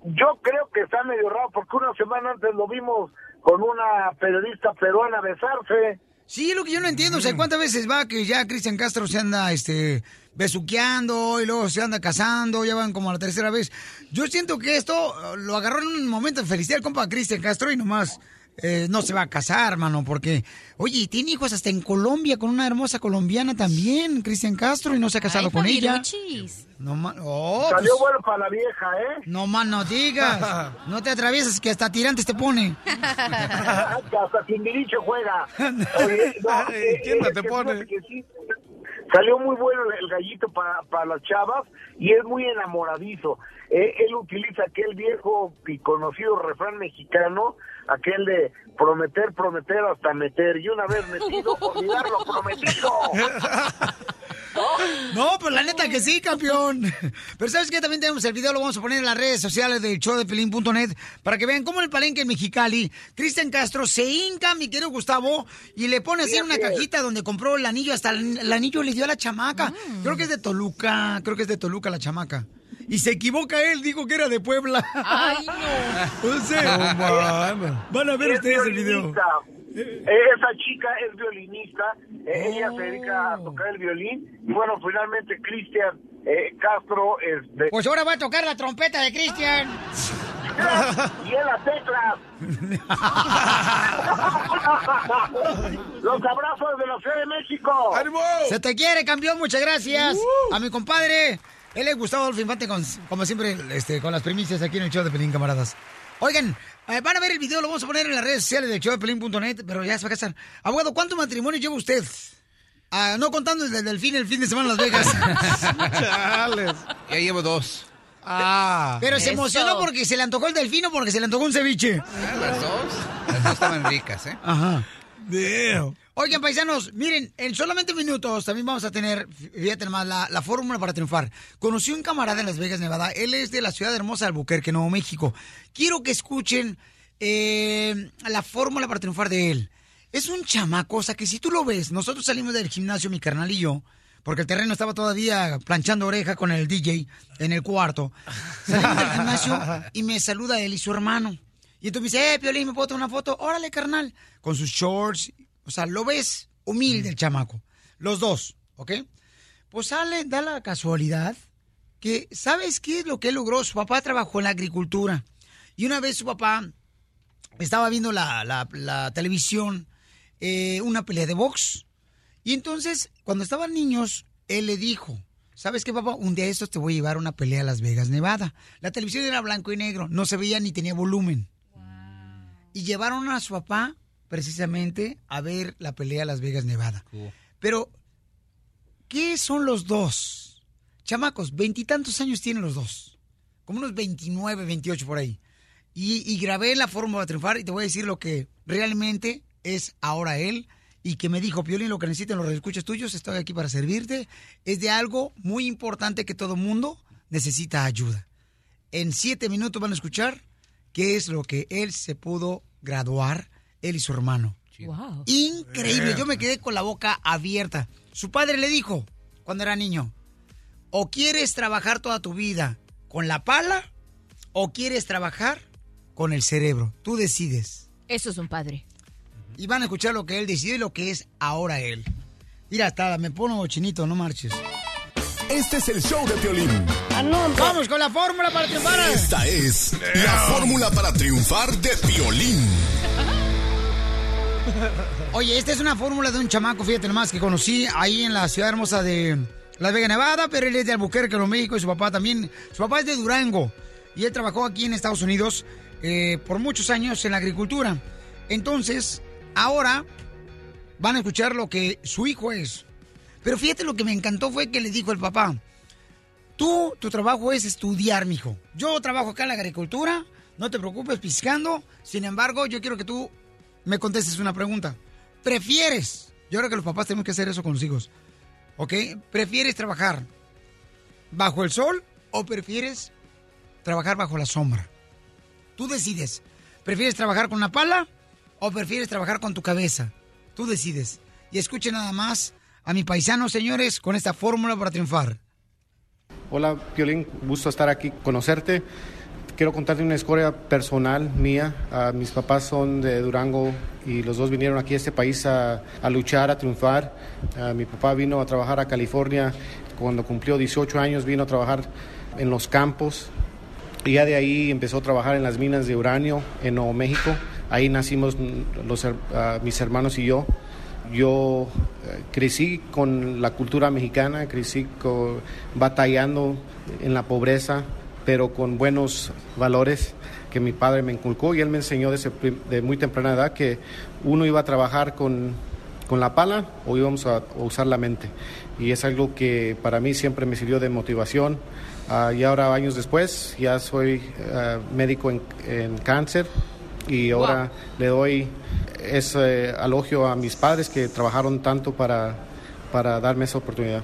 Yo creo que está medio raro porque una semana antes lo vimos con una periodista peruana besarse. Sí, es lo que yo no entiendo, o sea, ¿cuántas veces va que ya Cristian Castro se anda, este, besuqueando y luego se anda casando, ya van como a la tercera vez? Yo siento que esto eh, lo agarró en un momento de felicidad el compa Cristian Castro y nomás eh, no se va a casar, mano, porque, oye, tiene hijos hasta en Colombia con una hermosa colombiana también, Cristian Castro, y no se ha casado con ella. No, oh, Salió pues, bueno para la vieja, ¿eh? no más no digas, no te atravieses que hasta tirantes te pone. que hasta Timbiriche juega. Oye, no, eh, ¿Quién no es te que pone? salió muy bueno el gallito para, para las chavas y es muy enamoradizo. Eh, él utiliza aquel viejo y conocido refrán mexicano, aquel de prometer, prometer hasta meter. Y una vez metido, olvidar lo prometido. No, pues la neta que sí, campeón. Pero ¿sabes qué? También tenemos el video, lo vamos a poner en las redes sociales del show de Pelín.net para que vean cómo en el palenque en Mexicali, Cristian Castro se hinca, mi querido Gustavo, y le pone así en una cajita donde compró el anillo, hasta el, el anillo le dio a la chamaca. Creo que es de Toluca, creo que es de Toluca la chamaca. Y se equivoca él, dijo que era de Puebla. Ay, no. O sea, No, mano. van a ver Es ustedes el video. violinista. Eh, Esa chica es violinista, eh, ella se dedica a tocar el violín. Y bueno, finalmente Cristian eh, Castro es de... Pues ahora va a tocar la trompeta de Cristian. y en las teclas. Los abrazos de la Ciudad de México. Se te quiere, campeón, muchas gracias. A mi compadre, él es Gustavo Adolfo Infante, con- como siempre, este, con las primicias aquí en el show de Pelín, camaradas. Oigan, eh, van a ver el video, lo vamos a poner en las redes sociales del show de Pelín.net, pero ya se va a casar. Abogado, ¿cuántos matrimonios lleva usted? Ah, no contando desde el fin, el fin de semana en Las Vegas. Chales. Ya llevo dos. Ah. Pero se Eso. emocionó porque se le antojó el delfino porque se le antojó un ceviche. Ah, Las dos. Las dos estaban ricas, ¿eh? Ajá. Damn. Oigan, paisanos, miren, en solamente minutos también vamos a tener, fíjate más, la, la fórmula para triunfar. Conocí un camarada en Las Vegas, Nevada. Él es de la ciudad hermosa de Albuquerque, Nuevo México. Quiero que escuchen eh, la fórmula para triunfar de él. Es un chamaco, o sea, que si tú lo ves, nosotros salimos del gimnasio, mi carnal y yo, porque el terreno estaba todavía planchando oreja con el DJ en el cuarto. Salimos del gimnasio y me saluda él y su hermano. Y entonces me dice, eh, Piolín, ¿me puedo tomar una foto? Órale, carnal. Con sus shorts. O sea, lo ves humilde el chamaco. Los dos, ¿ok? Pues sale, da la casualidad que, ¿sabes qué es lo que él logró? Su papá trabajó en la agricultura. Y una vez su papá estaba viendo la, la- la televisión, eh, una pelea de box. Y entonces, cuando estaban niños, él le dijo, ¿sabes qué, papá? Un día de estos te voy a llevar a una pelea a Las Vegas, Nevada. La televisión era blanco y negro, no se veía ni tenía volumen. Y llevaron a su papá precisamente a ver la pelea Las Vegas, Nevada. Pero, ¿qué son los dos? Chamacos, veintitantos años tienen los dos. Como unos 29, 28 por ahí. Y, y grabé la fórmula de triunfar y te voy a decir lo que realmente es ahora él. Y que me dijo, Piolín, lo que necesiten los escuchas tuyos, estoy aquí para servirte. Es de algo muy importante que todo mundo necesita ayuda. En siete minutos van a escuchar qué es lo que él se pudo graduar, él y su hermano. Wow. Increíble, yo me quedé con la boca abierta. Su padre le dijo, cuando era niño, o quieres trabajar toda tu vida con la pala, o quieres trabajar con el cerebro. Tú decides. Eso es un padre. Y van a escuchar lo que él decidió y lo que es ahora él. Mira, hasta me pongo chinito, no marches. Este es el show de Piolín. Vamos con la fórmula para triunfar. Esta es la fórmula para triunfar de Piolín. Oye, esta es una fórmula de un chamaco, fíjate nomás, que conocí ahí en la ciudad hermosa de Las Vegas, Nevada, pero él es de Albuquerque, Nuevo México, y su papá también. Su papá es de Durango, y él trabajó aquí en Estados Unidos eh, por muchos años en la agricultura. Entonces, ahora van a escuchar lo que su hijo es. Pero fíjate lo que me encantó fue que le dijo el papá, tú, tu trabajo es estudiar, mijo. Yo trabajo acá en la agricultura, no te preocupes piscando. Sin embargo, yo quiero que tú me contestes una pregunta. ¿Prefieres? Yo creo que los papás tenemos que hacer eso con los hijos. ¿Ok? ¿Prefieres trabajar bajo el sol o prefieres trabajar bajo la sombra? Tú decides. ¿Prefieres trabajar con una pala o prefieres trabajar con tu cabeza? Tú decides. Y escuchen nada más a mi paisano, señores, con esta fórmula para triunfar. Hola, Piolín, gusto estar aquí, conocerte. Quiero contarte una historia personal mía. Ah, mis papás son de Durango y los dos vinieron aquí a este país a, a luchar, a triunfar. Ah, mi papá vino a trabajar a California cuando cumplió 18 años, vino a trabajar en los campos y ya de ahí empezó a trabajar en las minas de uranio en Nuevo México. Ahí nacimos los, ah, mis hermanos y yo. Yo eh, crecí con la cultura mexicana, crecí co- batallando en la pobreza, pero con buenos valores que mi padre me inculcó y él me enseñó desde de muy temprana edad que uno iba a trabajar con, con la pala o íbamos a, a usar la mente. Y es algo que para mí siempre me sirvió de motivación. Ah, y ahora, años después, ya soy ah, médico en, en cáncer y ahora le doy ese elogio a mis padres que trabajaron tanto para, para darme esa oportunidad.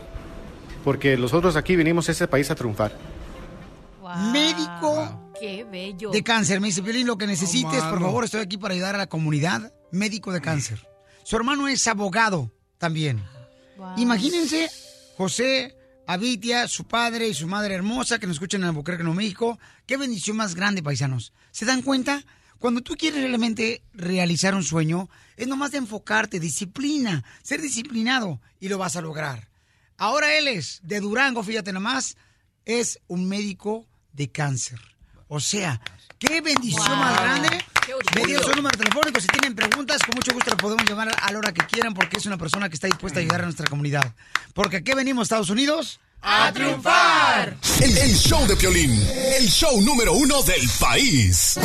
Porque nosotros aquí venimos a este país a triunfar. Médico Qué bello. de cáncer. Me dice, Piolín, lo que necesites, por mano. favor, estoy aquí para ayudar a la comunidad. Médico de cáncer. Su hermano es abogado también. Imagínense, José, Abitia, su padre y su madre hermosa que nos escuchan en Albuquerque, Nuevo México. Qué bendición más grande, paisanos. ¿Se dan cuenta? Cuando tú quieres realmente realizar un sueño, es nomás de enfocarte, disciplina, ser disciplinado y lo vas a lograr. Ahora él es de Durango, fíjate nomás, es un médico de cáncer. O sea, qué bendición más grande. Me dio su número telefónico. Si tienen preguntas, con mucho gusto le podemos llamar a la hora que quieran porque es una persona que está dispuesta a ayudar a nuestra comunidad. Porque aquí venimos, Estados Unidos, a triunfar. El, el show de Piolín, el show número uno del país.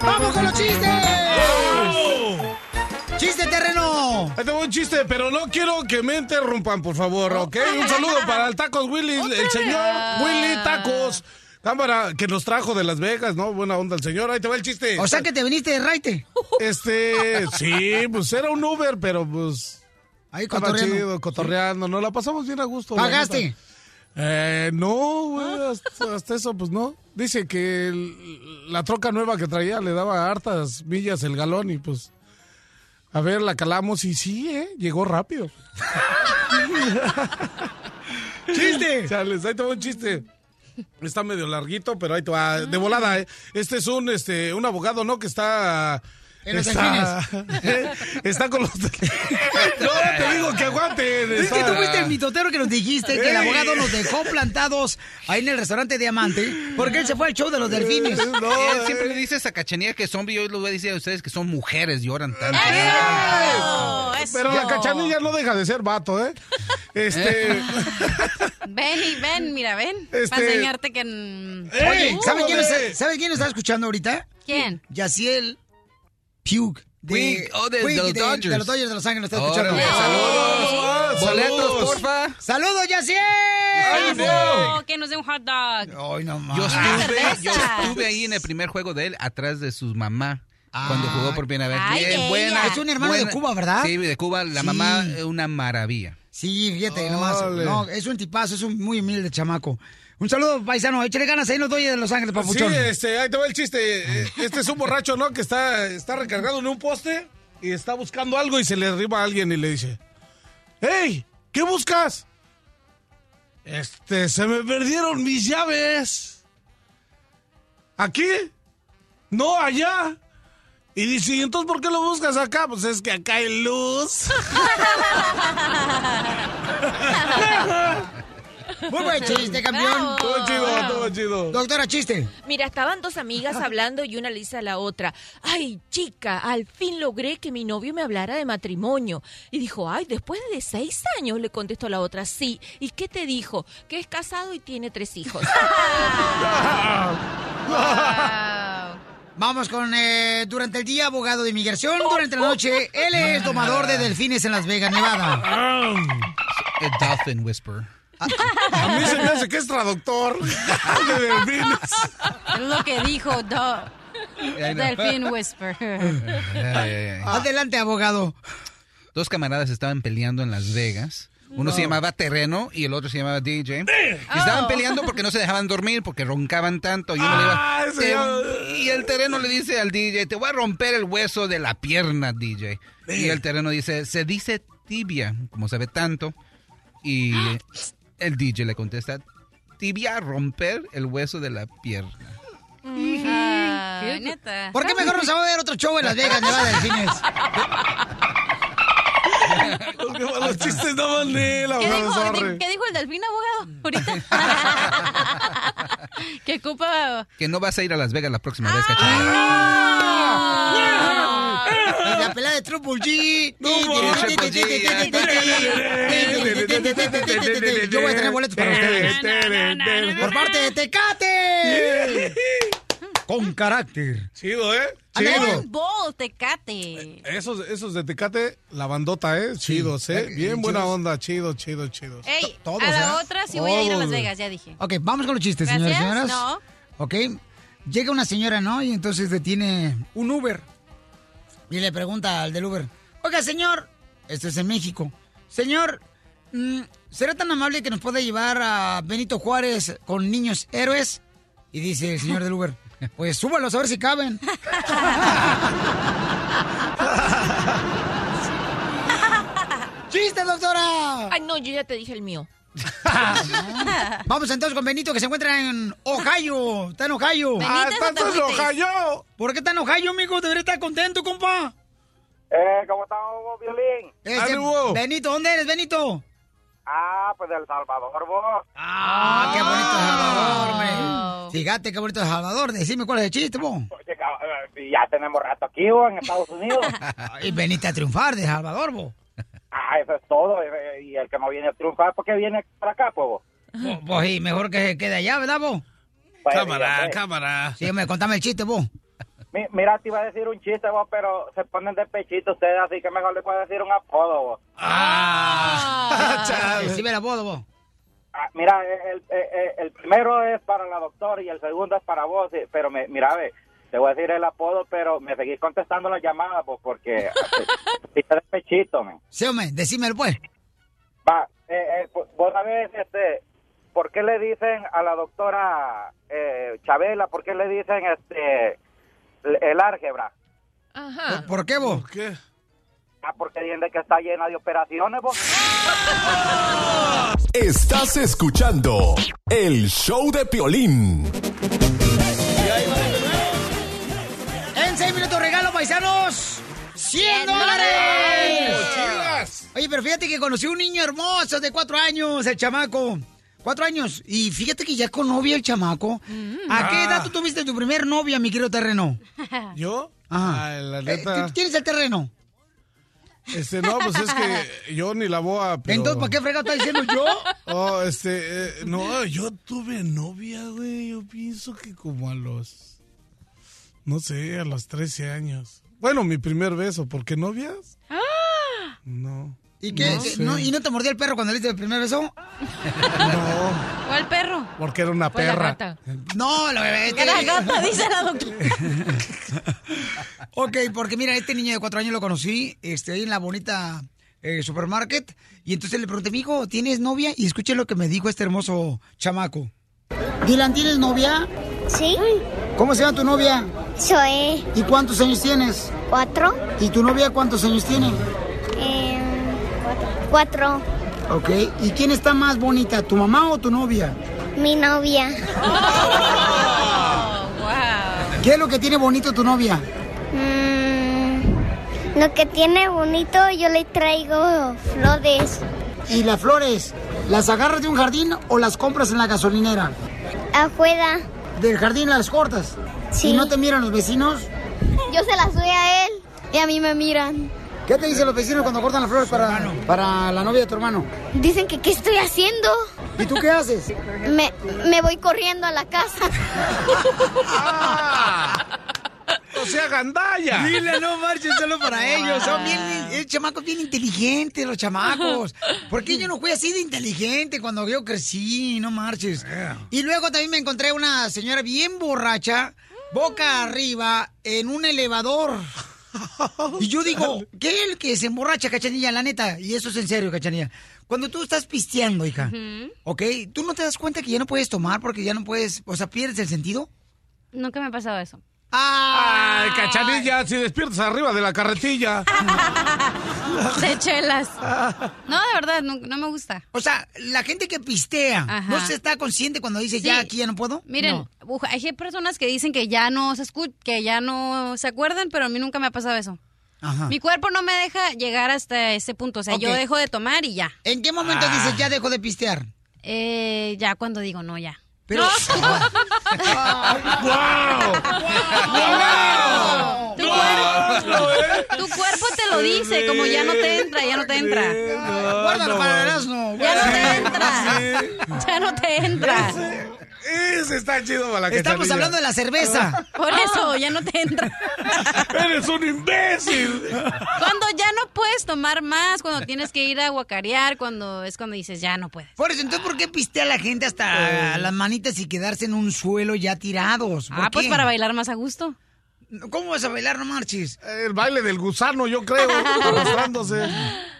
¡Vamos con los chistes! ¡Chiste terreno! Ahí tengo un chiste, pero no quiero que me interrumpan, por favor, ¿ok? Un saludo para el Tacos Willy, el señor Willy Tacos. Cámara, que nos trajo de Las Vegas, ¿no? Buena onda el señor. Ahí te va el chiste. O sea que te viniste de raite. Este, sí, pues era un Uber, pero pues... Ahí cotorreando. chido, cotorreando. Nos la pasamos bien a gusto. ¿Pagaste? Eh, no, güey, hasta, hasta eso, pues no. Dice que el- la troca nueva que traía le daba hartas millas el galón y pues... A ver, la calamos y sí, ¿eh? Llegó rápido. ¡Chiste! Chales, ahí te va un chiste. Está medio larguito, pero ahí te va. De volada, ¿eh? Este es un, este, un abogado, ¿no? Que está... En los está, está con los... no, te digo que aguanten. Es que tú fuiste el mitotero que nos dijiste que el abogado nos dejó plantados ahí en el restaurante Diamante porque él se fue al show de los delfines. Él siempre le dice a Cachanilla que son, y yo les voy a decir a ustedes que son mujeres, lloran tanto. Pero la cachanilla no deja de ser vato, ¿eh? Este... Ven y ven, mira, ven. Este- Para enseñarte que... Oye, ¿sabe quién, está, ¿sabe quién está escuchando ahorita? ¿Quién? Yaciel Pugh. De, oh, de- de los de- Dodgers. de los Dodgers de Los Ángeles está Órale, escuchando. saludos. Boletos, porfa. ¡Saludos, Yaciel! Que nos dé un hot dog. Ay, no Yo Ah, estuve, cerveza. yo estuve ahí en el primer juego de él, atrás de su mamá. Cuando jugó por primera vez. Ay, Bien ella. buena. Es un hermano de Cuba, ¿verdad? Sí, de Cuba. La Sí. mamá, una maravilla. Sí, fíjate, nomás. No, es un tipazo, es un muy humilde chamaco. Un saludo, paisano. Échale ganas ahí en los Dodgers de Los Ángeles, Sí, papuchón. este, ahí te va el chiste. Eh, Este es un borracho, ¿no? Que está, está recargado en un poste y está buscando algo y se le arriba a alguien y le dice, ¡Hey! ¿Qué buscas? Este, se me perdieron mis llaves. ¿Aquí? No, allá. Y dice, ¿y entonces por qué lo buscas acá? Pues es que acá hay luz. Muy buen chiste, campeón. Todo chido, todo chido. Doctora, chiste. Mira, estaban dos amigas hablando y una le dice a la otra, ay, chica, al fin logré que mi novio me hablara de matrimonio. Y dijo, ay, después de seis años, le contestó la otra, sí. ¿Y qué te dijo? Que es casado y tiene tres hijos. Vamos con eh, durante el día abogado de inmigración, durante la noche él es domador de delfines en Las Vegas, Nevada. A dolphin whisper. A mí se me hace que es traductor de delfines. Es lo que dijo Do- Delfín Whisper. Ay, ay, ay. Adelante, abogado. Dos camaradas estaban peleando en Las Vegas. Uno se llamaba Terreno y el otro se llamaba DJ. Y estaban Oh. peleando porque no se dejaban dormir, porque roncaban tanto. Y, uno le iba, Ah, ese "Te- ya- y el Terreno le dice al DJ, te voy a romper el hueso de la pierna, DJ. Y el Terreno dice, se dice tibia, como sabe tanto. Y el DJ le contesta, tibia, romper el hueso de la pierna. Ay, neta. ¿Por qué mejor no se va a ver otro show en Las Vegas, Nevada, delfines? Porque los chistes no van de él, ¿Qué abogado, dijo. ¿Qué dijo el delfín, abogado? Ahorita. que ocupa. Que no vas a ir a Las Vegas la próxima vez, cachorro. Y la pelea de Triple G. Yo voy a traer boletos para ustedes. Por parte de Tecate. Con carácter. Chido, ¿eh? Chido. Ball, Tecate. Esos, esos de Tecate, la bandota, ¿eh? Chidos, ¿eh? Eh, Bien buena onda, chido, chido, chido. Ey, todos, a la ¿eh? otra sí voy a ir a Las. Vegas, ya dije. Ok, vamos con los chistes, señoras y señoras. No. Ok. Llega una señora, ¿no? Y entonces detiene un Uber. Y le pregunta al del Uber, oiga, señor, esto es en México. Señor, mm, ¿será tan amable que nos pueda llevar a Benito Juárez con niños héroes? Y dice el señor del Uber, pues súbalos a ver si caben. ¡Chiste, doctora! Ay, no, yo ya te dije el mío. Vamos entonces con Benito que se encuentra en Ohio. Está en Ohio. Ah, ¿estás en Ohio? ¿Por qué está en Ohio, amigo? Debería estar contento, compa. Eh, ¿cómo estamos, Violín? Este, Benito, ¿dónde eres, Benito? Ah, pues del Salvador, vos. Ah, qué bonito El Salvador, hombre. Fíjate qué bonito El Salvador. Decime cuál es el chiste, vos. Eh, Ya tenemos rato aquí, vos, en Estados Unidos. Y veniste a triunfar de Salvador, vos. Ah, eso es todo. eh, Y el que no viene a triunfar, ¿por qué viene para acá, pues, vos, y mejor que se quede allá, ¿verdad, vos? Pues, Cámara, fíjate. cámara. Sí, me contame el chiste, vos. Mi- Mira, te iba a decir un chiste, vos, pero se ponen de pechito ustedes, así que mejor le puedo decir un apodo, vos. Ah, Decime el apodo, vos. Ah, mira, el, el- el primero es para la doctora y el segundo es para vos, sí, pero me, mira, ve, te voy a decir el apodo, pero me seguís contestando las llamadas, pues, porque te de pechito, man. Sí, hombre, decímelo, pues. Va, eh, eh, vo- vos sabés, este, ¿por qué le dicen a la doctora eh, Chabela, por qué le dicen, este, el, el álgebra? Ajá. ¿Por qué, vos? ¿Por qué? Ah, porque dicen de que está llena de operaciones, vos. Estás escuchando el show de Piolín. Seis minutos regalo, paisanos. ¡100 dólares! Oye, pero fíjate que conocí un niño hermoso de cuatro años, el chamaco. Cuatro años. Y fíjate que ya con novia el chamaco. ¿A qué Ah. edad tú tuviste tu primer novia, mi querido terreno? ¿Yo? Ajá. La Eh, neta. ¿tú ¿Tienes el terreno? Este, no, pues es que yo ni la boa, pero... Entonces, ¿para qué fregado estás diciendo yo? Oh, este, eh, no, yo tuve novia, güey. Yo pienso que como a los, no sé, a los 13 años. Bueno, mi primer beso, ¿por qué novias? No. ¿Y qué? No qué- sé. no- ¿Y no te mordió el perro cuando le diste el primer beso? No, ¿Cuál perro? porque era una Fue la perra. rata. No, lo bebé. Que la gata, dice la doctora. Ok, porque mira, este niño de cuatro años lo conocí este, ahí en la bonita eh, supermarket. Y entonces le pregunté, mijo, ¿tienes novia? Y escuché lo que me dijo este hermoso chamaco. Dylan, ¿tienes novia? Sí, ¿Cómo se llama tu novia? Soy ¿Y cuántos años tienes? cuatro. ¿Y tu novia cuántos años tiene? eh, cuatro. Ok, ¿y quién está más bonita, tu mamá o tu novia? Mi novia. ¿Qué es lo que tiene bonito tu novia? Mm, Lo que tiene bonito yo le traigo flores. ¿Y las flores, las agarras de un jardín o las compras en la gasolinera? Afuera. ¿Del jardín las cortas? Sí. ¿Y no te miran los vecinos? Yo se las doy a él y a mí me miran. ¿Qué te dicen los vecinos cuando cortan las flores para, para la novia de tu hermano? Dicen que qué estoy haciendo. ¿Y tú qué haces? Me, me voy corriendo a la casa. ¡No sea gandalla! Dile, no marchen solo para ellos. Son bien, eh, chamacos bien inteligentes, los chamacos. ¿Por qué yo no fui así de inteligente cuando yo crecí? No marches. Y luego también me encontré una señora bien borracha, boca arriba, en un elevador. Y yo digo, ¿qué es el que se emborracha, cachanilla? La neta, y eso es en serio, cachanilla. Cuando tú estás pisteando, hija, ¿ok? ¿Tú no te das cuenta que ya no puedes tomar porque ya no puedes, o sea, pierdes el sentido? Nunca me ha pasado eso. ¡Ay, cachanilla! Si despiertas arriba de la carretilla. De chelas. No, de verdad, no, no me gusta. O sea, la gente que pistea, ¿no se está consciente cuando dice, ya aquí ya no puedo? Miren, No. hay personas que dicen que ya no se escu- que ya no se acuerdan, pero a mí nunca me ha pasado eso. Ajá. Mi cuerpo no me deja llegar hasta ese punto. O sea, yo dejo de tomar y ya. ¿En qué momento Ah. dices, ya dejo de pistear? Eh, ya cuando digo no, ya. Pero... Tu, cuerpo, tu cuerpo te lo dice, como ya no te entra, ya no te entra. Guárdalo para el asno. Ya no te entra. Ya no te entra. Ese está chido para la Estamos hablando de la cerveza. Por eso, ya no te entra. ¡Eres un imbécil! Cuando ya no puedes tomar más, cuando tienes que ir a guacarear, cuando es cuando dices ya no puedes. Por eso, entonces, ¿por qué pistea la gente hasta las manitas y quedarse en un suelo ya tirados? ¿Por Ah, pues para bailar más a gusto. ¿Cómo vas a bailar, no marches? El baile del gusano, yo creo, arrastrándose.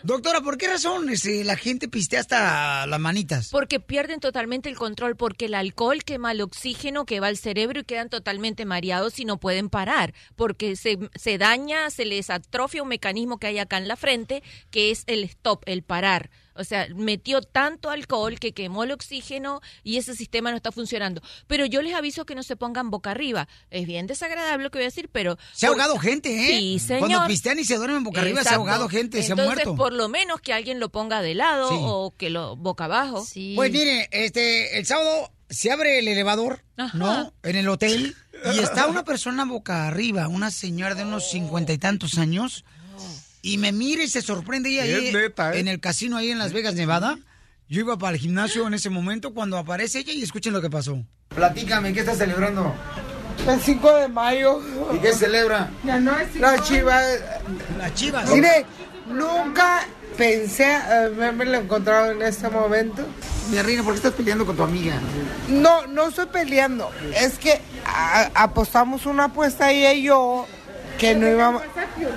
Doctora, ¿por qué razón este, la gente pistea hasta las manitas? Porque pierden totalmente el control, porque el alcohol quema el oxígeno que va al cerebro y quedan totalmente mareados y no pueden parar, porque se, se daña, se les atrofia un mecanismo que hay acá en la frente, que es el stop, el parar. O sea, metió tanto alcohol que quemó el oxígeno y ese sistema no está funcionando. Pero yo les aviso que no se pongan boca arriba. Es bien desagradable lo que voy a decir, pero... Se ha ahogado gente, ¿eh? Sí, señor. Cuando pistean y se duermen boca arriba, se ha ahogado gente, se ha Entonces, muerto. por lo menos que alguien lo ponga de lado Sí. o que lo boca abajo. Pues mire, este, el sábado se abre el elevador, ¿no? En el hotel. Y está una persona boca arriba, una señora de unos cincuenta y tantos años. Y me mira y se sorprende ella Y ahí es neta, ¿eh? en el casino ahí en Las Vegas, Nevada. Yo iba para el gimnasio en ese momento cuando aparece ella y escuchen lo que pasó. Platícame, ¿qué estás celebrando? El 5 de mayo. ¿Y qué celebra? Ya no es La chivas. Las chivas. Mire, nunca pensé haberme lo encontrado en este momento. Mi reina, ¿por qué estás peleando con tu amiga? No, no estoy peleando. Es que a- apostamos una apuesta ella y yo que no íbamos.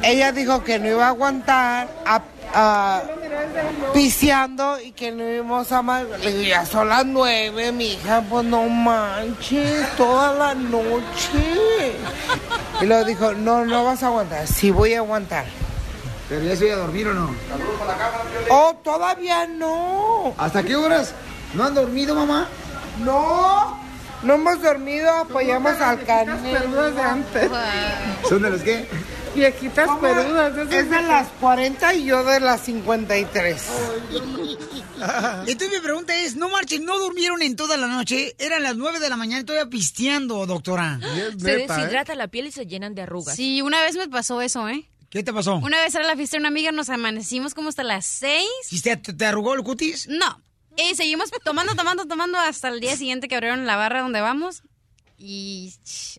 Ella dijo que no iba a aguantar a, a- piseando y que no íbamos a más. Le digo, ya son las nueve, mi hija, pues no manches, toda la noche. Y luego dijo, no, no vas a aguantar. Sí voy a aguantar. ¿Pero ya se iba a dormir o no? Oh, todavía no. ¿Hasta qué horas? ¿No han dormido, mamá? No, no hemos dormido, apoyamos al canal. de antes. ¿Son de los qué? Viejitas peludas. Es de las 40 y yo de las 53. Entonces mi pregunta es, no marchen, ¿no durmieron en toda la noche? Eran las 9 de la mañana y todavía pisteando, doctora. Se deshidrata la piel y se llenan de arrugas. Sí, una vez me pasó eso, ¿eh? ¿Qué te pasó? Una vez era la fiesta de una amiga, nos amanecimos como hasta las seis. ¿Y te, te arrugó el cutis? No. Y seguimos tomando, tomando, tomando hasta el día siguiente que abrieron la barra donde vamos. Y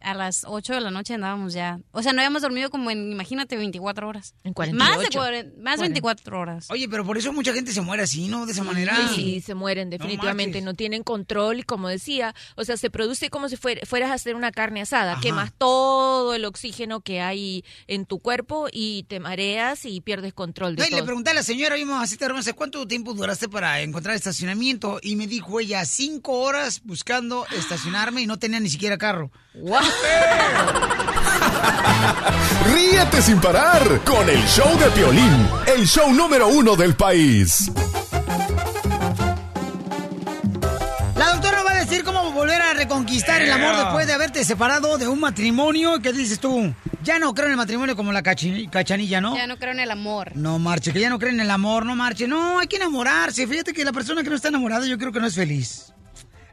a las 8 de la noche andábamos ya. O sea, no habíamos dormido como en, imagínate, 24 horas. En Más de 48. más de 24 horas. Oye, pero por eso mucha gente se muere así, ¿no? De esa manera. Sí, se mueren definitivamente, manches. no, tienen control y como decía, o sea, se produce como si fuer- fueras a hacer una carne asada, Ajá. quemas todo el oxígeno que hay en tu cuerpo y te mareas y pierdes control de No, y le todo. pregunté a la señora, vimos así, te hermosa, ¿cuánto tiempo duraste para encontrar estacionamiento? Y me dijo ella, cinco horas buscando estacionarme y no tenía ni siquiera carro. Ríete sin parar con el show de Piolín, el show número uno del país. La doctora va a decir cómo ¿Cómo volver a reconquistar el amor después de haberte separado de un matrimonio? ¿Qué dices tú? Ya no creo en el matrimonio como la cachanilla, ¿no? Ya no creo en el amor. No marche, que ya no creen en el amor, no marche. No, hay que enamorarse. Fíjate que la persona que no está enamorada yo creo que no es feliz.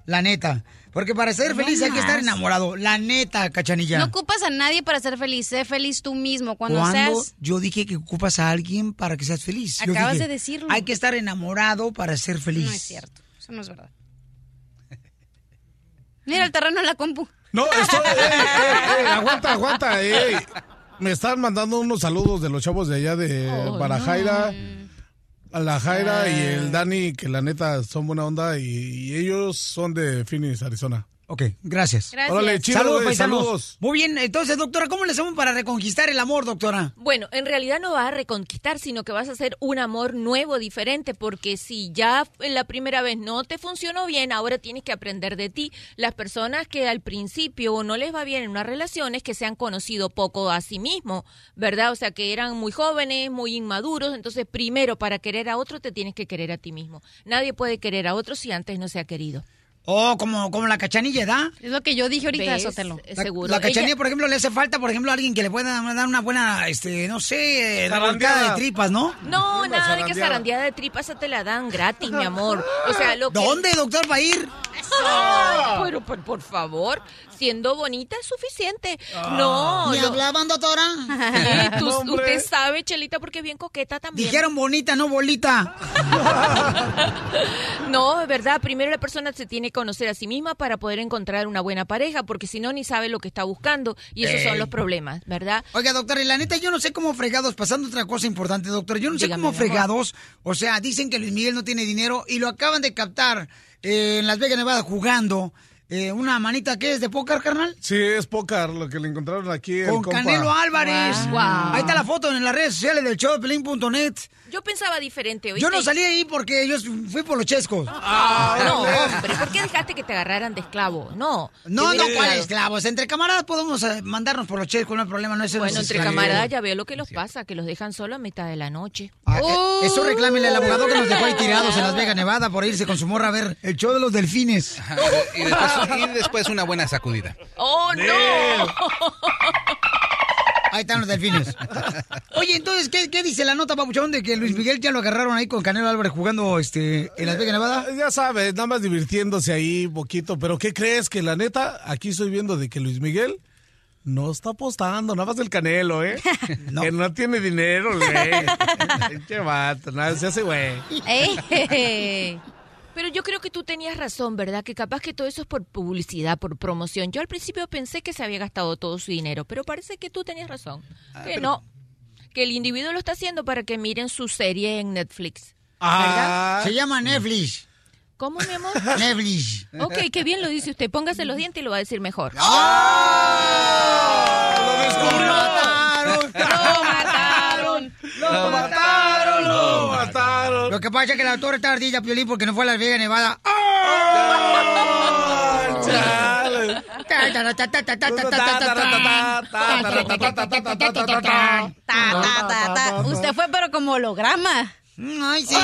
La neta. Porque para ser No feliz hay que estar enamorado. La neta, cachanilla. No ocupas a nadie para ser feliz. Sé feliz tú mismo. Cuando ¿Cuándo seas. yo dije que ocupas a alguien para que seas feliz? Yo Acabas dije, de decirlo. Hay que estar enamorado para ser feliz. No es cierto. Eso no es verdad. Mira el terreno en la compu. No, estoy. ey, ey, ey, aguanta, aguanta. ey. Me están mandando unos saludos de los chavos de allá de Barajaira. A la Jaira y el Dani, que la neta son buena onda y, y ellos son de Phoenix, Arizona. Ok, gracias. Gracias. Órale, chido, saludos, saludos. Muy bien, entonces, doctora, ¿cómo le hacemos para reconquistar el amor, doctora? Bueno, en realidad no vas a reconquistar, sino que vas a hacer un amor nuevo, diferente, porque si ya en la primera vez no te funcionó bien, ahora tienes que aprender de ti. Las personas que al principio no les va bien en una relación es que se han conocido poco a sí mismos, ¿verdad? O sea, que eran muy jóvenes, muy inmaduros, entonces primero para querer a otro te tienes que querer a ti mismo. Nadie puede querer a otro si antes no se ha querido. Oh, como, como la cachanilla, ¿da? Es lo que yo dije ahorita, ¿Ves? Sotelo. La, Seguro. la cachanilla, Ella- por ejemplo, le hace falta, por ejemplo, a alguien que le pueda dar una buena, este, no sé, Zarandeada. de tripas, ¿no? No, nada de que zarandeada. zarandeada de tripas se te la dan gratis, mi amor. O sea, lo que... ¿Dónde, doctor, va a ir? Ay, pero por, por favor, siendo bonita es suficiente. No, ¿Me lo- hablaban, doctora? Sí, tú- No, usted sabe, Chelita, porque es bien coqueta también. Dijeron bonita, no bolita. No, es verdad, primero la persona se tiene que conocer a sí misma para poder encontrar una buena pareja, porque si no, ni sabe lo que está buscando. Y esos Ey. son los problemas, ¿verdad? Oiga, doctora, y la neta, yo no sé cómo fregados, pasando otra cosa importante, doctor, yo no sé Dígame, cómo fregados, o sea, dicen que Luis Miguel no tiene dinero y lo acaban de captar eh, en Las Vegas, Nevada, jugando eh, una manita que es de póker, carnal. Sí, es pócar lo que le encontraron aquí. el Con compa. Canelo Álvarez. Wow. Ahí está la foto en las redes sociales del show de Pelín.net. Yo pensaba diferente. Yo ¿oíste? no salí ahí porque yo fui por los chescos. Ah, no, hombre, ¿por qué dejaste que te agarraran de esclavo? No. No, no, ¿cuál esclavos? Entre camaradas podemos eh, mandarnos por los chescos, no hay problema, no es eso. Bueno, entre camaradas ya veo lo que los pasa, que los dejan solo a mitad de la noche. Ah, eh, Eso reclámele al abogado que nos dejó ahí tirados en Las Vegas, Nevada, por irse con su morra a ver el show de los delfines. Ajá, y, después, y después una buena sacudida. ¡Oh, no! Ahí están los delfines. Oye, entonces, ¿qué, qué dice la nota, papuchón, de que Luis Miguel ya lo agarraron ahí con Canelo Álvarez jugando este, en Las Vegas, Nevada? Ah, Ya sabes, nada más divirtiéndose ahí un poquito. Pero ¿qué crees? Que la neta, aquí estoy viendo de que Luis Miguel no está apostando, nada más del canelo, ¿eh? Que no tiene dinero, güey. Qué vato, nada, se hace güey. Pero yo creo que tú tenías razón, ¿verdad? Que capaz que todo eso es por publicidad, por promoción. Yo al principio pensé que se había gastado todo su dinero, pero parece que tú tenías razón. que no. Que el individuo lo está haciendo para que miren su serie en Netflix. Ah, se llama Netflix. ¿Cómo, mi amor? Netflix. Ok, qué bien lo dice usted. Póngase los dientes y lo va a decir mejor. ¡Lo mataron! ¡Lo mataron! ¡Lo mataron! ¡Lo que pasa es que la doctora está ardilla, Piolín, porque no fue a Las Vegas, Nevada. Ta, ta. Usted fue, pero como holograma. Ay, sí.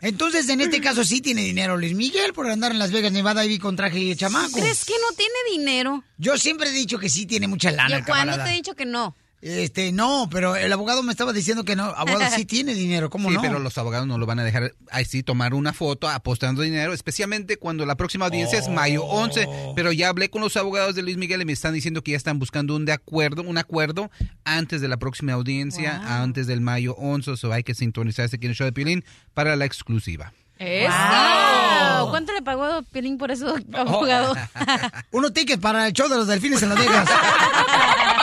Entonces, en este caso sí tiene dinero Luis Miguel por andar en Las Vegas, Nevada y con traje de chamaco. ¿Crees que no tiene dinero? Yo siempre he dicho que sí tiene mucha lana, ¿Yo el cuándo te he dicho que no? Este, no, pero el abogado me estaba diciendo que no. Abogado sí tiene dinero, ¿cómo sí, no? pero los abogados no lo van a dejar así tomar una foto apostando dinero, especialmente cuando la próxima audiencia es mayo 11. Pero ya hablé con los abogados de Luis Miguel y me están diciendo que ya están buscando un de acuerdo, un acuerdo antes de la próxima audiencia, antes del mayo 11. So hay que sintonizarse aquí en el show de Pilín para la exclusiva. ¡Eso! ¿Cuánto le pagó Piolín por eso, abogado? Unos tickets para el show de los delfines en Las Vegas.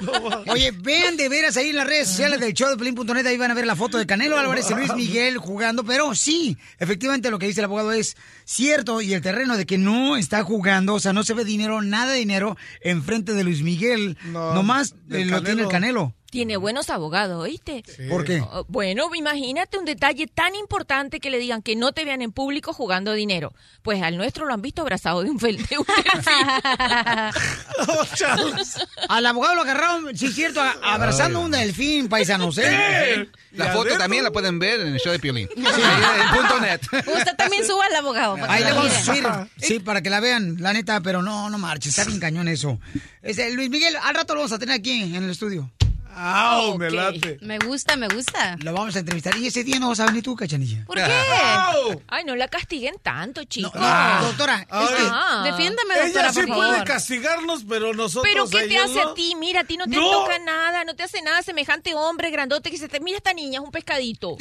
Oye, vean de veras ahí en las redes sociales del show de Pelín.net, ahí van a ver la foto de Canelo Álvarez y Luis Miguel jugando, pero sí, efectivamente lo que dice el abogado es cierto y el terreno de que no está jugando, o sea, no se ve dinero, nada de dinero enfrente de Luis Miguel, No, nomás eh, lo tiene el Canelo. Tiene buenos abogados, ¿oíste? ¿Por qué? Oh, Bueno, imagínate un detalle tan importante que le digan que no te vean en público jugando dinero. Pues al nuestro lo han visto abrazado de un, fel- de un Al abogado lo agarraron, sí es cierto, a- abrazando un delfín, paisanos, ¿eh? La foto también la pueden ver en el show de Piolín. Sí. En punto net. Usted también suba al abogado. para Ahí le vamos a subir. Sí, para que la vean, la neta, pero no, no marches, está bien cañón eso. Este, Luis Miguel, al rato lo vamos a tener aquí en el estudio. ¡Au! Ok. Me late. Me gusta, me gusta. Lo vamos a entrevistar y ese día no vas a venir tú, cachanilla. ¿Por qué? Ay, no la castiguen tanto, chicos. no, doctora, es que- Ah. Defiéndame, Ella doctora, sí por puede favor. castigarnos, pero nosotros Pero ¿qué te hace no. a ti? Mira, a ti no te No. toca nada, no te hace nada semejante hombre grandote que se te... Mira esta niña, es un pescadito.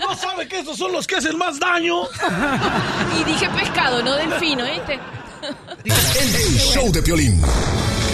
¿No sabe que estos son los que hacen más daño? Y dije pescado, no delfino, ¿viste? El show de Piolín.